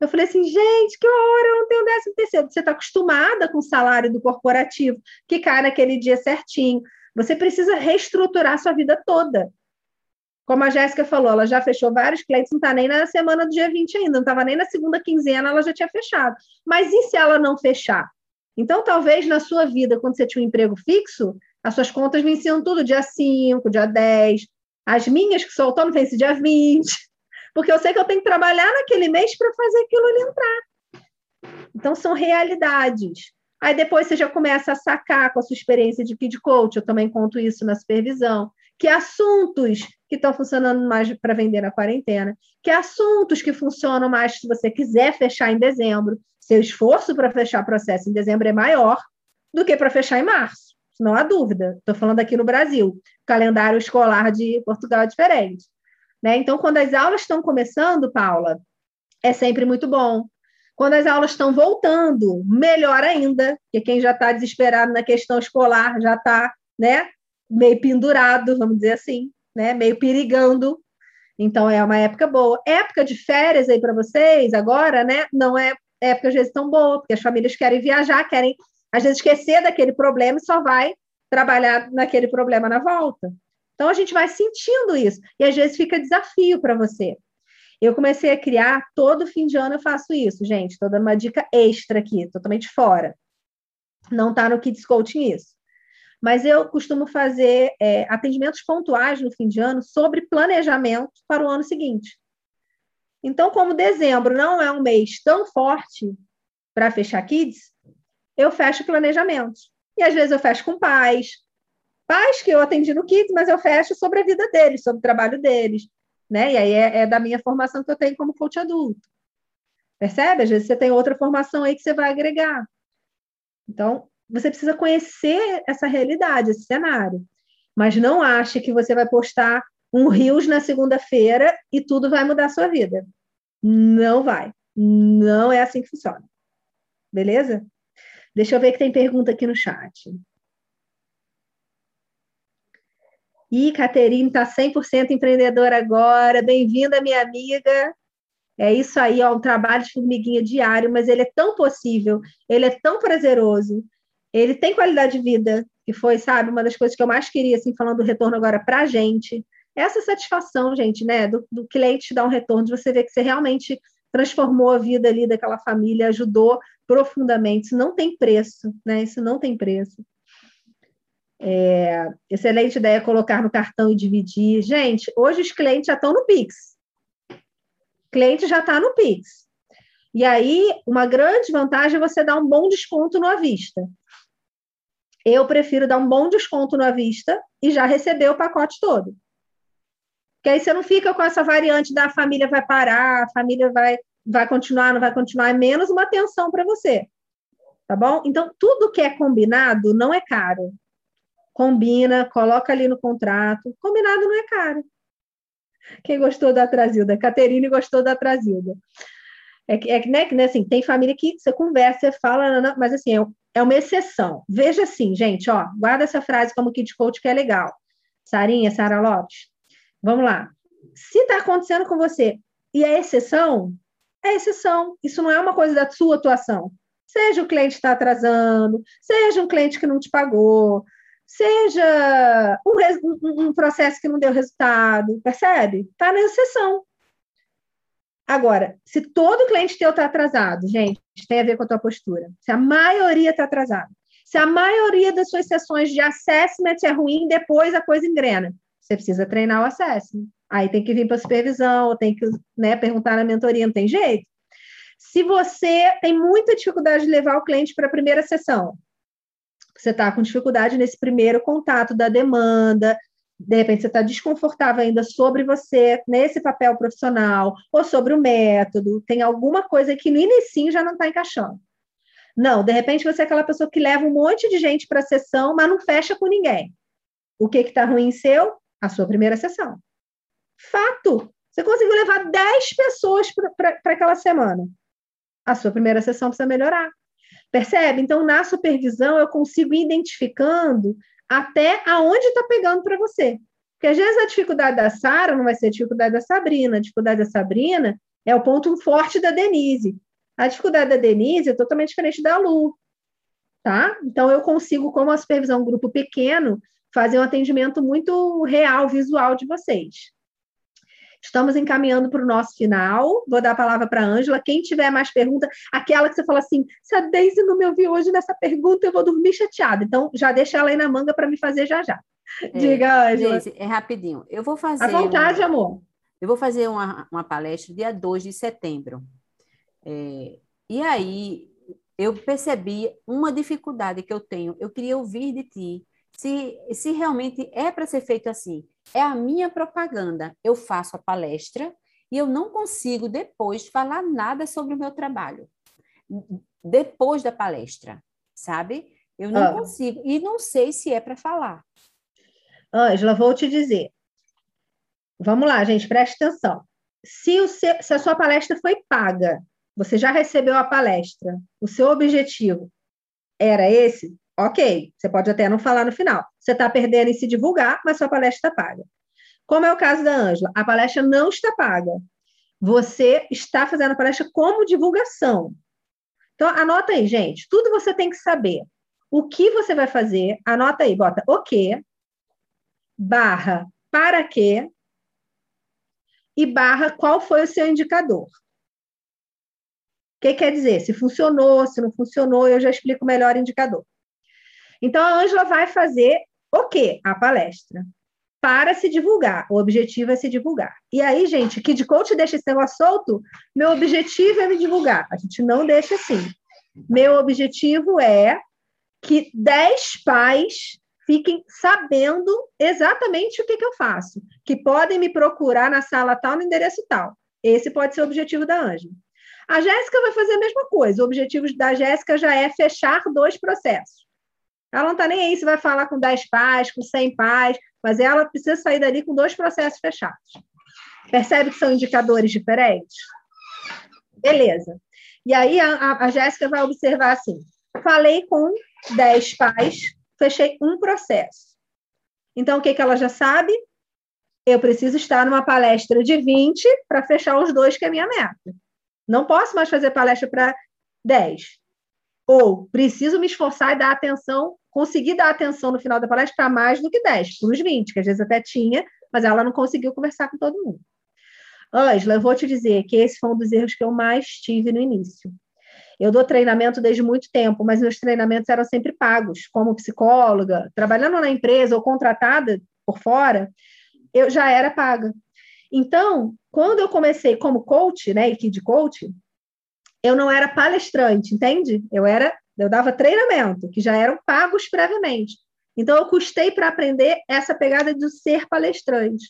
S1: eu falei assim, gente, que hora eu não tenho décimo terceiro. Você está acostumada com o salário do corporativo, que cai naquele dia certinho. Você precisa reestruturar sua vida toda. Como a Jéssica falou, ela já fechou vários clientes, não está nem na semana do dia 20 ainda, não estava nem na segunda quinzena, ela já tinha fechado. Mas e se ela não fechar? Então, talvez na sua vida, quando você tinha um emprego fixo, as suas contas venciam tudo dia 5, dia 10. As minhas que sou autônoma vencem dia 20. Porque eu sei que eu tenho que trabalhar naquele mês para fazer aquilo ali entrar. Então, são realidades. Aí depois você já começa a sacar com a sua experiência de kid coach, eu também conto isso na supervisão, que assuntos que estão funcionando mais para vender na quarentena, que assuntos que funcionam mais se você quiser fechar em dezembro, seu esforço para fechar processo em dezembro é maior do que para fechar em março. Não há dúvida. Estou falando aqui no Brasil. O calendário escolar de Portugal é diferente. Né? Então, quando as aulas estão começando, Paula, é sempre muito bom. Quando as aulas estão voltando, melhor ainda, porque quem já está desesperado na questão escolar já está né, meio pendurado, vamos dizer assim, né, meio perigando. Então, é uma época boa. Época de férias aí para vocês, agora, né? Não é época às vezes tão boa, porque as famílias querem viajar, querem às vezes esquecer daquele problema e só vai trabalhar naquele problema na volta. Então a gente vai sentindo isso e às vezes fica desafio para você. Eu comecei a criar todo fim de ano eu faço isso, gente. Estou dando uma dica extra aqui, totalmente fora. Não está no Kids Coaching isso. Mas eu costumo fazer é, atendimentos pontuais no fim de ano sobre planejamento para o ano seguinte. Então, como dezembro não é um mês tão forte para fechar kids, eu fecho planejamentos. E às vezes eu fecho com pais, pais que eu atendi no kids, mas eu fecho sobre a vida deles, sobre o trabalho deles, né? E aí é, é da minha formação que eu tenho como coach adulto. Percebe? Às vezes você tem outra formação aí que você vai agregar. Então, você precisa conhecer essa realidade, esse cenário. Mas não ache que você vai postar um rios na segunda-feira e tudo vai mudar a sua vida. Não vai. Não é assim que funciona. Beleza? Deixa eu ver que tem pergunta aqui no chat. E Caterine está 100% empreendedora agora. Bem-vinda, minha amiga. É isso aí, ó, um trabalho de formiguinha diário, mas ele é tão possível, ele é tão prazeroso, ele tem qualidade de vida, que foi, sabe, uma das coisas que eu mais queria, assim, falando do retorno agora para a gente. Essa satisfação, gente, né, do, do cliente te dar um retorno, de você ver que você realmente transformou a vida ali daquela família, ajudou profundamente. Isso não tem preço, né? Isso não tem preço. É, excelente ideia colocar no cartão e dividir. Gente, hoje os clientes já estão no Pix. O cliente já está no Pix. E aí, uma grande vantagem é você dar um bom desconto no à vista. Eu prefiro dar um bom desconto no à vista e já receber o pacote todo. Porque aí você não fica com essa variante da família vai parar, a família vai, vai continuar, não vai continuar, é menos uma atenção para você. Tá bom? Então, tudo que é combinado não é caro. Combina, coloca ali no contrato. Combinado não é caro. Quem gostou da Trazilda? Caterine gostou da Trazilda. É que, é que, né, né, assim, tem família que você conversa, você fala, mas assim, é, é uma exceção. Veja assim, gente, ó, guarda essa frase como Kid Coach que é legal. Sarinha, Sara Lopes. Vamos lá. Se está acontecendo com você e é exceção, é exceção. Isso não é uma coisa da sua atuação. Seja o cliente está atrasando, seja um cliente que não te pagou, seja um, um, processo que não deu resultado, percebe? Está na exceção. Agora, se todo cliente teu está atrasado, gente, tem a ver com a tua postura. Se a maioria está atrasada, se a maioria das suas sessões de assessment é ruim, depois a coisa engrena. Você precisa treinar o assessment. Aí tem que vir para supervisão, ou tem que né, perguntar na mentoria, não tem jeito. Se você tem muita dificuldade de levar o cliente para a primeira sessão, você está com dificuldade nesse primeiro contato da demanda, de repente você está desconfortável ainda sobre você, nesse papel profissional, ou sobre o método, tem alguma coisa que no início já não está encaixando. Não, de repente você é aquela pessoa que leva um monte de gente para a sessão, mas não fecha com ninguém. O que está ruim seu? A sua primeira sessão. Fato! Você conseguiu levar 10 pessoas para aquela semana. A sua primeira sessão precisa melhorar. Percebe? Então, na supervisão, eu consigo ir identificando até aonde está pegando para você. Porque às vezes a dificuldade da Sara não vai ser a dificuldade da Sabrina, a dificuldade da Sabrina é o ponto forte da Denise. A dificuldade da Denise é totalmente diferente da Lu, tá? Então eu consigo, como a supervisão um grupo pequeno, fazer um atendimento muito real, visual de vocês. Estamos encaminhando para o nosso final. Vou dar a palavra para a Ângela. Quem tiver mais pergunta, aquela que você fala assim: se a Deise não me ouviu hoje nessa pergunta, eu vou dormir chateada. Então, já deixa ela aí na manga para me fazer já já. É, Diga, Ângela.
S3: É rapidinho. Eu vou fazer. À
S1: vontade, uma... amor.
S3: Eu vou fazer uma, uma palestra dia 2 de setembro. É, e aí, eu percebi uma dificuldade que eu tenho. Eu queria ouvir de ti se, se realmente é para ser feito assim. É a minha propaganda. Eu faço a palestra e eu não consigo depois falar nada sobre o meu trabalho. Depois da palestra, sabe? Eu não ah. consigo. E não sei se é para falar.
S1: Ângela, vou te dizer. Vamos lá, gente, preste atenção. Se, o seu, se a sua palestra foi paga, você já recebeu a palestra, o seu objetivo era esse, Ok, você pode até não falar no final. Você está perdendo em se divulgar, mas sua palestra está paga. Como é o caso da Ângela, a palestra não está paga. Você está fazendo a palestra como divulgação. Então, anota aí, gente. Tudo você tem que saber. O que você vai fazer, anota aí, bota o que, barra para quê e barra qual foi o seu indicador. O que quer dizer? Se funcionou, se não funcionou, eu já explico melhor o indicador. Então, a Ângela vai fazer o quê? A palestra. Para se divulgar. O objetivo é se divulgar. E aí, gente, Kid Coach deixa esse negócio solto? Meu objetivo é me divulgar. A gente não deixa assim. Meu objetivo é que 10 pais fiquem sabendo exatamente o que, que eu faço, que podem me procurar na sala tal, no endereço tal. Esse pode ser o objetivo da Ângela. A Jéssica vai fazer a mesma coisa. O objetivo da Jéssica já é fechar dois processos. Ela não está nem aí se vai falar com 10 pais, com 100 pais, mas ela precisa sair dali com dois processos fechados. Percebe que são indicadores diferentes? Beleza. E aí a, a Jéssica vai observar assim: falei com 10 pais, fechei um processo. Então, o que, que ela já sabe? Eu preciso estar numa palestra de 20 para fechar os dois, que é a minha meta. Não posso mais fazer palestra para 10. Ou preciso me esforçar e dar atenção, conseguir dar atenção no final da palestra para mais do que 10, para os 20, que às vezes até tinha, mas ela não conseguiu conversar com todo mundo. Ângela, eu vou te dizer que esse foi um dos erros que eu mais tive no início. Eu dou treinamento desde muito tempo, mas meus treinamentos eram sempre pagos, como psicóloga, trabalhando na empresa ou contratada por fora, eu já era paga. Então, quando eu comecei como coach, né, e de coach, eu não era palestrante, entende? Eu era, eu dava treinamento, que já eram pagos previamente. Então, eu custei para aprender essa pegada de ser palestrante.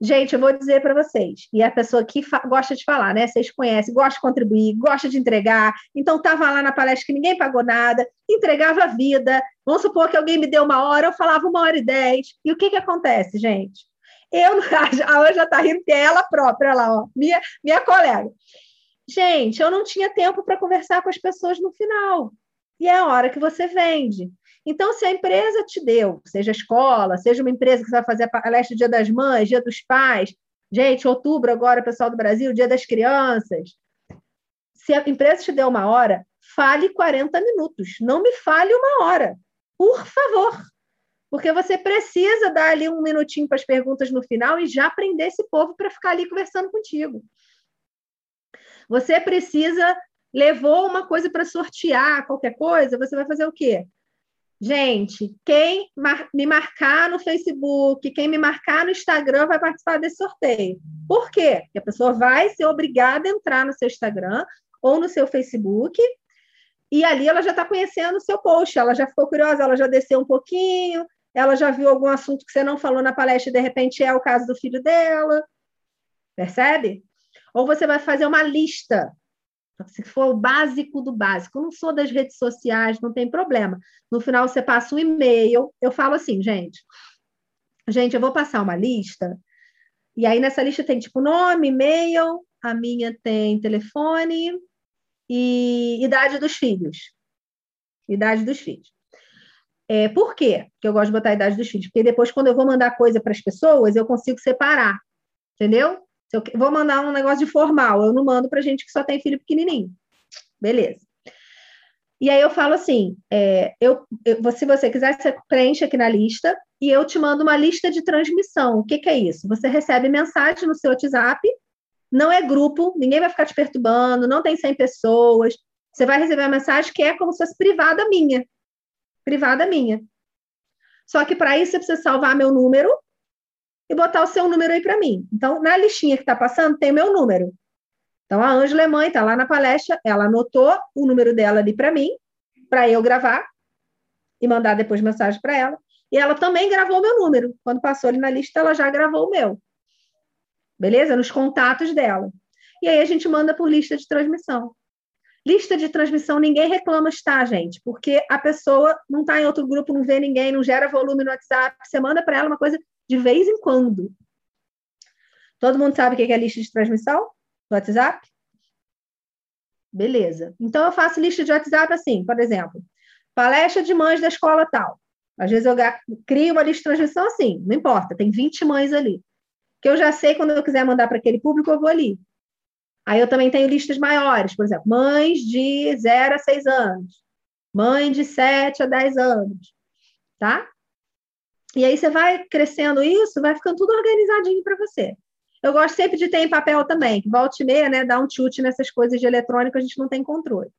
S1: Gente, eu vou dizer para vocês, e a pessoa que gosta de falar, né? Vocês conhecem, gosta de contribuir, gosta de entregar. Então, estava lá na palestra que ninguém pagou nada, entregava a vida. Vamos supor que alguém me deu uma hora, eu falava uma hora e dez. E o que, que acontece, gente? Eu, a Ana já está rindo, que é ela própria lá, ó, minha, minha colega. Gente, eu não tinha tempo para conversar com as pessoas no final. E é a hora que você vende. Então, se a empresa te deu, seja escola, seja uma empresa que vai fazer a palestra Dia das Mães, Dia dos Pais, gente, outubro agora, pessoal do Brasil, Dia das Crianças. Se a empresa te deu uma hora, fale 40 minutos, não me fale uma hora, por favor. Porque você precisa dar ali um minutinho para as perguntas no final e já prender esse povo para ficar ali conversando contigo. Você precisa, levou uma coisa para sortear, qualquer coisa, você vai fazer o quê? Gente, quem mar me marcar no Facebook, quem me marcar no Instagram vai participar desse sorteio. Por quê? Porque a pessoa vai ser obrigada a entrar no seu Instagram ou no seu Facebook e ali ela já está conhecendo o seu post, ela já ficou curiosa, ela já desceu um pouquinho, ela já viu algum assunto que você não falou na palestra e de repente é o caso do filho dela. Percebe? Ou você vai fazer uma lista se for o básico do básico, eu não sou das redes sociais, não tem problema. No final você passa um e-mail, eu falo assim, gente, gente, eu vou passar uma lista, e aí nessa lista tem tipo nome, e-mail, a minha tem telefone e idade dos filhos. Idade dos filhos. É, por quê que eu gosto de botar a idade dos filhos? Porque depois, quando eu vou mandar coisa para as pessoas, eu consigo separar, entendeu? Eu vou mandar um negócio de formal, eu não mando para gente que só tem filho pequenininho. Beleza. E aí eu falo assim, é, eu, eu, se você quiser, você preenche aqui na lista e eu te mando uma lista de transmissão. O que, que é isso? Você recebe mensagem no seu WhatsApp, não é grupo, ninguém vai ficar te perturbando, não tem 100 pessoas. Você vai receber uma mensagem que é como se fosse privada minha. Privada minha. Só que para isso você precisa salvar meu número e botar o seu número aí para mim. Então, na listinha que está passando, tem meu número. Então, a Ângela é mãe, está lá na palestra, ela anotou o número dela ali para mim, para eu gravar e mandar depois mensagem para ela. E ela também gravou o meu número. Quando passou ali na lista, ela já gravou o meu. Beleza? Nos contatos dela. E aí a gente manda por lista de transmissão. Lista de transmissão, ninguém reclama estar, gente, porque a pessoa não está em outro grupo, não vê ninguém, não gera volume no WhatsApp. Você manda para ela uma coisa de vez em quando. Todo mundo sabe o que é lista de transmissão do WhatsApp? Beleza. Então, eu faço lista de WhatsApp assim, por exemplo, palestra de mães da escola tal. Às vezes eu crio uma lista de transmissão assim, não importa, tem 20 mães ali. Que eu já sei quando eu quiser mandar para aquele público, eu vou ali. Aí eu também tenho listas maiores, por exemplo, mães de 0 a 6 anos, mãe de 7 a 10 anos, tá? E aí você vai crescendo isso, vai ficando tudo organizadinho para você. Eu gosto sempre de ter em papel também, que volte e meia, né, dá um chute nessas coisas de eletrônico, a gente não tem controle.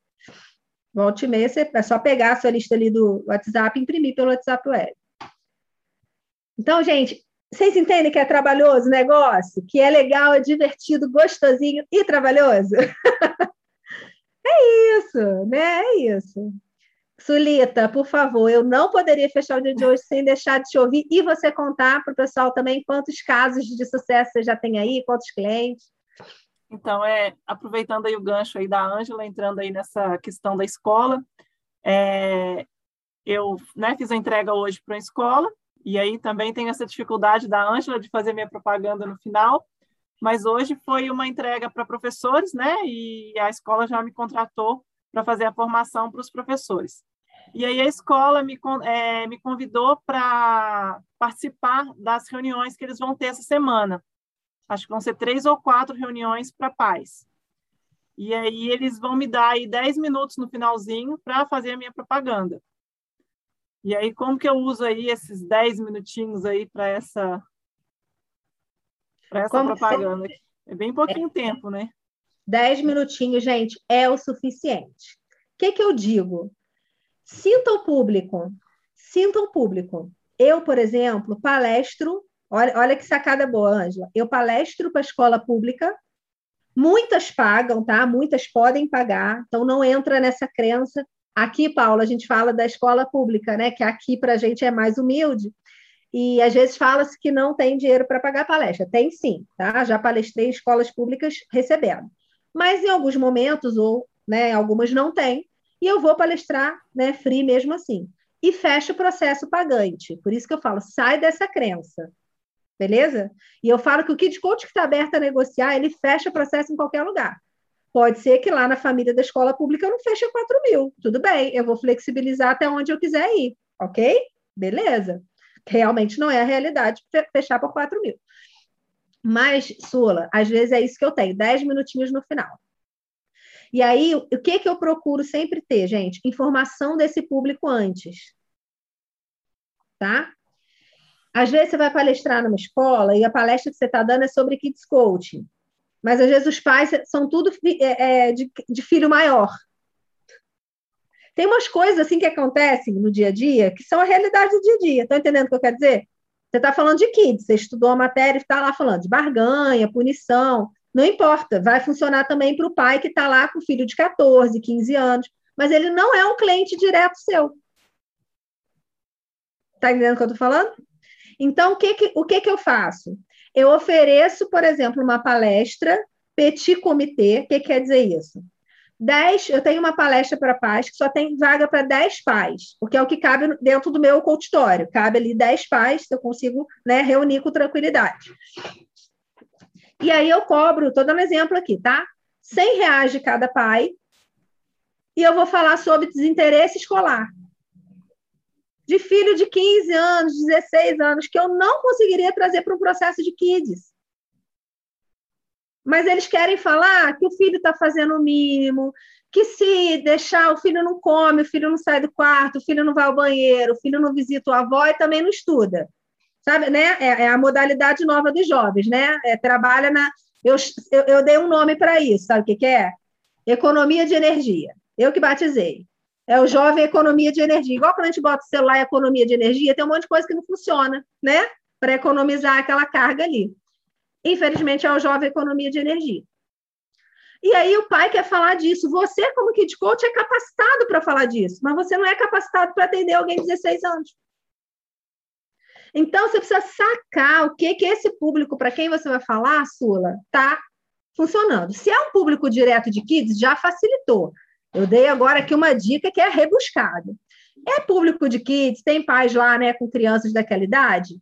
S1: Volte e meia, você, é só pegar a sua lista ali do WhatsApp e imprimir pelo WhatsApp Web. Então, gente, vocês entendem que é trabalhoso o negócio? Que é legal, é divertido, gostosinho e trabalhoso? é isso, né? É isso. Sulita, por favor, eu não poderia fechar o dia de hoje sem deixar de te ouvir e você contar para o pessoal também quantos casos de sucesso você já tem aí, quantos clientes.
S4: Então, é, aproveitando aí o gancho aí da Ângela, entrando aí nessa questão da escola, é, eu né, fiz a entrega hoje para a escola, e aí também tem essa dificuldade da Ângela de fazer minha propaganda no final, mas hoje foi uma entrega para professores, né, e a escola já me contratou para fazer a formação para os professores. E aí a escola me, é, me convidou para participar das reuniões que eles vão ter essa semana. Acho que vão ser três ou quatro reuniões para pais. E aí eles vão me dar aí dez minutos no finalzinho para fazer a minha propaganda. E aí, como que eu uso aí esses dez minutinhos aí para essa, essa propaganda? É bem pouquinho é. tempo, né?
S1: Dez minutinhos, gente, é o suficiente. O que, que eu digo? Sinta o público. Sinta o público. Eu, por exemplo, palestro. Olha, olha que sacada boa, Ângela. Eu palestro para a escola pública. Muitas pagam, tá? Muitas podem pagar. Então, não entra nessa crença. Aqui, Paula, a gente fala da escola pública, né? Que aqui para a gente é mais humilde. E às vezes fala-se que não tem dinheiro para pagar palestra. Tem sim, tá? Já palestrei em escolas públicas recebendo. Mas em alguns momentos, ou né, algumas não têm, e eu vou palestrar né, free mesmo assim. E fecha o processo pagante. Por isso que eu falo, sai dessa crença. Beleza? E eu falo que o Kid Coach que está aberto a negociar, ele fecha o processo em qualquer lugar. Pode ser que lá na família da escola pública eu não feche 4 mil. Tudo bem, eu vou flexibilizar até onde eu quiser ir. Ok? Beleza. Realmente não é a realidade fechar por 4 mil. Mas, Sula, às vezes é isso que eu tenho, 10 minutinhos no final. E aí, o que, que eu procuro sempre ter, gente? Informação desse público antes. Tá? Às vezes você vai palestrar numa escola e a palestra que você está dando é sobre kids coaching. Mas às vezes os pais são tudo é, é, de, de filho maior. Tem umas coisas assim que acontecem no dia a dia que são a realidade do dia a dia. Estão entendendo o que eu quero dizer? Você está falando de kids, você estudou a matéria e está lá falando de barganha, punição. Não importa, vai funcionar também para o pai que está lá com o filho de 14, 15 anos, mas ele não é um cliente direto seu. Está entendendo o que eu estou falando? Então, o que, que, o que, que eu faço? Eu ofereço, por exemplo, uma palestra petit comitê. O que quer dizer isso? Dez, eu tenho uma palestra para pais que só tem vaga para 10 pais, porque é o que cabe dentro do meu consultório. Cabe ali 10 pais, eu consigo né, reunir com tranquilidade. E aí eu cobro, estou dando exemplo aqui, tá? 100 reais de cada pai. E eu vou falar sobre desinteresse escolar. De filho de 15 anos, 16 anos, que eu não conseguiria trazer para um processo de kids. Mas eles querem falar que o filho está fazendo o mínimo, que se deixar, o filho não come, o filho não sai do quarto, o filho não vai ao banheiro, o filho não visita o avó e também não estuda sabe, né? É, é a modalidade nova dos jovens, né? É, trabalha na. Eu, eu, eu dei um nome para isso, sabe o que, que é? Economia de energia. Eu que batizei. É o jovem economia de energia. Igual quando a gente bota o celular em economia de energia, tem um monte de coisa que não funciona, né? Para economizar aquela carga ali. Infelizmente, é o jovem economia de energia. E aí o pai quer falar disso. Você, como kid coach, é capacitado para falar disso, mas você não é capacitado para atender alguém de 16 anos. Então, você precisa sacar o que que esse público para quem você vai falar, Sula, tá funcionando. Se é um público direto de kids, já facilitou. Eu dei agora aqui uma dica que é rebuscada. É público de kids, tem pais lá, né, com crianças daquela idade?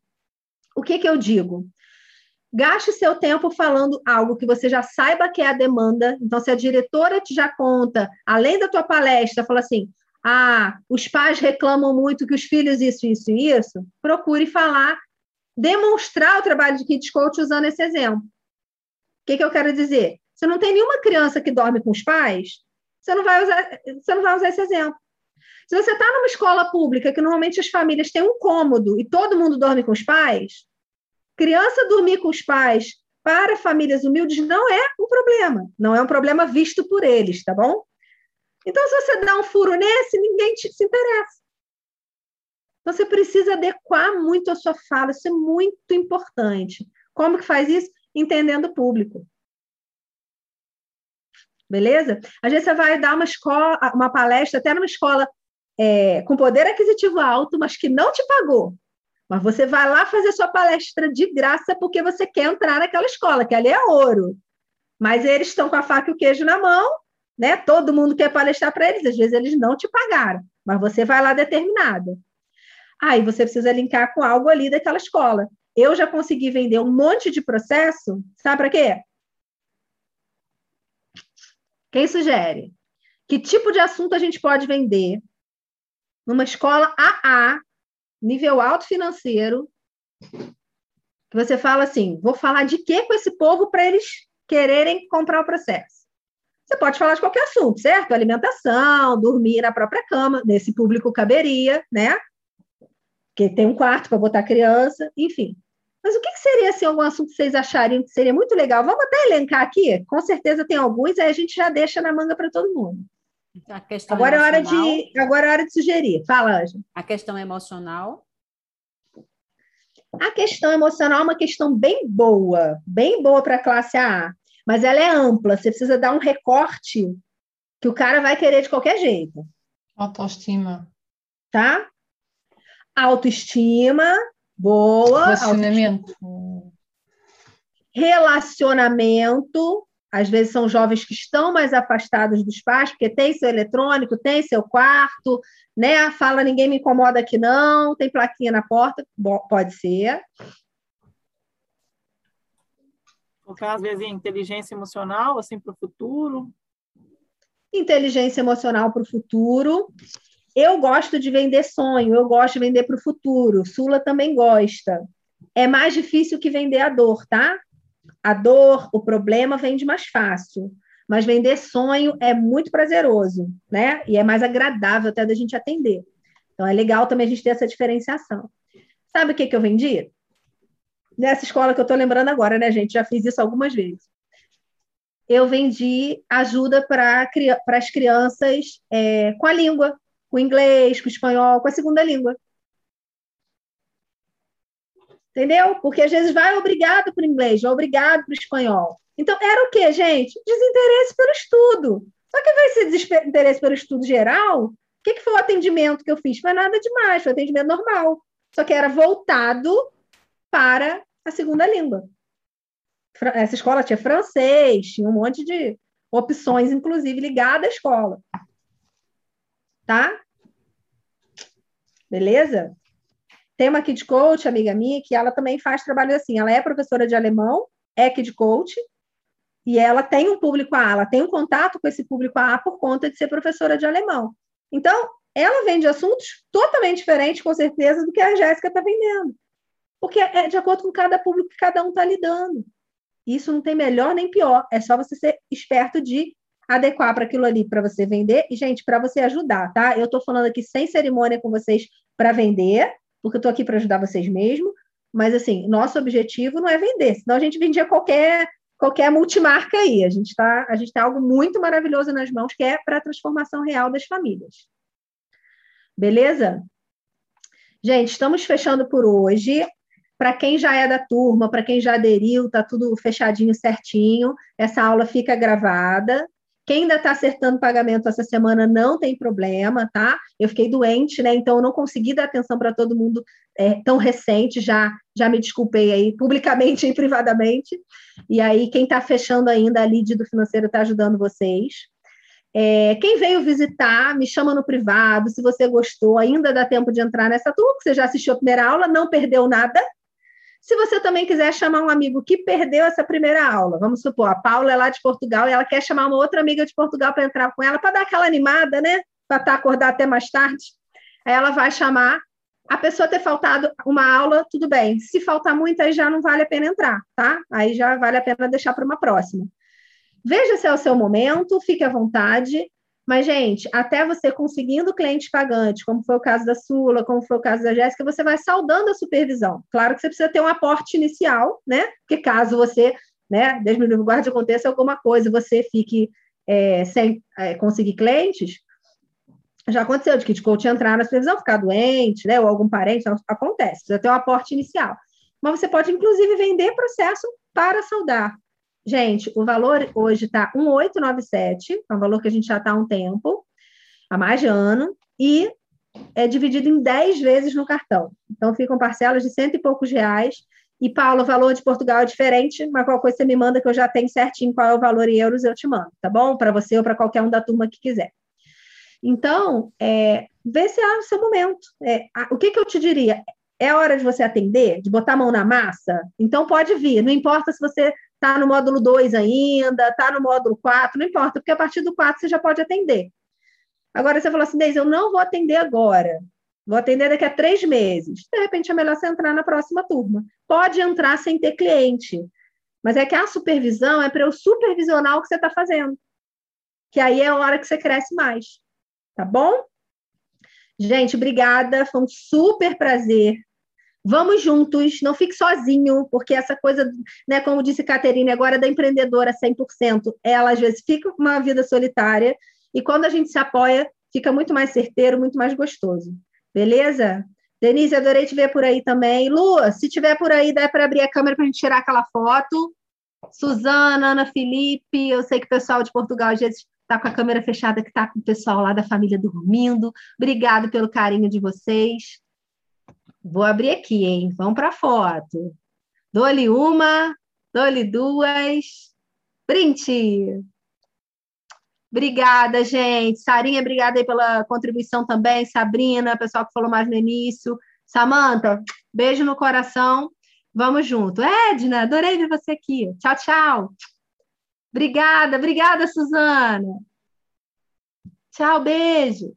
S1: O que que eu digo? Gaste seu tempo falando algo que você já saiba que é a demanda. Então, se a diretora te já conta, além da tua palestra, fala assim: ah, os pais reclamam muito que os filhos isso, isso e isso, procure falar, demonstrar o trabalho de Kids Coach usando esse exemplo. O que, que eu quero dizer? Se não tem nenhuma criança que dorme com os pais, você não vai usar, você não vai usar esse exemplo. Se você está numa escola pública que normalmente as famílias têm um cômodo e todo mundo dorme com os pais, criança dormir com os pais para famílias humildes não é um problema, não é um problema visto por eles, tá bom? Então, se você dá um furo nesse, ninguém te, se interessa. Então, você precisa adequar muito a sua fala, isso é muito importante. Como que faz isso? Entendendo o público. Beleza? Às vezes você vai dar uma escola, uma palestra, até numa escola é, com poder aquisitivo alto, mas que não te pagou. Mas você vai lá fazer sua palestra de graça porque você quer entrar naquela escola, que ali é ouro. Mas eles estão com a faca e o queijo na mão né? Todo mundo quer palestrar para eles, às vezes eles não te pagaram, mas você vai lá determinado. Aí você precisa linkar com algo ali daquela escola. Eu já consegui vender um monte de processo, sabe para quê? Quem sugere? Que tipo de assunto a gente pode vender? numa escola AA, nível alto financeiro, que você fala assim: vou falar de quê com esse povo para eles quererem comprar o processo? Você pode falar de qualquer assunto, certo? Alimentação, dormir na própria cama, nesse público caberia, né? Que tem um quarto para botar criança, enfim. Mas o que, que seria assim, algum assunto que vocês achariam que seria muito legal? Vamos até elencar aqui, com certeza tem alguns, aí a gente já deixa na manga para todo mundo. Agora é, hora de, agora é hora de sugerir. Fala, Ângela.
S3: A questão emocional.
S1: A questão emocional é uma questão bem boa, bem boa para a classe A, mas ela é ampla. Você precisa dar um recorte que o cara vai querer de qualquer jeito.
S5: Autoestima.
S1: Tá? Autoestima, boa.
S5: Relacionamento.
S1: Autoestima. Relacionamento, às vezes são jovens que estão mais afastados dos pais, porque tem seu eletrônico, tem seu quarto, né? Fala, ninguém me incomoda aqui não, tem plaquinha na porta, pode ser.
S4: Focar, às vezes, inteligência emocional, assim, para o futuro.
S1: Inteligência emocional para o futuro. Eu gosto de vender sonho, eu gosto de vender para o futuro. Sula também gosta. É mais difícil que vender a dor, tá? A dor, o problema vende mais fácil. Mas vender sonho é muito prazeroso, né? E é mais agradável até da gente atender. Então é legal também a gente ter essa diferenciação. Sabe o que, que eu vendi? Nessa escola que eu estou lembrando agora, né, gente? Já fiz isso algumas vezes. Eu vendi ajuda para as crianças é, com a língua, com o inglês, com o espanhol, com a segunda língua. Entendeu? Porque às vezes vai obrigado para o inglês, vai obrigado para o espanhol. Então, era o quê, gente? Desinteresse pelo estudo. Só que invés de desinteresse pelo estudo geral, o que, que foi o atendimento que eu fiz? Foi nada demais, foi atendimento normal. Só que era voltado para a segunda língua. Essa escola tinha francês, tinha um monte de opções, inclusive, ligadas à escola. Tá? Beleza? Tem uma Kid Coach, amiga minha, que ela também faz trabalho assim. Ela é professora de alemão, é Kid Coach, e ela tem um público A, ela tem um contato com esse público A por conta de ser professora de alemão. Então, ela vende assuntos totalmente diferentes, com certeza, do que a Jéssica está vendendo. Porque é de acordo com cada público que cada um está lidando. Isso não tem melhor nem pior. É só você ser esperto de adequar para aquilo ali para você vender e, gente, para você ajudar, tá? Eu estou falando aqui sem cerimônia com vocês para vender, porque eu estou aqui para ajudar vocês mesmo. Mas, assim, nosso objetivo não é vender, senão a gente vendia qualquer qualquer multimarca aí. A gente está a gente tem algo muito maravilhoso nas mãos que é para a transformação real das famílias. Beleza? Gente, estamos fechando por hoje. Para quem já é da turma, para quem já aderiu, tá tudo fechadinho, certinho. Essa aula fica gravada. Quem ainda está acertando pagamento essa semana não tem problema, tá? Eu fiquei doente, né? Então eu não consegui dar atenção para todo mundo é, tão recente, já, já me desculpei aí, publicamente e privadamente. E aí, quem está fechando ainda a lead do financeiro está ajudando vocês. É, quem veio visitar, me chama no privado. Se você gostou, ainda dá tempo de entrar nessa turma, você já assistiu a primeira aula, não perdeu nada, se você também quiser chamar um amigo que perdeu essa primeira aula, vamos supor, a Paula é lá de Portugal e ela quer chamar uma outra amiga de Portugal para entrar com ela, para dar aquela animada, né? Para estar tá acordada até mais tarde. Aí ela vai chamar. A pessoa ter faltado uma aula, tudo bem. Se faltar muito, aí já não vale a pena entrar, tá? Aí já vale a pena deixar para uma próxima. Veja se é o seu momento, fique à vontade. Mas, gente, até você conseguindo cliente pagante, como foi o caso da Sula, como foi o caso da Jéssica, você vai saudando a supervisão. Claro que você precisa ter um aporte inicial, né? Porque caso você, né, Deus me livre, guarde, aconteça alguma coisa, você fique é, sem é, conseguir clientes, já aconteceu de kit coach entrar na supervisão, ficar doente, né, ou algum parente, acontece, precisa ter um aporte inicial. Mas você pode, inclusive, vender processo para saudar. Gente, o valor hoje está 1,897, é um valor que a gente já está há um tempo, há mais de ano, e é dividido em 10 vezes no cartão. Então, ficam parcelas de cento e poucos reais. E, Paulo, o valor de Portugal é diferente, mas qualquer coisa você me manda que eu já tenho certinho qual é o valor em euros, eu te mando, tá bom? Para você ou para qualquer um da turma que quiser. Então, é, vê se é o seu momento. É, a, o que, que eu te diria? É hora de você atender, de botar a mão na massa? Então, pode vir. Não importa se você está no módulo 2 ainda, está no módulo 4, não importa, porque a partir do 4 você já pode atender. Agora você falou assim, Deise, eu não vou atender agora. Vou atender daqui a três meses. De repente, é melhor você entrar na próxima turma. Pode entrar sem ter cliente. Mas é que a supervisão é para eu supervisionar o que você está fazendo. Que aí é a hora que você cresce mais. Tá bom? Gente, obrigada. Foi um super prazer. Vamos juntos, não fique sozinho, porque essa coisa, né, como disse Caterine, agora da empreendedora 100%, ela às vezes fica uma vida solitária, e quando a gente se apoia, fica muito mais certeiro, muito mais gostoso. Beleza? Denise, adorei te ver por aí também. Lua, se tiver por aí, dá para abrir a câmera para a gente tirar aquela foto. Suzana, Ana Felipe, eu sei que o pessoal de Portugal às vezes está com a câmera fechada, que está com o pessoal lá da família dormindo. Obrigado pelo carinho de vocês. Vou abrir aqui, hein? Vamos para a foto. Dou-lhe uma, dou-lhe duas. Print! Obrigada, gente. Sarinha, obrigada aí pela contribuição também. Sabrina, pessoal que falou mais no início. Samanta, beijo no coração. Vamos junto. Edna, adorei ver você aqui. Tchau, tchau. Obrigada, obrigada, Suzana. Tchau, beijo.